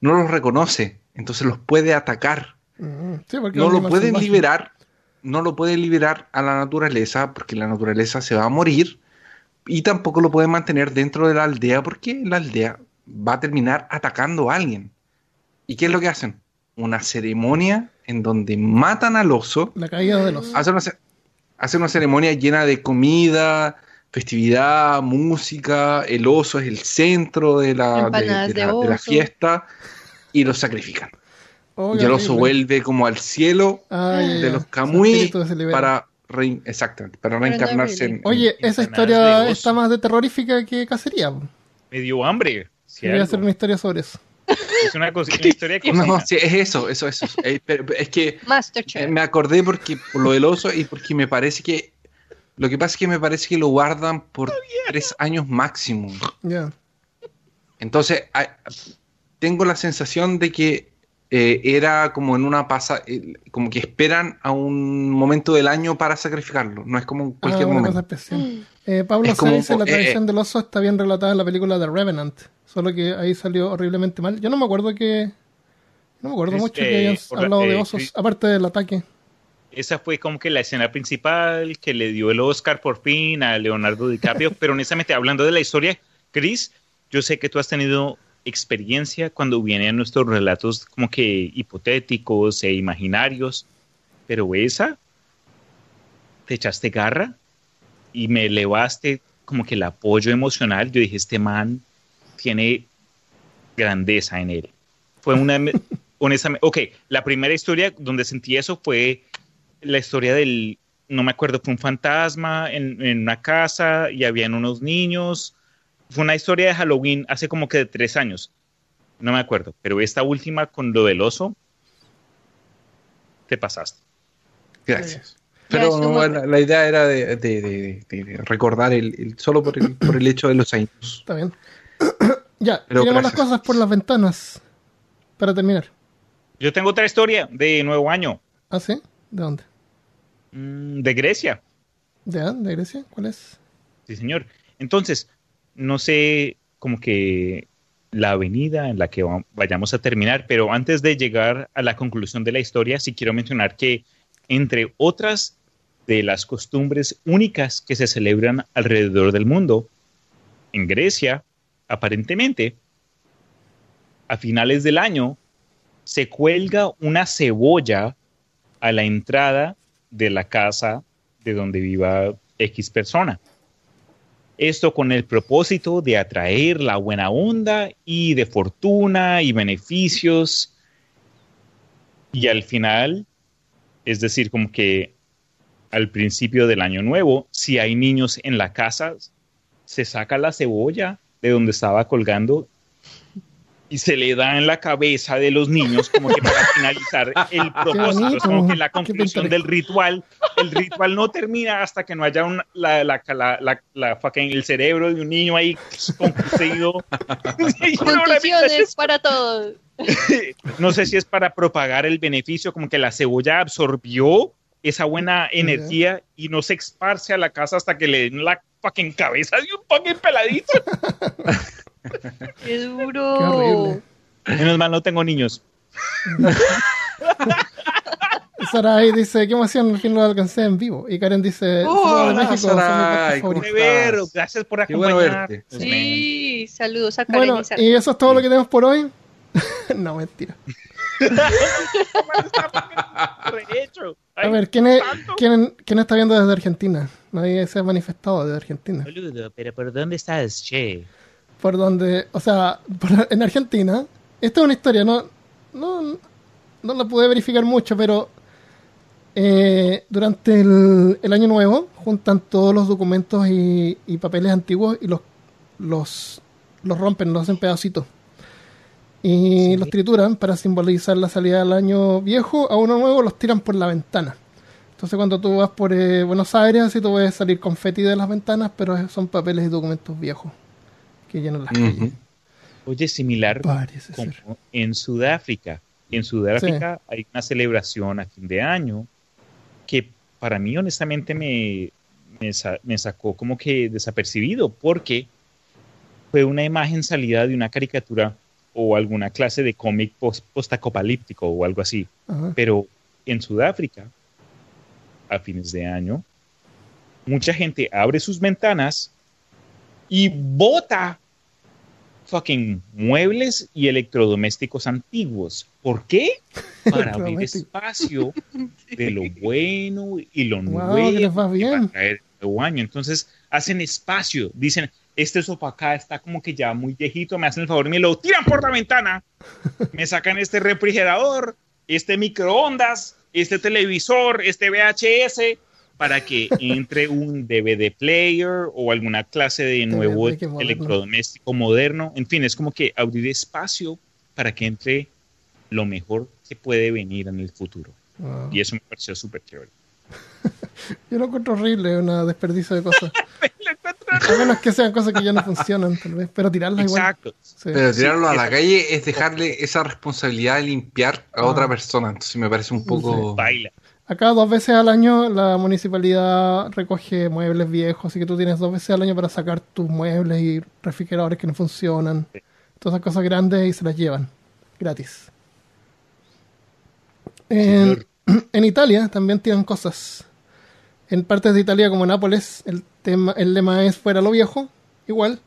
no los reconoce. Entonces los puede atacar. Mm, sí, No lo pueden liberar. No lo pueden liberar a la naturaleza porque la naturaleza se va a morir. Y tampoco lo pueden mantener dentro de la aldea porque la aldea va a terminar atacando a alguien. ¿Y qué es lo que hacen? Una ceremonia en donde matan al oso La caída de los... Hace una, ce- hace una ceremonia llena de comida, festividad, música, el oso es el centro de la, de, Empanadas de de la, de la oso. fiesta y lo sacrifican. Oh, y el oso horrible. vuelve como al cielo de los libera. para rein- exactamente, para reencarnarse en, Oye, esa historia está más de terrorífica que cacería. Me dio hambre. si Voy a hacer una historia sobre eso. Es una, cosa, una historia de cocina. No, sí, es eso, eso, eso. Eh, pero- pero es que eh, me acordé porque por lo del oso y porque me parece que lo que pasa es que me parece que lo guardan por tres años máximo. Ya. Entonces, a- tengo la sensación de que eh, era como en una pasa, eh, como que esperan a un momento del año para sacrificarlo. No es como en cualquier Ah, momento. especial. Eh, Pablo se dice la eh, tradición eh. del oso está bien relatada en la película The Revenant, solo que ahí salió horriblemente mal. Yo no me acuerdo que no me acuerdo Es, mucho eh, que hayan hablado de osos, aparte del ataque. Esa fue como que la escena principal que le dio el Oscar por fin a Leonardo DiCaprio. pero honestamente, hablando de la historia, Chris, yo sé que tú has tenido experiencia cuando vienen nuestros relatos como que hipotéticos e imaginarios, pero esa, te echaste garra y me elevaste como que el apoyo emocional. Yo dije, este man tiene grandeza en él. Fue una, honestamente, ok, la primera historia donde sentí eso fue la historia del, no me acuerdo, fue un fantasma en, en una casa y habían unos niños. Fue una historia de Halloween hace como que de tres años. No me acuerdo, pero esta última con lo del oso, te pasaste. Gracias. Pero no- bueno, la idea era de, de- de- de- de recordar el, el- solo por el, por el hecho de los años. Está bien. ya, Pero tiremos las gracias. cosas por las ventanas para terminar. Yo tengo otra historia de Nuevo Año, ¿Ah, sí? ¿De dónde? mm, de Grecia. ¿De, ¿De Grecia? ¿Cuál es? Sí, señor. Entonces, no sé como que la avenida en la que va- vayamos a terminar, pero antes de llegar a la conclusión de la historia, sí quiero mencionar que, entre otras de las costumbres únicas que se celebran alrededor del mundo, en Grecia, aparentemente, a finales del año, se cuelga una cebolla a la entrada de la casa de donde viva X persona. Esto con el propósito de atraer la buena onda y de fortuna y beneficios. Y al final, es decir, como que al principio del año nuevo, si hay niños en la casa, se saca la cebolla de donde estaba colgando y se le da en la cabeza de los niños como que para finalizar el propósito. Es como que la conclusión del ritual. El ritual no termina hasta que no haya un- la, la, la, la- la fucking- el cerebro de un niño ahí mira, Conclusiones para todos. no sé si es para propagar el beneficio, como que la cebolla absorbió esa buena energía y no se esparce a la casa hasta que le den la fucking cabeza de un fucking peladito. Qué duro. Qué horrible. Menos mal no tengo niños. Sarai dice, qué emoción, al fin lo alcancé en vivo. Y Karen dice, Hola, saludos de México, son mis Sarai, ¿cómo favoritos". Severo, gracias por Qué bueno acompañar. verte. Sí, saludos a Karen Bueno, y y eso es todo lo que tenemos por hoy. no, mentira. A ver, ¿quién, es, quién está viendo desde Argentina? Nadie se ha manifestado desde Argentina. Boludo, pero ¿por dónde estás, che? Por donde, o sea, por- en Argentina, esta es una historia, no, no, no la pude verificar mucho, pero eh, durante el, el año nuevo juntan todos los documentos y, y papeles antiguos y los, los, los rompen, los hacen pedacitos. Y Sí. los trituran para simbolizar la salida del año viejo a uno nuevo, los tiran por la ventana. Entonces cuando tú vas por eh, Buenos Aires, así tú puedes salir confeti de las ventanas, pero son papeles y documentos viejos que llenan las calles. Ujú. Oye, similar Parece como ser. en Sudáfrica. En Sudáfrica hay una celebración a fin de año que para mí honestamente me, me, sa- me sacó como que desapercibido porque fue una imagen salida de una caricatura o alguna clase de cómic post- postapocalíptico o algo así. Ajá. Pero en Sudáfrica, a fines de año, mucha gente abre sus ventanas y bota fucking muebles y electrodomésticos antiguos. ¿Por qué? Para abrir espacio de lo bueno y lo Wow, nuevo que va a nuevo año. Entonces hacen espacio, dicen, este sofá acá está como que ya muy viejito, me hacen el favor y me lo tiran por la ventana, me sacan este refrigerador, este microondas, este televisor, este VHS, para que entre un DVD player o alguna clase de nuevo electrodoméstico moderno. En fin, es como que abrir espacio para que entre lo mejor que puede venir en el futuro. Ah. Y eso me pareció súper chévere. Yo lo encuentro horrible, una desperdicio de cosas. A menos que sean cosas que ya no funcionan, tal vez. Pero tirarlas igual. Exacto. sí. Pero tirarlo a la calle es dejarle esa responsabilidad de limpiar a Ah. otra persona. Entonces me parece un poco. Baila. Acá dos veces al año la municipalidad recoge muebles viejos, así que tú tienes dos veces al año para sacar tus muebles y refrigeradores que no funcionan. Todas esas cosas grandes y se las llevan gratis. En, en Italia también tienen cosas. En partes de Italia como Nápoles, el, tema, el lema es fuera lo viejo, igual,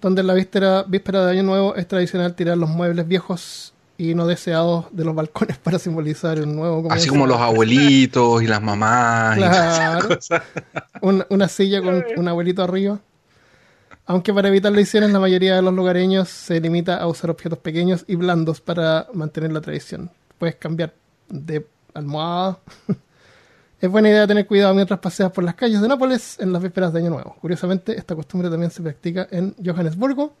donde en la víspera, víspera de Año Nuevo es tradicional tirar los muebles viejos y no deseados de los balcones para simbolizar el nuevo Así comienzo. como los abuelitos y las mamás. y esas Claro. cosas. Un- una silla con un abuelito arriba. Aunque para evitar lesiones, la mayoría de los lugareños se limita a usar objetos pequeños y blandos para mantener la tradición. Puedes cambiar de almohada. Es buena idea tener cuidado mientras paseas por las calles de Nápoles en las vísperas de Año Nuevo. Curiosamente, esta costumbre también se practica en Johannesburgo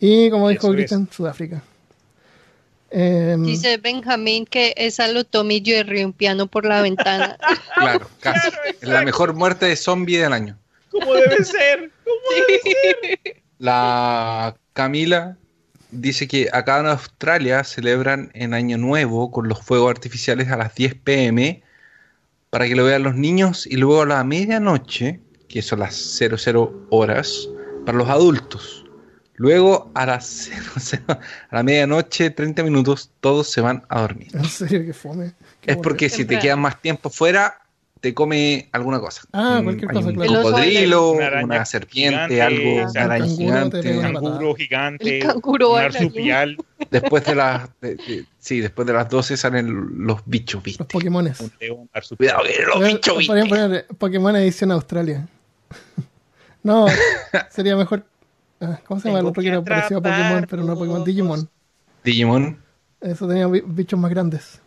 y, como dijo Eso es. Cristian, Sudáfrica. Em, Dice Benjamín que esa lo Tommy Jerry un piano por la ventana. Claro, casi. Es la mejor muerte de zombie del año. ¿Cómo debe ser? La Camila dice que acá en Australia celebran en Año Nuevo con los fuegos artificiales a las 10 pm para que lo vean los niños y luego a la medianoche, que son las 00 horas, para los adultos. Luego a las 00, a la medianoche, 30 minutos, todos se van a dormir. En serio, que fome. Qué Es porque si te quedan más tiempo fuera, te come alguna cosa. Ah, Un- cualquier cosa, un claro. Cocodrilo, Una una serpiente, gigante, algo, un una araña gigante. Un canguro gigante, El canguro un marsupial, Después de las de- de- sí, después de las 12 salen los bichos, ¿viste? Los Pokémones. un león marsupial. Cuidado los bichos, ¿viste? podrían poner Pokémon edición Australia. no, sería mejor. ¿Cómo se llama el otro que era parecido a Pokémon, pero no Pokémon? Digimon. Digimon. Eso tenía bi- bichos más grandes.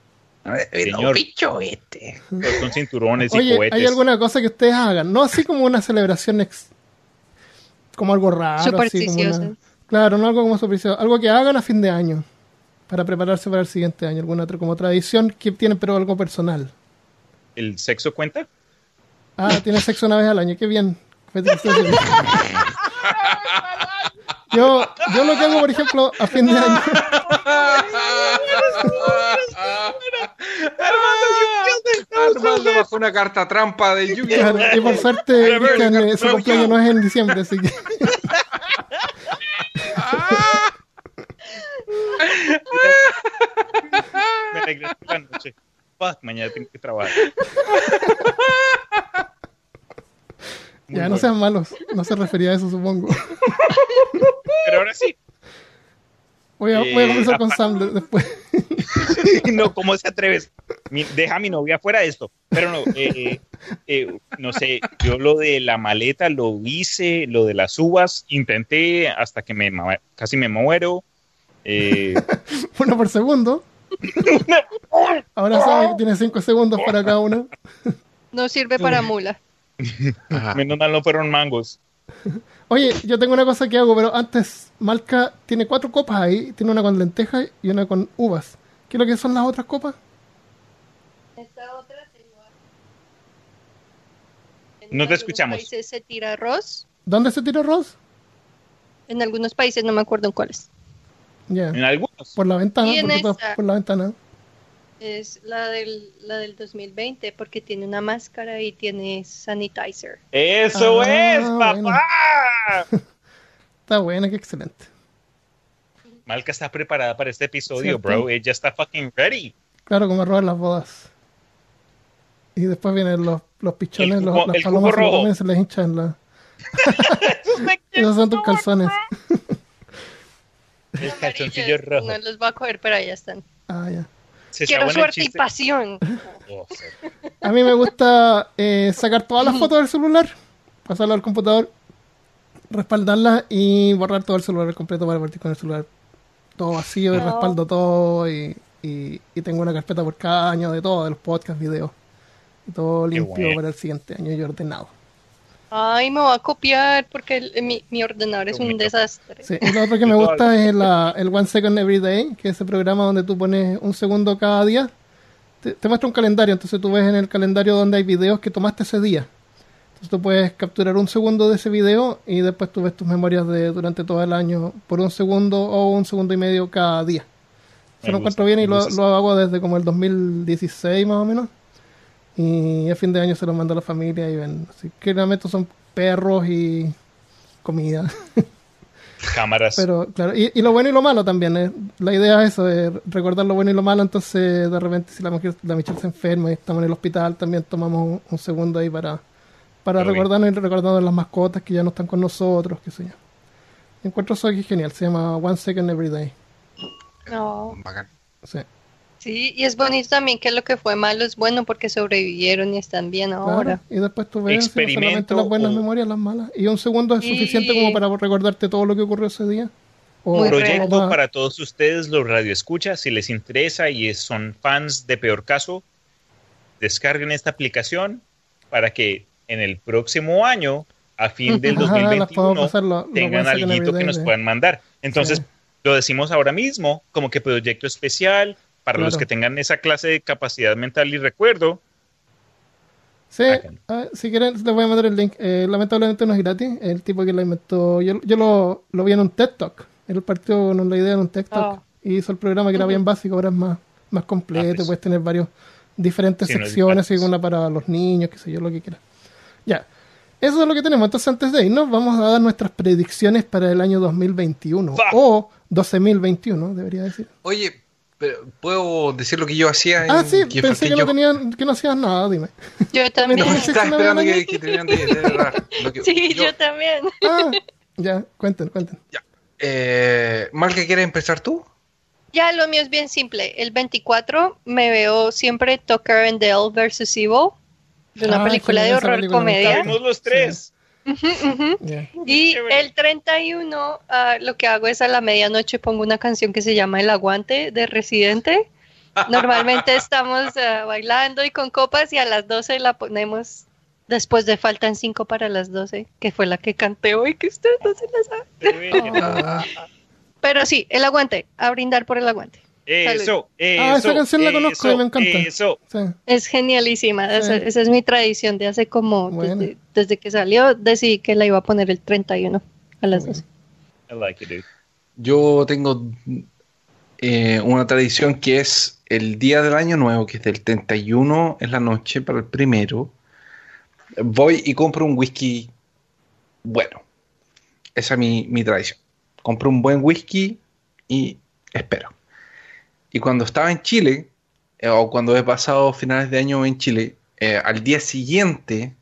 A ver, los Señor. bichos, este. Con cinturones y Oye, cohetes. ¿hay alguna cosa que ustedes hagan? No así como una celebración ex- como algo raro. Así como una... Claro, no algo como supersticioso. Algo que hagan a fin de año. Para prepararse para el siguiente año. Alguna otra como tradición que tienen, pero algo personal. ¿El sexo cuenta? Ah, tiene sexo una vez al año, qué bien. Yo, yo lo que hago, por ejemplo, a fin de año. Armando bajo una carta trampa de Yu-Gi-Oh! claro, y por suerte, Cristian, eh, su cumpleaños no es en diciembre, así que. Me regreso en la noche. Fuck, mañana tengo que trabajar. Muy Ya, no sean malos. No se refería a eso, supongo. Pero ahora sí. Voy a, voy a Eh, conversar con Sam de- después. no, ¿cómo se atreves? Mi- deja a mi novia fuera de esto. Pero no, eh, eh, no sé, yo lo de la maleta lo hice, lo de las uvas, intenté hasta que me casi me muero. Eh, Uno por segundo. Ahora sabe que tiene 5 segundos para cada uno. No sirve para mula. Ajá. menos mal no fueron mangos. Oye, yo tengo una cosa que hago, pero antes Malca tiene cuatro copas ahí. Tiene una con lentejas y una con uvas. ¿Qué es lo que son las otras copas? Esta otra No te escuchamos. En países se tira arroz. ¿Dónde se tira arroz? En algunos países no me acuerdo en cuáles. En algunos. Por la ventana, Y en esta. por la ventana. Es la del, la del 2020 porque tiene una máscara y tiene sanitizer. Eso Ah, es, papá. bueno. Está buena, qué excelente. Malca está preparada para este episodio, Cierto. bro. Ella está fucking ready. Claro, como robar las bodas. Y después vienen los, los pichones, El los, las el palomas se lo rojo. comen y se les hinchan la... Esos son tus calzones. El calzoncillo rojo. No los va a coger, pero ahí están. Ah, ya. Se Quiero suerte y pasión. Oh. A mí me gusta eh, sacar todas las fotos del celular pasarlo al computador, respaldarla y borrar todo el celular completo para partir con el celular todo vacío y No. respaldo todo y, y- y tengo una carpeta por cada año de todo, de los podcasts, videos. Y todo limpio bueno. para el siguiente año y ordenado. Ay, me va a copiar porque el- mi, mi ordenador es un desastre. Sí, y lo otro que me gusta es la, el One Second Every Day, que es ese programa donde tú pones un segundo cada día. Te, te muestra un calendario, entonces tú ves en el calendario donde hay videos que tomaste ese día. Entonces tú puedes capturar un segundo de ese video y después tú ves tus memorias de durante todo el año por un segundo o un segundo y medio cada día. Me Se lo gusta, encuentro bien y me lo, lo hago desde como el 2016 más o menos. Y a fin de año se lo mando a la familia y ven. Así que realmente son perros y comida. Cámaras. Pero claro, y, y lo bueno y lo malo también. eh. La idea es eso, de recordar lo bueno y lo malo. Entonces, de repente, si la, mujer, la Michelle se enferma y estamos en el hospital, también tomamos un, un segundo ahí para, para Muy bien. recordarnos y recordando las mascotas que ya no están con nosotros, qué sé yo. Encuentro eso aquí genial, se llama One Second Every Day. No. Bacán. Sí, Sí, y es bonito también que lo que fue malo es bueno porque sobrevivieron y están bien claro. ahora. Y después tú ves no solamente Experimento las buenas o- memorias, las malas. Y un segundo es Y- suficiente como para recordarte todo lo que ocurrió ese día. O- Muy Proyecto para todos ustedes, los radioescuchas, si les interesa y son fans de Peor Caso, descarguen esta aplicación para que en el próximo año, a fin del Ajá, las puedo 2021, pasar lo- tengan algo que Day nos puedan mandar. Entonces, Sí. lo decimos ahora mismo, como que proyecto especial para los Claro. que tengan esa clase de capacidad mental y recuerdo. Sí, ah, si quieren les voy a mandar el link. Eh, lamentablemente no es gratis. El tipo que lo inventó, yo, yo lo, lo vi en un TED Talk. Él partió con la idea en un TED Talk Oh. y hizo el programa que era bien básico, ahora es más, más completo. Ah, pues. Puedes tener varios diferentes Sí, no es secciones, gratis. una para los niños, qué sé yo, lo que quieras. Ya, eso es lo que tenemos. Entonces, antes de irnos, vamos a dar nuestras predicciones para el año 2021 Fuck. o 12.021, debería decir. Oye, pero ¿puedo decir lo que yo hacía? en- Ah, sí, que pensé que, yo- no tenían, que no hacías nada, dime. Yo también. No, estaba esperando que, que terminaran de, de que- Sí, yo- yo también. Ah, ya, cuenten, cuenten. eh, Malca, ¿quieres empezar tú? Ya, lo mío es bien simple. El 24 me veo siempre Tucker and Dale versus Evil, de una Ah, película de horror película me comedia. Sabemos los tres. Ujú, ujú. Ya. Y el 31 ah, lo que hago es a la medianoche pongo una canción que se llama El Aguante de Residente. Normalmente estamos ah, bailando y con copas y a las 12 la ponemos después de Faltan 5 para las 12, que fue la que canté hoy, que ustedes no se la saben. Ah. Pero sí, El Aguante, a brindar por El Aguante. Eso, eso. Ah, esa canción la conozco y eso, me encanta. Eso. Sí. Es genialísima, Sí. esa, esa es mi tradición de hace como, Bueno. desde, desde que salió, decidí que la iba a poner el 31 a las 12. I like it, dude. Yo tengo eh, una tradición que es el día del año nuevo, que es del 31 en la noche para el primero. Voy y compro un whisky bueno. Esa es mi, mi tradición. Compro un buen whisky y espero. Y cuando estaba en Chile, eh, o cuando he pasado finales de año en Chile, eh, al día siguiente,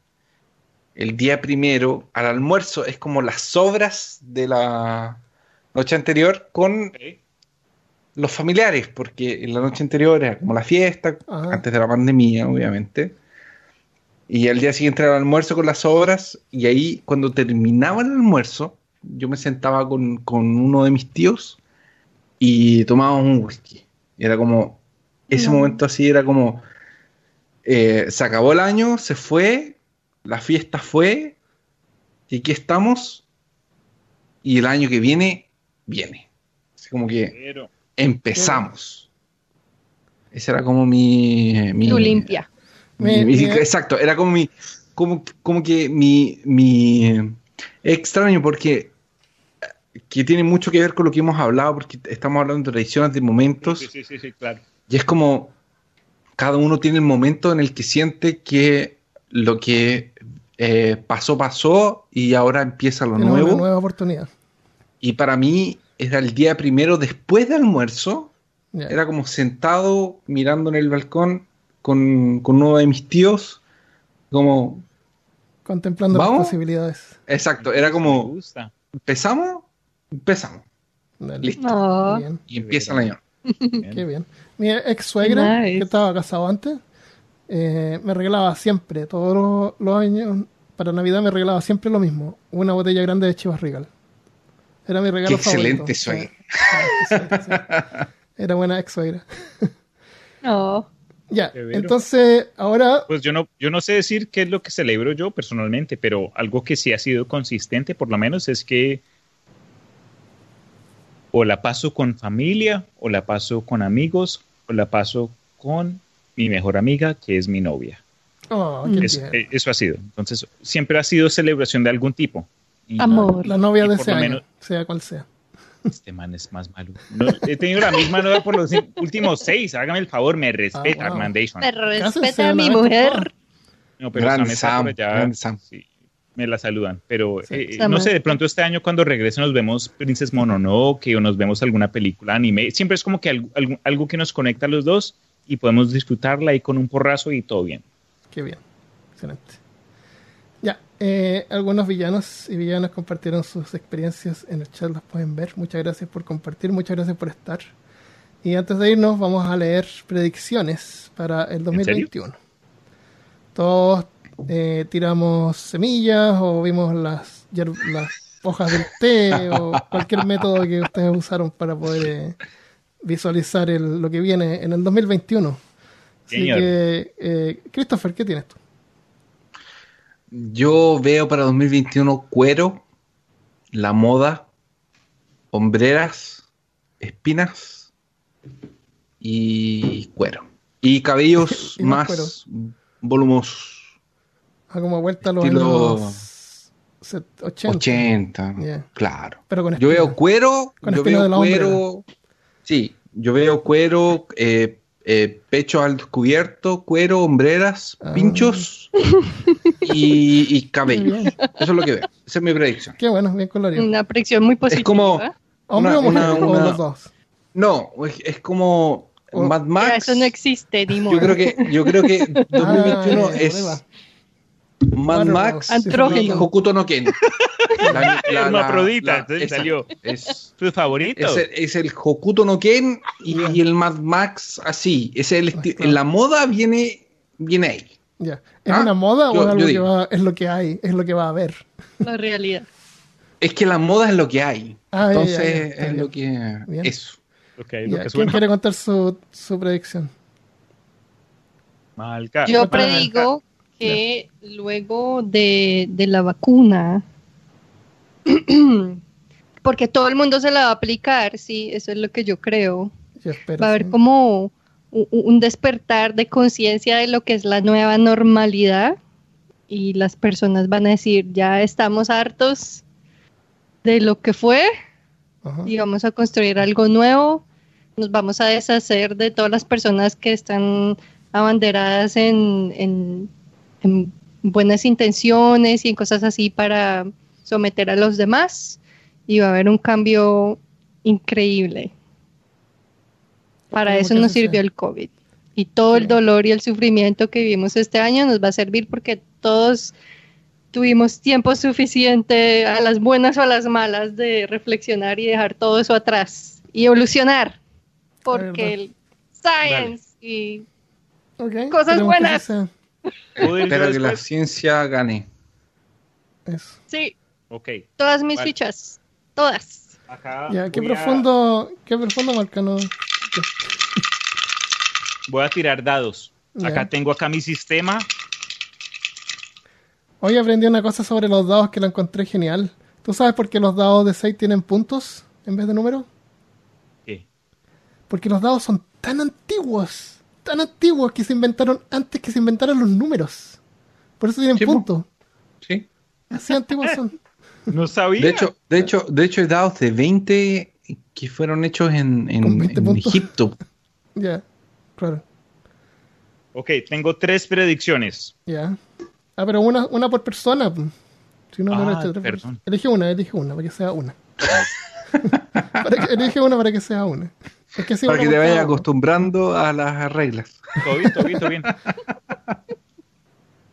el día primero, al almuerzo, es como las sobras de la noche anterior con los familiares, porque en la noche anterior era como la fiesta, Ajá. antes de la pandemia, obviamente. Y al día siguiente era el almuerzo con las obras, y ahí cuando terminaba el almuerzo, yo me sentaba con, con uno de mis tíos y tomábamos un whisky. Y era como, ese No. momento así era como, eh, se acabó el año, se fue, la fiesta fue, y aquí estamos, y el año que viene, viene. Así como que Pero, empezamos. Ese era como mi. mi Tu limpia. mi- Mi- mi- mi- exacto, era como mi. Como, como que mi. mi es extraño porque. Que tiene mucho que ver con lo que hemos hablado, porque estamos hablando de tradiciones, de momentos, sí, sí, sí, sí, claro. y es como. Cada uno tiene el momento en el que siente que lo que eh, pasó, pasó, y ahora empieza lo nuevo. una nueva oportunidad. Y para mí era el día primero después de almuerzo. Ya. Era como sentado mirando en el balcón con, con uno de mis tíos. Como, Contemplando ¿Vamos? las posibilidades. exacto, era como. ¿empezamos? Empezamos. Dale. Listo. Bien, Y empieza el año. qué bien. Mi ex suegra, Nice. que estaba casado antes, eh, me regalaba siempre, todos los, los años, para Navidad me regalaba siempre lo mismo, una botella grande de Chivas Regal. Era mi regalo Qué excelente favorito. suegra. Sí, sí, sí. Era buena ex suegra. No. Ya, entonces ahora Pues yo no, yo no sé decir qué es lo que celebro yo personalmente, pero algo que sí ha sido consistente, por lo menos, es que o la paso con familia, o la paso con amigos, o la paso con mi mejor amiga, que es mi novia. Oh, qué Es- eh, eso ha sido. Entonces, siempre ha sido celebración de algún tipo. Y Amor. la novia de ese año, menos- sea cual sea. Este man es más malo. No, he tenido la misma novia por los últimos seis. Hágame el favor, me respeta, Ah, wow. Me respeta a mi mujer. No, pero Gran Sam Sam, gran Sam. sí, me la saludan. Pero Sí. eh, Sam. no sé, de pronto este año cuando regrese nos vemos Princess Mononoke o nos vemos alguna película anime. Siempre es como que algo, algo- algo que nos conecta a los dos y podemos disfrutarla ahí con un porrazo y todo bien. Qué bien. Excelente. Ya, eh, algunos villanos y villanas compartieron sus experiencias en el chat, las pueden ver. Muchas gracias por compartir, muchas gracias por estar. Y antes de irnos, vamos a leer predicciones para el 2021. Todos eh, tiramos semillas o vimos las, las hojas del té o cualquier método que ustedes usaron para poder eh, visualizar el- lo que viene en el 2021. Así Señor. que, eh, Christopher, ¿qué tienes tú? Yo veo para 2021 cuero, la moda, hombreras, espinas y cuero. Y cabellos Y más más volumosos. Ah, como vuelta a los Estilo- años set- 80. 80, Ya. claro. Pero con Yo veo cuero, Con yo veo la cuero. Sí, yo veo cuero, eh, eh, pecho al descubierto, cuero, hombreras, Ah. pinchos y, y cabello. Eso es lo que veo. Esa es mi predicción. Qué bueno, bien colorido. Una predicción muy positiva. como- ¿Hombre una- o mujer? una- o los dos? No, es, es como Oh, Mad Ya, Max. eso no existe, ni Yo creo que, yo creo que 2021 Ah, es prueba. Mad Bueno, Max y Hokuto no Ken. La- la- Hermafrodita, la- entonces esa. salió. Es, ¿Tu favorito? es, el, es el Hokuto no Ken y, el Mad Max así. Es el la moda viene, viene ahí. Ya. ¿Es Ah, una moda o es algo que va, es lo que hay, es lo que va a haber? La realidad. Es que la moda es lo que hay. Ah, ya, ya, Entonces es bien. lo que. Bien. Eso. Lo que ¿Quién quiere contar su, su predicción? Malca. Yo predigo que luego de, de la vacuna, porque todo el mundo se la va a aplicar, sí, eso es lo que yo creo. Yo espero. Va a haber sí. como un despertar de conciencia de lo que es la nueva normalidad y las personas van a decir, ya estamos hartos de lo que fue Ajá. y vamos a construir algo nuevo. Nos vamos a deshacer de todas las personas que están abanderadas en, en- en buenas intenciones y en cosas así para someter a los demás. Y va a haber un cambio increíble. Para eso nos así sirvió el COVID. Y todo el Sí. dolor y el sufrimiento que vivimos este año nos va a servir porque todos tuvimos tiempo suficiente a las buenas o a las malas de reflexionar y dejar todo eso atrás y evolucionar. Porque el science y Ok, Cosas buenas. Así sea. ¿Puedo ir yo Espero que la después? ciencia gane. Eso. sí, Ok. todas mis Vale. fichas, todas. Acá Ya, qué voy a- profundo, qué profundo Marcano. voy a tirar dados. Ya. Acá tengo acá mi sistema. Hoy aprendí una cosa sobre los dados que la encontré genial. ¿Tú sabes por qué los dados de 6 tienen puntos en vez de números? ¿Qué? Porque los dados son tan antiguos, tan antiguos que se inventaron antes que se inventaran los números. Por eso tienen Sí, po. puntos. Sí. Así antiguos son. No sabía. De hecho, de hecho, de hecho, hay dados de 20 que fueron hechos en, en- Con 20 en puntos. Egipto. Ya, claro. Ok, tengo tres predicciones. Ya. Ah, pero una, una por persona. pues. Si no, no Ah, era hecho tres perdón. Elige una, elige una, para que sea una. Para que- elige una para que sea una. Es que si Para que te vayas acostumbrando a las reglas. Todo bien, todo bien, todo bien.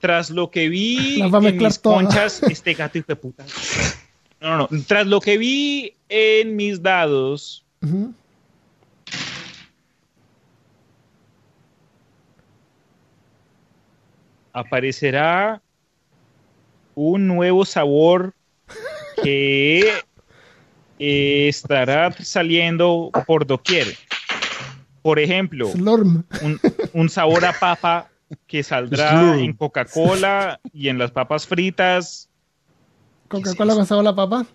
Tras lo que vi en mis todas. conchas, este gato hijo de puta. No, no, no. Tras lo que vi en mis dados, Ujú. aparecerá un nuevo sabor que eh, estará saliendo por doquier. Por ejemplo, un, un sabor a papa que saldrá Slurm. en Coca-Cola y en las papas fritas. Coca-Cola con sabor a papa.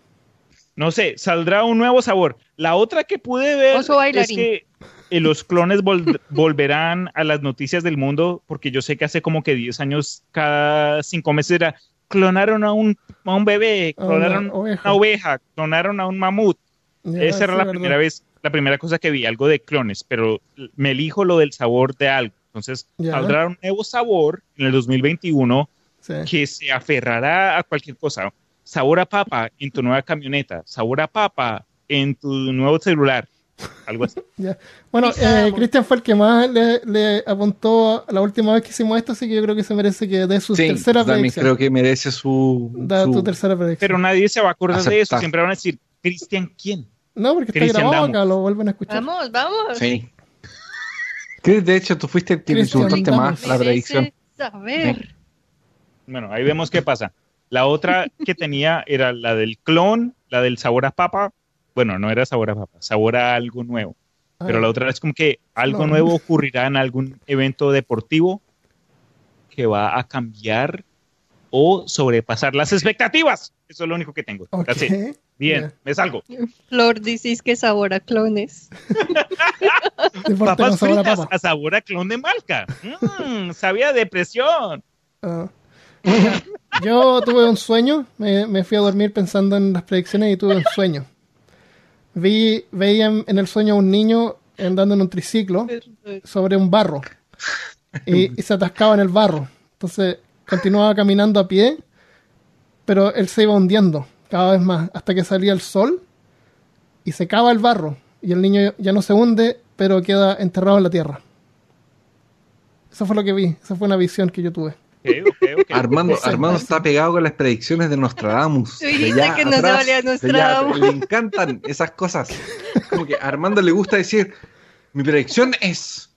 No sé, saldrá un nuevo sabor. La otra que pude ver Oso es que eh, los clones vol- volverán a las noticias del mundo, porque yo sé que hace como que 10 años, cada 5 meses era, clonaron a un, a un bebé, A una clonaron oveja. una oveja, clonaron a un mamut. Ya, Esa era la verdad. primera vez, la primera cosa que vi, algo de clones, pero me elijo lo del sabor de algo. Entonces, Ya. saldrá un nuevo sabor en el 2021 Sí. que se aferrará a cualquier cosa. Sabor a papa en tu nueva camioneta, sabor a papa en tu nuevo celular, algo así. Ya. Bueno, eh, Cristian fue el que más le, le apuntó la última vez que hicimos esto, así que yo creo que se merece que dé su Sí, tercera también predicción. creo que merece su. Da su- tu tercera predicción. Pero nadie se va a acordar de eso, siempre van a decir, Cristian, ¿quién? no, porque está Cristian grabado Damos. acá, lo vuelven a escuchar. Vamos, vamos. Sí. De hecho tú fuiste el que insultaste más la predicción. Saber. Bueno, ahí vemos qué pasa. La otra que tenía era la del clon, la del sabor a papa. Bueno, no era sabor a papa, sabor a algo nuevo. Ah, Pero la otra es como que algo No. nuevo ocurrirá en algún evento deportivo que va a cambiar o sobrepasar las expectativas. Eso es lo único que tengo. ok. That's it. Bien, Ya. me salgo. Flor dices que sabor a clones. Papas sabor a fritas papa. a sabor a clon de Malca. Mm, sabía depresión. Ah. Yo tuve un sueño, me, me fui a dormir pensando en las predicciones y tuve un sueño. Vi, veía en, en el sueño a un niño andando en un triciclo sobre un barro y, y se atascaba en el barro. Entonces continuaba caminando a pie, pero él se iba hundiendo cada vez más hasta que salía el sol y secaba el barro y el niño ya no se hunde, pero queda enterrado en la tierra. Eso fue lo que vi, esa fue una visión que yo tuve. Armando. Armando está pegado con las predicciones de Nostradamus. De que atrás. Nostradamus. Le encantan esas cosas. Como que a Armando le gusta decir, mi predicción es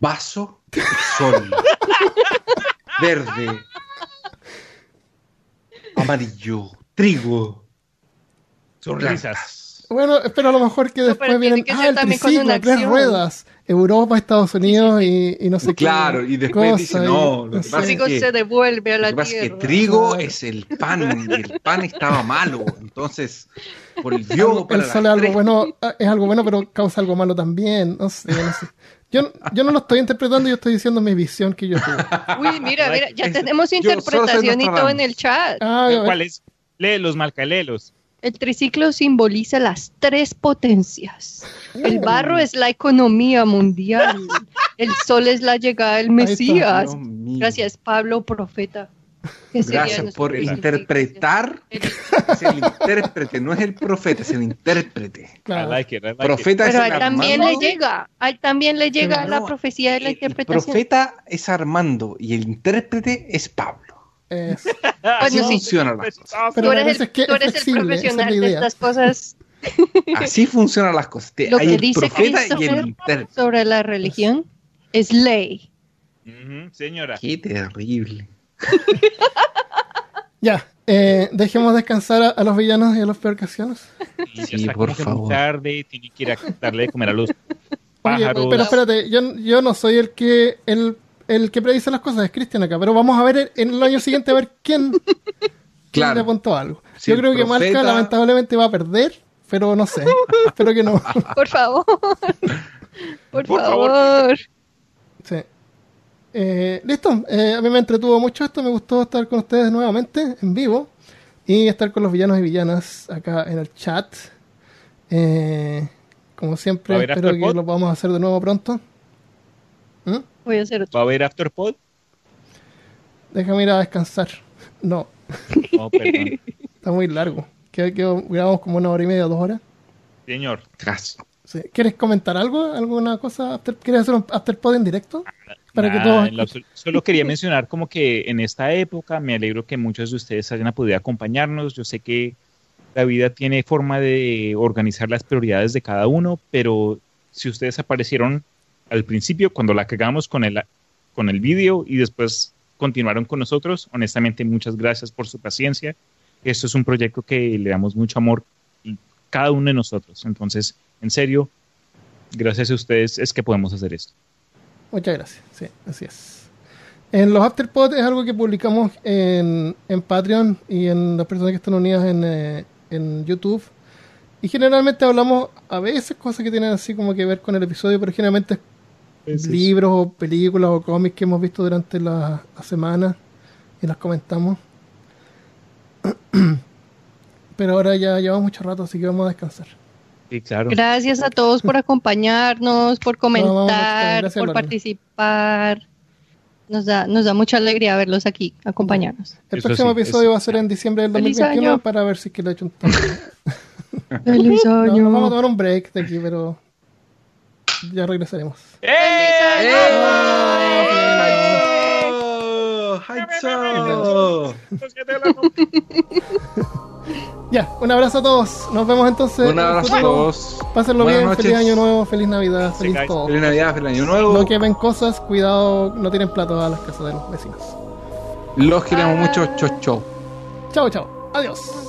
vaso, sol, verde, amarillo, trigo, Sonrisas. Bueno, espero a lo mejor que No, después pero tiene vienen que ah, el triciclo, tres ruedas, Europa, Estados Unidos Y, y no sé Claro, qué. y después cosa, dice, y- no, lo que pasa es que- se devuelve a Lo la que pasa es que tierra. trigo Claro. es el pan y el pan estaba malo. Entonces, volvió Algo- para el sol es algo bueno, ah, es algo bueno, pero causa algo malo también. No sé, no sé. Yo, yo no lo estoy interpretando, yo estoy diciendo mi visión que yo tuve. Uy, mira, mira, ya tenemos interpretación y todo en el chat. Ah. ¿Cuál es? Léelos, Malca, léelos. El triciclo simboliza las tres potencias. El barro es la economía mundial. El sol es la llegada del. Mesías. Gracias, Pablo, profeta. Gracias por interpretar. El- Es el intérprete, no es el profeta, es el intérprete. Claro. I like it, I like it. Profeta Pero es a el él también le Armando. llega, a él también le llega No, la profecía de la El interpretación. profeta es Armando y el intérprete es Pablo. Es- Así Bueno, sí. funcionan las cosas. Pero tú eres, el, es que tú es eres el flexible, es la profesional de idea. estas cosas Así funcionan las cosas. Te- Lo Hay que el dice profeta y el sobre la religión es ley. Señora. Qué terrible. Ya, eh, dejemos descansar a, a los villanos y a los ya Sí, está por favor. tarde, tiene que ir a darle de comer a los Oye, pájaros. pero espérate, yo, yo no soy el que el, el que predice las cosas, es Cristian acá, pero vamos a ver en el año siguiente a ver quién, quién Claro. le apuntó algo. Si yo creo que Marca lamentablemente va a perder, pero no sé. Espero que no. Por favor. Por, Por favor. favor. Sí. Eh, Listo, eh, a mí me entretuvo mucho esto, me gustó estar con ustedes nuevamente en vivo y estar con los villanos y villanas acá en el chat. Eh, como siempre, ¿Va a haber espero que Afterpod? lo podamos hacer de nuevo pronto. Voy a hacer otro. ¿Va a haber Afterpod? Déjame ir a descansar. No, No, perdón. está muy largo. Grabamos como una hora y media, dos horas. Señor. Gracias. Sí. ¿Quieres comentar algo? ¿Alguna cosa? After- ¿Quieres hacer un afterpod en directo? Para que todos en lo absolu- Solo quería mencionar como que en esta época me alegro que muchos de ustedes hayan podido acompañarnos. Yo sé que la vida tiene forma de organizar las prioridades de cada uno, pero si ustedes aparecieron al principio cuando la cagamos con el, con el vídeo y después continuaron con nosotros. Honestamente, muchas gracias por su paciencia. Esto es un proyecto que le damos mucho amor y cada uno de nosotros. Entonces, en serio, gracias a ustedes es que podemos hacer esto. Muchas gracias, sí, así es. En los Afterpod es algo que publicamos en, en Patreon y en las personas que están unidas en, eh, en YouTube. Y generalmente hablamos a veces cosas que tienen así como que ver con el episodio, pero generalmente es libros o películas o cómics que hemos visto durante la, la semana y las comentamos. pero ahora ya llevamos mucho rato, así que vamos a descansar. Sí, claro. Gracias a todos por acompañarnos, por comentar, gracias, por Lorena. participar. Nos da, nos da mucha alegría verlos aquí, acompañarnos. El Eso próximo sí, episodio es- va a ser en diciembre del ¡Feliz 2021 año! para ver si es que le he hecho un toque. ¡Feliz No, año! nos vamos a tomar un break de aquí, pero ya regresaremos. ¡Eh! ¡Oh! ¡Haizo! Ya, un abrazo a todos. Nos vemos entonces. Un abrazo a todos. Pásenlo Buenas bien, noches. feliz año nuevo, feliz Navidad, feliz todo. Feliz Navidad, feliz Año Nuevo. No quemen cosas, cuidado, no tienen plato a las casas de los vecinos. Los queremos mucho. Chau, chau. Chao, chao. Adiós.